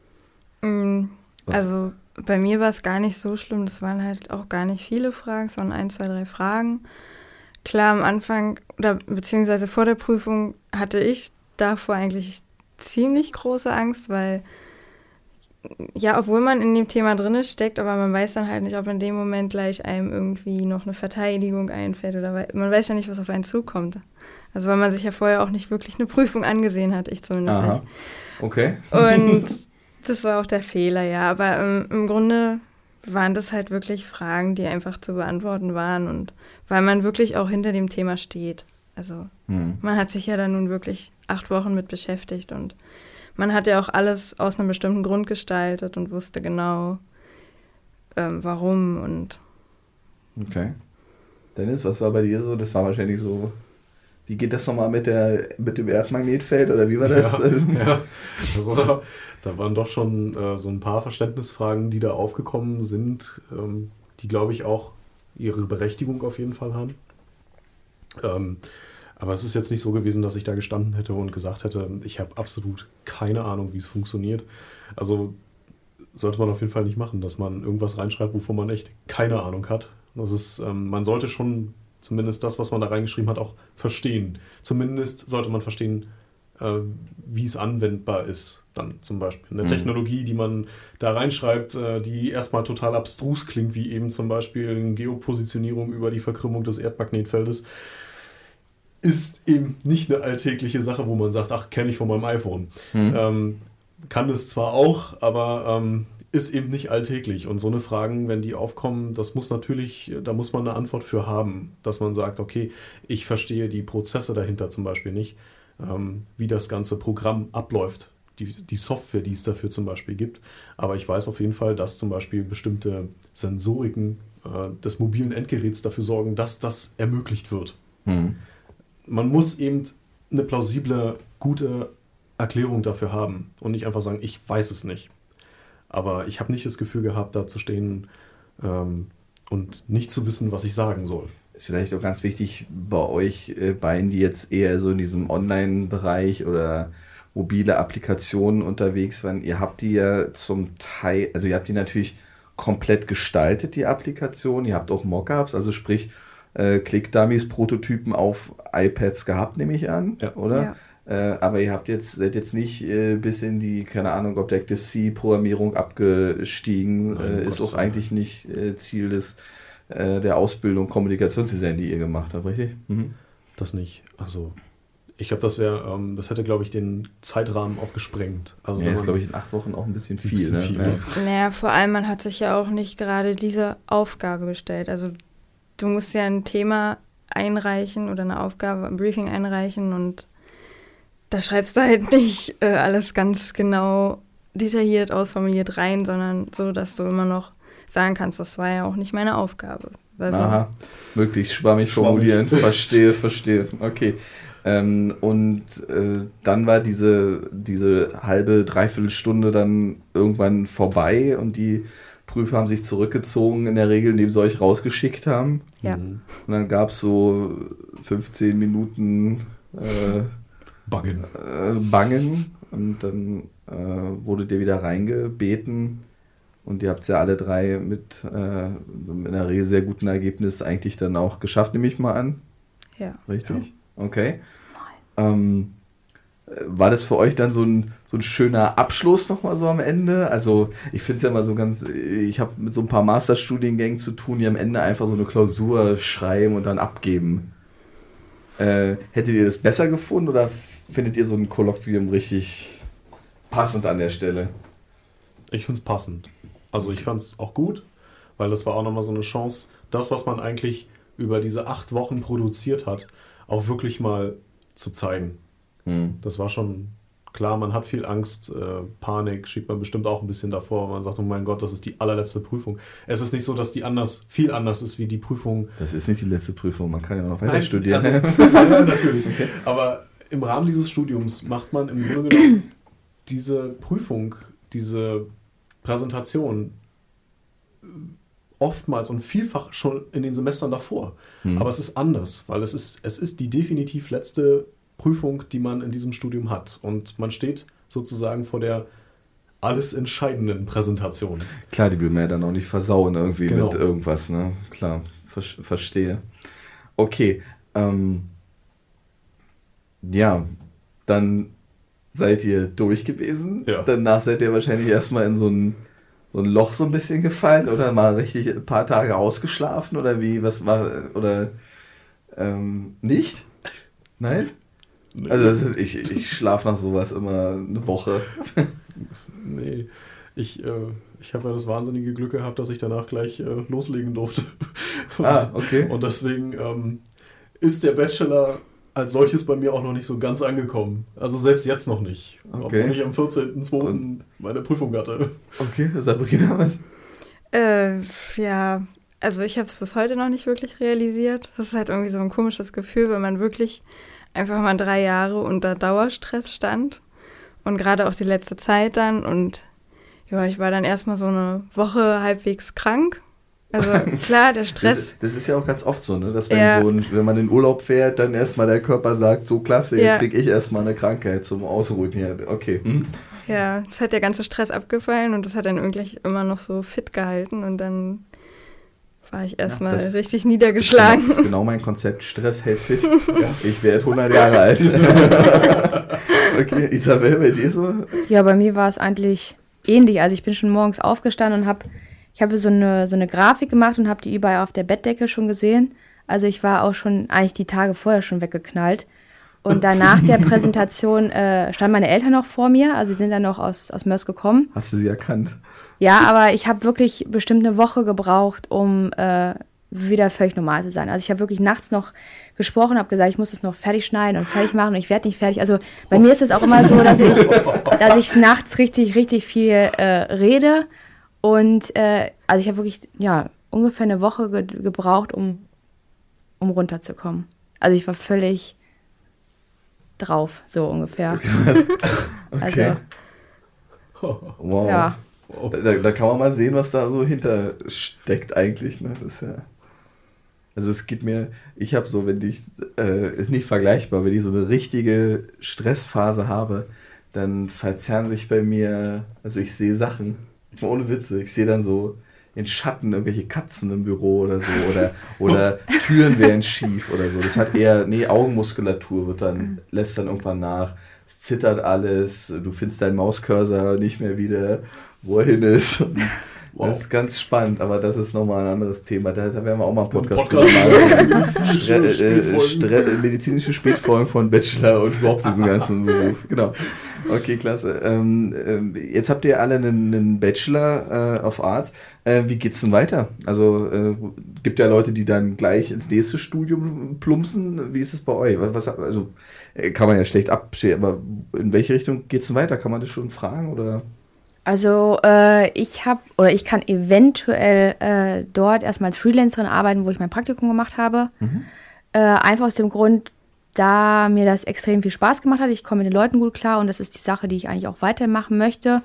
Mm, also bei mir war es gar nicht so schlimm. Das waren halt auch gar nicht viele Fragen, sondern ein, zwei, drei Fragen. Klar, am Anfang oder beziehungsweise vor der Prüfung hatte ich davor eigentlich ziemlich große Angst, weil ja, obwohl man in dem Thema drin steckt, aber man weiß dann halt nicht, ob in dem Moment gleich einem irgendwie noch eine Verteidigung einfällt oder man weiß ja nicht, was auf einen zukommt. Also weil man sich ja vorher auch nicht wirklich eine Prüfung angesehen hat, ich zumindest Aha. nicht. Okay. Und das war auch der Fehler, ja. Aber ähm, im Grunde waren das halt wirklich Fragen, die einfach zu beantworten waren und weil man wirklich auch hinter dem Thema steht. Also hm. man hat sich ja dann nun wirklich acht Wochen mit beschäftigt und man hat ja auch alles aus einem bestimmten Grund gestaltet und wusste genau, ähm, warum und. Okay. Dennis, was war bei dir so? Das war wahrscheinlich so. Wie geht das nochmal mit, der, mit dem Erdmagnetfeld oder wie war das? Ja, ja. Also, da waren doch schon äh, so ein paar Verständnisfragen, die da aufgekommen sind, ähm, die, glaube ich, auch ihre Berechtigung auf jeden Fall haben. Ähm, aber es ist jetzt nicht so gewesen, dass ich da gestanden hätte und gesagt hätte, ich habe absolut keine Ahnung, wie es funktioniert. Also sollte man auf jeden Fall nicht machen, dass man irgendwas reinschreibt, wovon man echt keine Ahnung hat. Das ist, ähm, man sollte schon zumindest das, was man da reingeschrieben hat, auch verstehen. Zumindest sollte man verstehen, äh, wie es anwendbar ist. Dann zum Beispiel eine mhm. Technologie, die man da reinschreibt, äh, die erstmal total abstrus klingt, wie eben zum Beispiel eine Geopositionierung über die Verkrümmung des Erdmagnetfeldes, ist eben nicht eine alltägliche Sache, wo man sagt, ach, kenne ich von meinem iPhone. Mhm. Ähm, kann das zwar auch, aber ähm, ist eben nicht alltäglich. Und so eine Fragen, wenn die aufkommen, das muss natürlich, da muss man eine Antwort für haben, dass man sagt, okay, ich verstehe die Prozesse dahinter zum Beispiel nicht ähm, wie das ganze Programm abläuft, die, die Software, die es dafür zum Beispiel gibt. Aber ich weiß auf jeden Fall, dass zum Beispiel bestimmte Sensoriken äh, des mobilen Endgeräts dafür sorgen, dass das ermöglicht wird. Mhm. Man muss eben eine plausible, gute Erklärung dafür haben und nicht einfach sagen, ich weiß es nicht. Aber ich habe nicht das Gefühl gehabt, da zu stehen ähm, und nicht zu wissen, was ich sagen soll. Ist vielleicht auch ganz wichtig bei euch äh, beiden, die jetzt eher so in diesem Online-Bereich oder mobile Applikationen unterwegs waren. Ihr habt die ja zum Teil, also ihr habt die natürlich komplett gestaltet, die Applikation. Ihr habt auch Mockups, also sprich äh, Click-Dummies, Prototypen auf iPads gehabt, nehme ich an, ja. oder? Ja. Äh, aber ihr habt jetzt, seid jetzt nicht äh, bis in die, keine Ahnung, Objective-C-Programmierung abgestiegen. Nein, äh, ist auch eigentlich nicht äh, Ziel des äh, der Ausbildung Kommunikationsdesign, die ihr gemacht habt, richtig? Mhm. Das nicht. Also ich glaube, das wäre, ähm, das hätte, glaube ich, den Zeitrahmen auch gesprengt. Also ja, ist, glaube ich, in acht Wochen auch ein bisschen viel. Ein bisschen ne? viel ja. Naja, vor allem, man hat sich ja auch nicht gerade diese Aufgabe gestellt. Also du musst ja ein Thema einreichen oder eine Aufgabe, ein Briefing einreichen und da schreibst du halt nicht äh, alles ganz genau detailliert ausformuliert rein, sondern so, dass du immer noch sagen kannst, das war ja auch nicht meine Aufgabe. Also, Aha, möglichst schwammig formulieren. verstehe, verstehe. Okay. Ähm, und äh, dann war diese, diese halbe, dreiviertel Stunde dann irgendwann vorbei und die Prüfer haben sich zurückgezogen, in der Regel, indem sie euch rausgeschickt haben. Ja. Und dann gab es so 15 Minuten äh, Bangen. Äh, Bangen und dann äh, wurde dir wieder reingebeten und ihr habt es ja alle drei mit, äh, mit einer sehr guten Ergebnis eigentlich dann auch geschafft, nehme ich mal an. Ja. Richtig? Ja. Okay. Ähm, war das für euch dann so ein, so ein schöner Abschluss nochmal so am Ende? Also ich finde es ja immer so ganz, ich habe mit so ein paar Masterstudiengängen zu tun, die am Ende einfach so eine Klausur schreiben und dann abgeben. Äh, hättet ihr das besser gefunden oder findet ihr so ein Kolloquium richtig passend an der Stelle? Ich finde es passend. Also ich fand es auch gut, weil das war auch nochmal so eine Chance, das, was man eigentlich über diese acht Wochen produziert hat, auch wirklich mal zu zeigen. Hm. Das war schon klar, man hat viel Angst, äh, Panik schiebt man bestimmt auch ein bisschen davor. Man sagt, oh mein Gott, das ist die allerletzte Prüfung. Es ist nicht so, dass die anders, viel anders ist wie die Prüfung. Das ist nicht die letzte Prüfung, man kann ja noch weiter Nein, studieren. Also, natürlich. Aber im Rahmen dieses Studiums macht man im Grunde genommen diese Prüfung, diese Präsentation oftmals und vielfach schon in den Semestern davor. Hm. Aber es ist anders, weil es ist, es ist die definitiv letzte Prüfung, die man in diesem Studium hat. Und man steht sozusagen vor der alles entscheidenden Präsentation. Klar, die will man ja dann auch nicht versauen irgendwie Genau. mit irgendwas, ne? Klar, ver verstehe. Okay, ähm, ja, dann seid ihr durch gewesen. Ja. Danach seid ihr wahrscheinlich erstmal in so ein, so ein Loch so ein bisschen gefallen oder mal richtig ein paar Tage ausgeschlafen oder wie, was war, oder ähm, nicht? Nein? Also das ist, ich, ich schlafe nach sowas immer eine Woche. Nee, ich, äh, ich habe ja das wahnsinnige Glück gehabt, dass ich danach gleich äh, loslegen durfte. Und, Ah, okay. und deswegen ähm, ist der Bachelor als solches bei mir auch noch nicht so ganz angekommen. Also selbst jetzt noch nicht. Okay. Obwohl ich am 14.02. meine Prüfung hatte. Okay, Sabrina, was? Äh, ja, also ich habe es bis heute noch nicht wirklich realisiert. Das ist halt irgendwie so ein komisches Gefühl, wenn man wirklich einfach mal drei Jahre unter Dauerstress stand. Und gerade auch die letzte Zeit dann. Und ja, ich war dann erstmal so eine Woche halbwegs krank. Also klar, der Das, Stress. das ist ja auch ganz oft so, ne? dass wenn, Ja. so ein, wenn man in Urlaub fährt, dann erstmal der Körper sagt, so klasse, jetzt Ja. krieg ich erstmal eine Krankheit zum Ausruhen hier. Okay. Hm? Ja, es hat der ganze Stress abgefallen und das hat dann irgendwie immer noch so fit gehalten. Und dann war ich erstmal das- richtig Genau, niedergeschlagen. das ist genau mein Konzept. Stress hält fit. Ich werde 100 Jahre alt. okay, Isabel, bei dir so? Ja, bei mir war es eigentlich ähnlich. Also ich bin schon morgens aufgestanden und habe ich habe so eine, so eine Grafik gemacht und habe die überall auf der Bettdecke schon gesehen. Also ich war auch schon eigentlich die Tage vorher schon weggeknallt. Und dann nach der Präsentation äh, standen meine Eltern noch vor mir. Also sie sind dann noch aus, aus Mörs gekommen. Hast du sie erkannt? Ja, aber ich habe wirklich bestimmt eine Woche gebraucht, um äh, wieder völlig normal zu sein. Also ich habe wirklich nachts noch gesprochen, habe gesagt, ich muss es noch fertig schneiden und fertig machen und ich werde nicht fertig. Also bei mir ist es auch immer so, dass ich, dass ich nachts richtig, richtig viel äh, rede. Und äh, also ich habe wirklich, ja, ungefähr eine Woche ge gebraucht, um, um runterzukommen. Also ich war völlig drauf, so ungefähr. Okay. Also, wow. ja. Da, da kann man mal sehen, was da so hinter steckt eigentlich. Ne? Das ist ja. Also es geht mir, ich habe so, wenn ich, äh, ist nicht vergleichbar, wenn ich so eine richtige Stressphase habe, dann verzerren sich bei mir, also ich sehe Sachen, jetzt mal ohne Witze, ich sehe dann so in Schatten irgendwelche Katzen im Büro oder so oder, oder Türen werden schief oder so. Das hat eher, nee, Augenmuskulatur wird dann, lässt dann irgendwann nach. Es zittert alles, du findest deinen Mauscursor nicht mehr wieder, wo er hin ist. Wow. Das ist ganz spannend, aber das ist nochmal ein anderes Thema. Da, da werden wir auch mal einen Podcast, Podcast drüber machen. medizinische Stre äh, Spätfolgen. Stre medizinische Spätfolgen von Bachelor und überhaupt diesen ganzen Beruf. Genau. Okay, klasse. Ähm, ähm, jetzt habt ihr alle einen, einen Bachelor äh, of Arts. Äh, wie geht's denn weiter? Also äh, gibt ja Leute, die dann gleich ins nächste Studium plumpsen. Wie ist es bei euch? Was, also äh, kann man ja schlecht abschätzen, aber in welche Richtung geht's denn weiter? Kann man das schon fragen oder? Also äh, ich habe oder ich kann eventuell äh, dort erstmal als Freelancerin arbeiten, wo ich mein Praktikum gemacht habe. Äh, einfach aus dem Grund, da mir das extrem viel Spaß gemacht hat. Ich komme mit den Leuten gut klar und das ist die Sache, die ich eigentlich auch weitermachen möchte.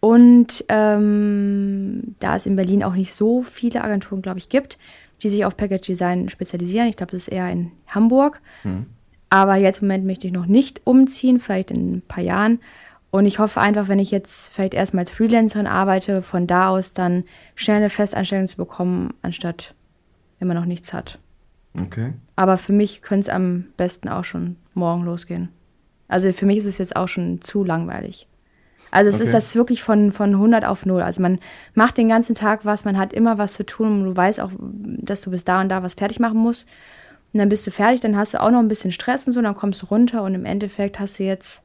Und ähm, da es in Berlin auch nicht so viele Agenturen, glaube ich, gibt, die sich auf Package Design spezialisieren. Ich glaube, das ist eher in Hamburg. Aber jetzt im Moment möchte ich noch nicht umziehen, vielleicht in ein paar Jahren. Und ich hoffe einfach, wenn ich jetzt vielleicht erstmal als Freelancerin arbeite, von da aus dann schnell eine Festanstellung zu bekommen, anstatt wenn man noch nichts hat. Okay. Aber für mich könnte es am besten auch schon morgen losgehen. Also für mich ist es jetzt auch schon zu langweilig. Also es ist Okay. das wirklich von, von 100 auf 0. Also man macht den ganzen Tag was, man hat immer was zu tun und du weißt auch, dass du bis da und da was fertig machen musst. Und dann bist du fertig, dann hast du auch noch ein bisschen Stress und so, dann kommst du runter und im Endeffekt hast du jetzt,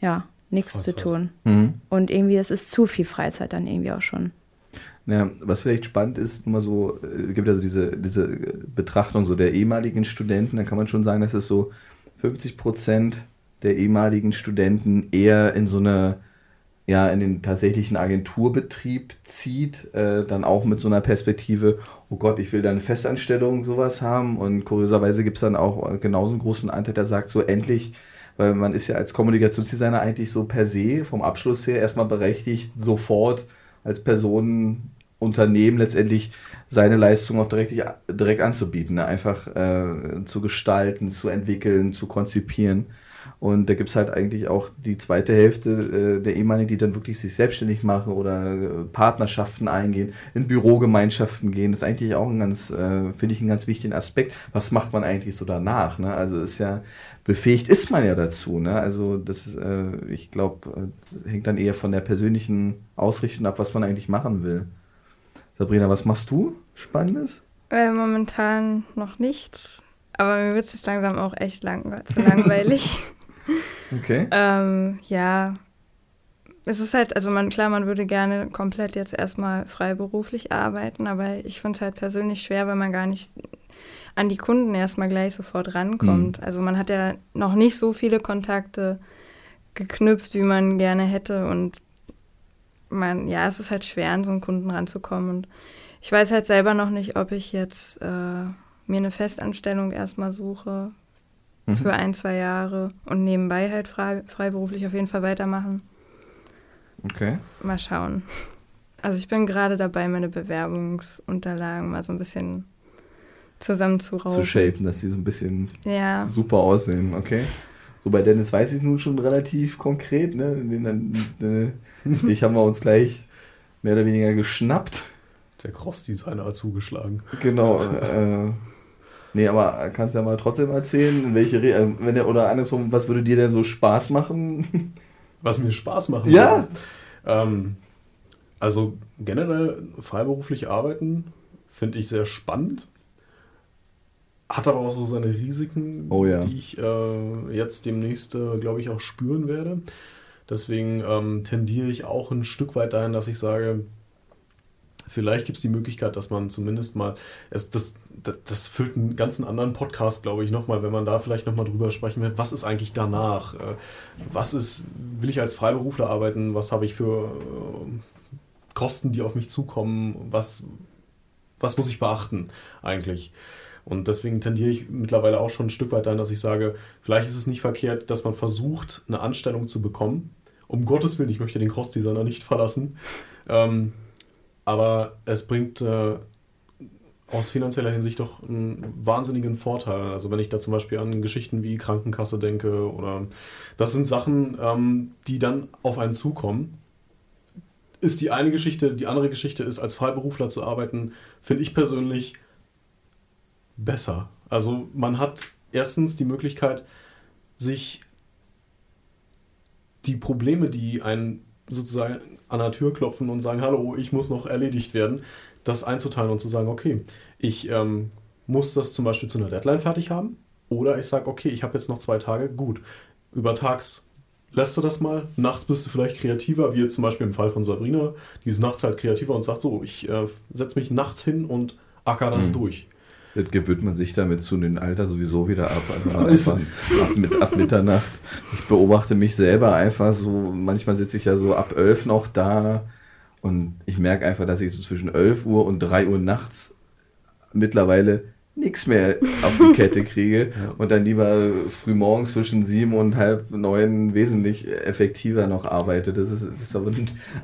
ja, nichts zu tun. Mhm. Und irgendwie, das ist zu viel Freizeit dann irgendwie auch schon. Ja, was vielleicht spannend ist, immer so, äh, es gibt also diese, diese Betrachtung so der ehemaligen Studenten, dann kann man schon sagen, dass es so 50 Prozent der ehemaligen Studenten eher in so eine ja in den tatsächlichen Agenturbetrieb zieht, äh, dann auch mit so einer Perspektive, oh Gott, ich will da eine Festanstellung sowas haben. Und kurioserweise gibt es dann auch genauso einen großen Anteil, der sagt, so endlich, weil man ist ja als Kommunikationsdesigner eigentlich so per se vom Abschluss her erstmal berechtigt, sofort als Person Unternehmen letztendlich seine Leistung auch direkt, direkt anzubieten, ne? einfach äh, zu gestalten, zu entwickeln, zu konzipieren. Und da gibt es halt eigentlich auch die zweite Hälfte äh, der ehemaligen, die dann wirklich sich selbstständig machen oder äh, Partnerschaften eingehen, in Bürogemeinschaften gehen. Das ist eigentlich auch ein ganz, äh, finde ich, einen ganz wichtigen Aspekt. Was macht man eigentlich so danach? Ne? Also ist ja, befähigt ist man ja dazu. Ne? Also das, äh, ich glaube, äh, hängt dann eher von der persönlichen Ausrichtung ab, was man eigentlich machen will. Sabrina, was machst du Spannendes? Äh, momentan noch nichts. Aber mir wird es jetzt langsam auch echt lang, zu langweilig. Okay. ähm, ja, es ist halt, also man, klar, man würde gerne komplett jetzt erstmal freiberuflich arbeiten, aber ich finde es halt persönlich schwer, weil man gar nicht an die Kunden erstmal gleich sofort rankommt. Mhm. Also man hat ja noch nicht so viele Kontakte geknüpft, wie man gerne hätte und man, ja, es ist halt schwer, an so einen Kunden ranzukommen und ich weiß halt selber noch nicht, ob ich jetzt äh, mir eine Festanstellung erstmal suche, mhm. für ein, zwei Jahre und nebenbei halt frei, freiberuflich auf jeden Fall weitermachen. Okay. Mal schauen. Also ich bin gerade dabei, meine Bewerbungsunterlagen mal so ein bisschen zusammenzurauben. Zu shapen, dass sie so ein bisschen ja. super aussehen, okay. So bei Dennis weiß ich es nun schon relativ konkret, ne? Den, den, den, ich haben wir uns gleich mehr oder weniger geschnappt. Der Cross-Designer hat zugeschlagen. Genau. Äh, Nee, aber kannst ja mal trotzdem erzählen, in welche Re äh, wenn der oder andersrum, was würde dir denn so Spaß machen? Was mir Spaß machen Ja. Ähm, also generell freiberuflich arbeiten finde ich sehr spannend. Hat aber auch so seine Risiken, oh, ja. die ich äh, jetzt demnächst, äh, glaube ich, auch spüren werde. Deswegen ähm, tendiere ich auch ein Stück weit dahin, dass ich sage, Vielleicht gibt es die Möglichkeit, dass man zumindest mal, es, das, das, das füllt einen ganzen anderen Podcast, glaube ich, nochmal, wenn man da vielleicht nochmal drüber sprechen will, was ist eigentlich danach? Äh, was ist, will ich als Freiberufler arbeiten? Was habe ich für äh, Kosten, die auf mich zukommen? Was, was muss ich beachten eigentlich? Und deswegen tendiere ich mittlerweile auch schon ein Stück weit dahin, dass ich sage, vielleicht ist es nicht verkehrt, dass man versucht, eine Anstellung zu bekommen. Um Gottes Willen, ich möchte den Cross-Designer nicht verlassen. Ähm, aber es bringt äh, aus finanzieller Hinsicht doch einen wahnsinnigen Vorteil. Also wenn ich da zum Beispiel an Geschichten wie Krankenkasse denke oder das sind Sachen, ähm, die dann auf einen zukommen. Ist die eine Geschichte, die andere Geschichte ist, als Freiberufler zu arbeiten, finde ich persönlich besser. Also man hat erstens die Möglichkeit, sich die Probleme, die ein sozusagen an der Tür klopfen und sagen, hallo, ich muss noch erledigt werden, das einzuteilen und zu sagen, okay, ich ähm, muss das zum Beispiel zu einer Deadline fertig haben oder ich sage, okay, ich habe jetzt noch zwei Tage, gut, übertags lässt du das mal, nachts bist du vielleicht kreativer, wie jetzt zum Beispiel im Fall von Sabrina, die ist nachts halt kreativer und sagt so, ich äh, setze mich nachts hin und acker das mhm. durch. Das gewöhnt man sich damit zu dem Alter sowieso wieder ab. Also ab, mit, ab Mitternacht. Ich beobachte mich selber einfach so, manchmal sitze ich ja so ab 11 noch da und ich merke einfach, dass ich so zwischen 11 Uhr und 3 Uhr nachts mittlerweile nichts mehr auf die Kette kriege und dann lieber früh morgens zwischen sieben und halb neun wesentlich effektiver noch arbeite. Das ist, das ist aber,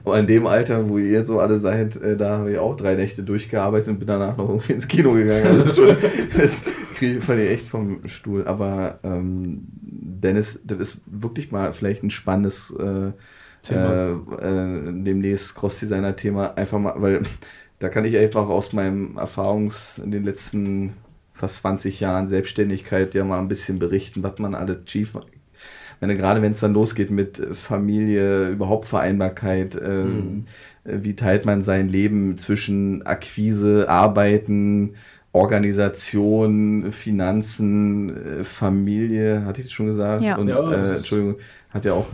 aber in dem Alter, wo ihr jetzt so alle seid, äh, da habe ich auch drei Nächte durchgearbeitet und bin danach noch irgendwie ins Kino gegangen. Also das kriege ich echt vom Stuhl. Aber ähm, Dennis, das ist wirklich mal vielleicht ein spannendes äh, Thema. Äh, äh, demnächst Cross-Designer-Thema. Einfach mal, weil da kann ich einfach aus meinem Erfahrungs in den letzten fast 20 Jahren Selbstständigkeit ja mal ein bisschen berichten, was man alles achieve. Wenn, gerade wenn es dann losgeht mit Familie, überhaupt Vereinbarkeit, äh, mhm. wie teilt man sein Leben zwischen Akquise, Arbeiten Organisation, Finanzen, äh, Familie, hatte ich das schon gesagt? Ja. Und, Ja, äh, Entschuldigung, hat ja auch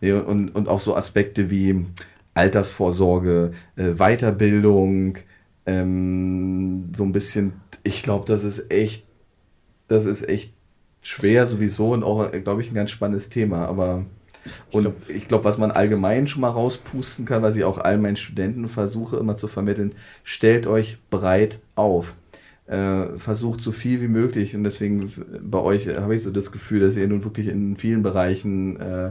nee, und, und auch so Aspekte wie Altersvorsorge, äh, Weiterbildung, ähm, so ein bisschen, ich glaube, das ist echt, das ist echt schwer sowieso und auch, glaube ich, ein ganz spannendes Thema, aber und ich glaube, was man allgemein schon mal rauspusten kann, was ich auch all meinen Studenten versuche immer zu vermitteln, stellt euch breit auf. Äh, versucht so viel wie möglich und deswegen bei euch habe ich so das Gefühl, dass ihr nun wirklich in vielen Bereichen äh,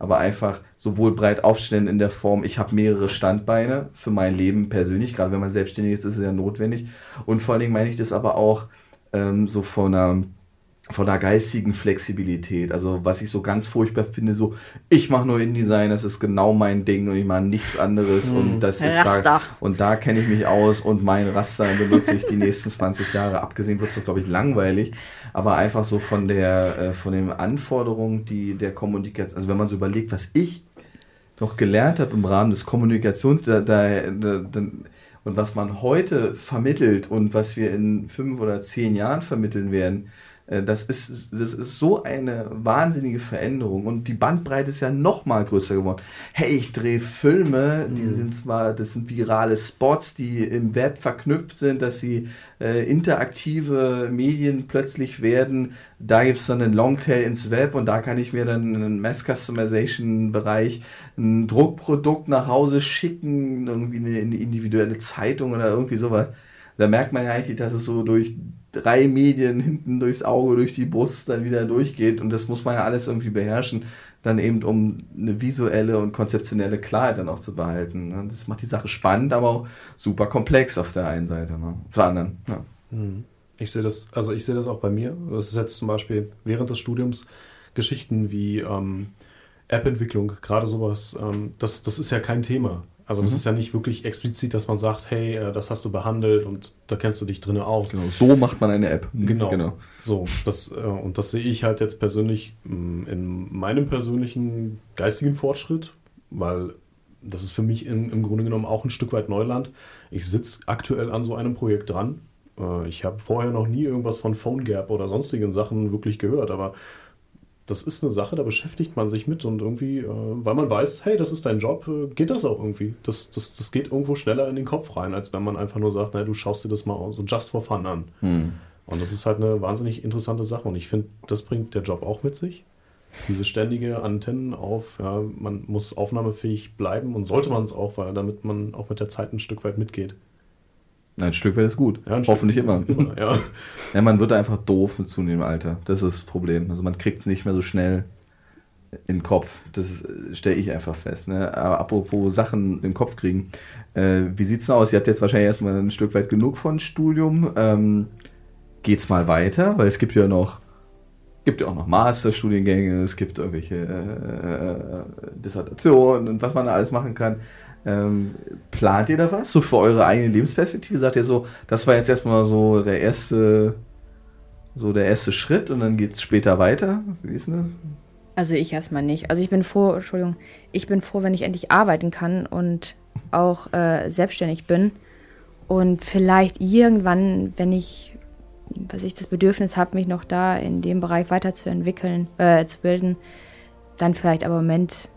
aber einfach sowohl breit aufstellen in der Form, ich habe mehrere Standbeine für mein Leben persönlich, gerade wenn man selbstständig ist, ist es ja notwendig und vor allen Dingen meine ich das aber auch ähm, so von einer von der geistigen Flexibilität. Also was ich so ganz furchtbar finde, so ich mache nur InDesign, das ist genau mein Ding und ich mache nichts anderes und das ist da Raster. und da kenne ich mich aus und mein Raster benutze ich die nächsten 20 Jahre. Abgesehen wird es doch, glaube ich, langweilig, aber einfach so von der äh, von den Anforderungen, die der Kommunikation, also wenn man so überlegt, was ich noch gelernt habe im Rahmen des Kommunikations, da, da, da, und was man heute vermittelt und was wir in fünf oder zehn Jahren vermitteln werden, das ist, das ist so eine wahnsinnige Veränderung und die Bandbreite ist ja noch mal größer geworden. Hey, ich drehe Filme, die sind zwar, das sind virale Spots, die im Web verknüpft sind, dass sie äh, interaktive Medien plötzlich werden. Da gibt es dann einen Longtail ins Web und da kann ich mir dann einen Mass Customization Bereich ein Druckprodukt nach Hause schicken, irgendwie eine, eine individuelle Zeitung oder irgendwie sowas. Da merkt man ja eigentlich, dass es so durch drei Medien hinten durchs Auge, durch die Brust dann wieder durchgeht und das muss man ja alles irgendwie beherrschen, dann eben um eine visuelle und konzeptionelle Klarheit dann auch zu behalten. ne? Das macht die Sache spannend, aber auch super komplex auf der einen Seite, ne? auf der anderen. Ja. Hm. Ich sehe das, also ich sehe das auch bei mir. Das ist jetzt zum Beispiel während des Studiums Geschichten wie ähm, App-Entwicklung, gerade sowas, ähm, das, das ist ja kein Thema. Also das ist ja nicht wirklich explizit, dass man sagt, hey, äh, das hast du behandelt und da kennst du dich drin aus. Genau, so macht man eine App. Genau. genau. So, das, äh, und das sehe ich halt jetzt persönlich mh, in meinem persönlichen geistigen Fortschritt, weil das ist für mich im, im Grunde genommen auch ein Stück weit Neuland. Ich sitze aktuell an so einem Projekt dran. Äh, ich habe vorher noch nie irgendwas von PhoneGap oder sonstigen Sachen wirklich gehört, aber das ist eine Sache, da beschäftigt man sich mit und irgendwie, äh, weil man weiß, hey, das ist dein Job, äh, geht das auch irgendwie. Das, das, das geht irgendwo schneller in den Kopf rein, als wenn man einfach nur sagt, naja, du schaust dir das mal so just for fun an. Hm. Und das ist halt eine wahnsinnig interessante Sache. Und ich finde, das bringt der Job auch mit sich. Diese ständige Antennen auf, ja, man muss aufnahmefähig bleiben und sollte man es auch, weil damit man auch mit der Zeit ein Stück weit mitgeht. Ein Stück weit ist gut. Ja, Hoffentlich immer. Ja. Ja, man wird einfach doof mit zunehmendem Alter. Das ist das Problem. Also man kriegt es nicht mehr so schnell in den Kopf. Das stelle ich einfach fest. Ne? Aber apropos Sachen in den Kopf kriegen. Äh, wie sieht's denn aus? Ihr habt jetzt wahrscheinlich erstmal ein Stück weit genug von Studium. Ähm, geht's mal weiter? Weil es gibt ja noch gibt ja auch noch Masterstudiengänge, es gibt irgendwelche äh, äh, Dissertationen und was man da alles machen kann. Ähm, plant ihr da was? So für eure eigene Lebensperspektive? Sagt ihr so, das war jetzt erstmal so der erste, so der erste Schritt und dann geht es später weiter? Wie ist denn das? Also ich erstmal nicht. Also ich bin froh, Entschuldigung, ich bin froh, wenn ich endlich arbeiten kann und auch äh, selbstständig bin. Und vielleicht irgendwann, wenn ich, was ich das Bedürfnis habe, mich noch da in dem Bereich weiterzuentwickeln, äh, zu bilden, dann vielleicht, aber Moment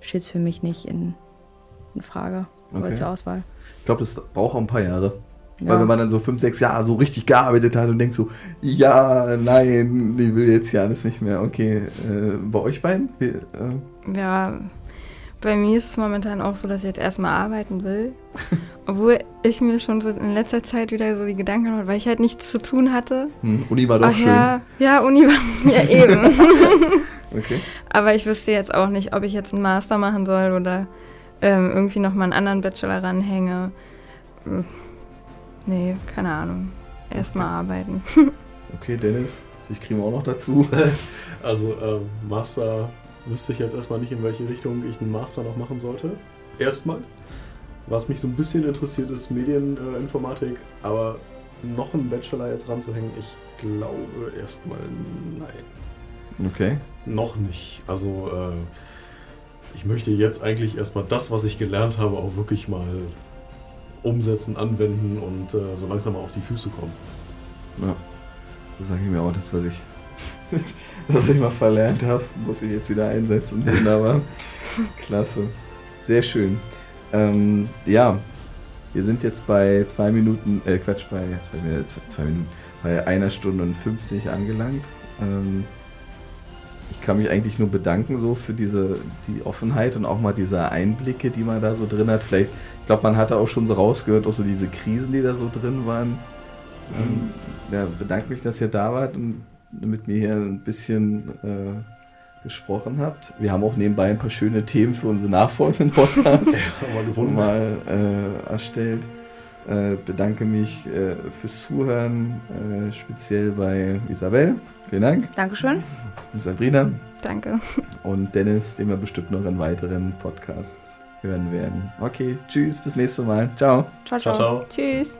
steht es für mich nicht in, in Frage oder Okay. zur Auswahl. Ich glaube, das braucht auch ein paar Jahre. Ja. Weil wenn man dann so fünf, sechs Jahre so richtig gearbeitet hat und denkt so, ja, nein, die will jetzt ja alles nicht mehr. Okay, äh, bei euch beiden? Wie, äh, Ja, bei mir ist es momentan auch so, dass ich jetzt erstmal arbeiten will. Obwohl ich mir schon so in letzter Zeit wieder so die Gedanken mache, weil ich halt nichts zu tun hatte. hm, Uni war doch Ach schön. ja, ja, Uni war ja eben. Okay. Aber ich wüsste jetzt auch nicht, ob ich jetzt einen Master machen soll oder ähm, irgendwie nochmal einen anderen Bachelor ranhänge. Hm, Nee, keine Ahnung. Erstmal arbeiten. Okay, Dennis, dich kriegen wir auch noch dazu. Also ähm, Master wüsste ich jetzt erstmal nicht, in welche Richtung ich einen Master noch machen sollte. Erstmal. Was mich so ein bisschen interessiert, ist Medieninformatik, aber noch einen Bachelor jetzt ranzuhängen, ich glaube erstmal nein. Okay. Noch nicht. Also äh, ich möchte jetzt eigentlich erstmal das, was ich gelernt habe, auch wirklich mal umsetzen, anwenden und äh, so langsam mal auf die Füße kommen. Ja, so sage ich mir auch das, was ich, was ich mal verlernt habe, muss ich jetzt wieder einsetzen. Wunderbar. Klasse. Sehr schön. Ähm, ja, wir sind jetzt bei zwei Minuten, äh Quatsch, bei zwei, zwei Minuten, bei einer Stunde und 50 angelangt. Ähm, ich kann mich eigentlich nur bedanken so für diese die Offenheit und auch mal diese Einblicke, die man da so drin hat. Vielleicht, ich glaube, man hatte auch schon so rausgehört, auch so diese Krisen, die da so drin waren. Ähm, ja, bedanke mich, dass ihr da wart und mit mir hier ein bisschen äh, gesprochen habt. Wir haben auch nebenbei ein paar schöne Themen für unsere nachfolgenden Podcasts ja, mal, mal äh, erstellt. Äh, bedanke mich äh, fürs Zuhören, äh, speziell bei Isabel. Vielen Dank. Dankeschön. Und Sabrina. Danke. Und Dennis, den wir bestimmt noch in weiteren Podcasts hören werden. Okay, tschüss, bis nächstes Mal. Ciao. ciao. ciao. ciao, ciao. Tschüss.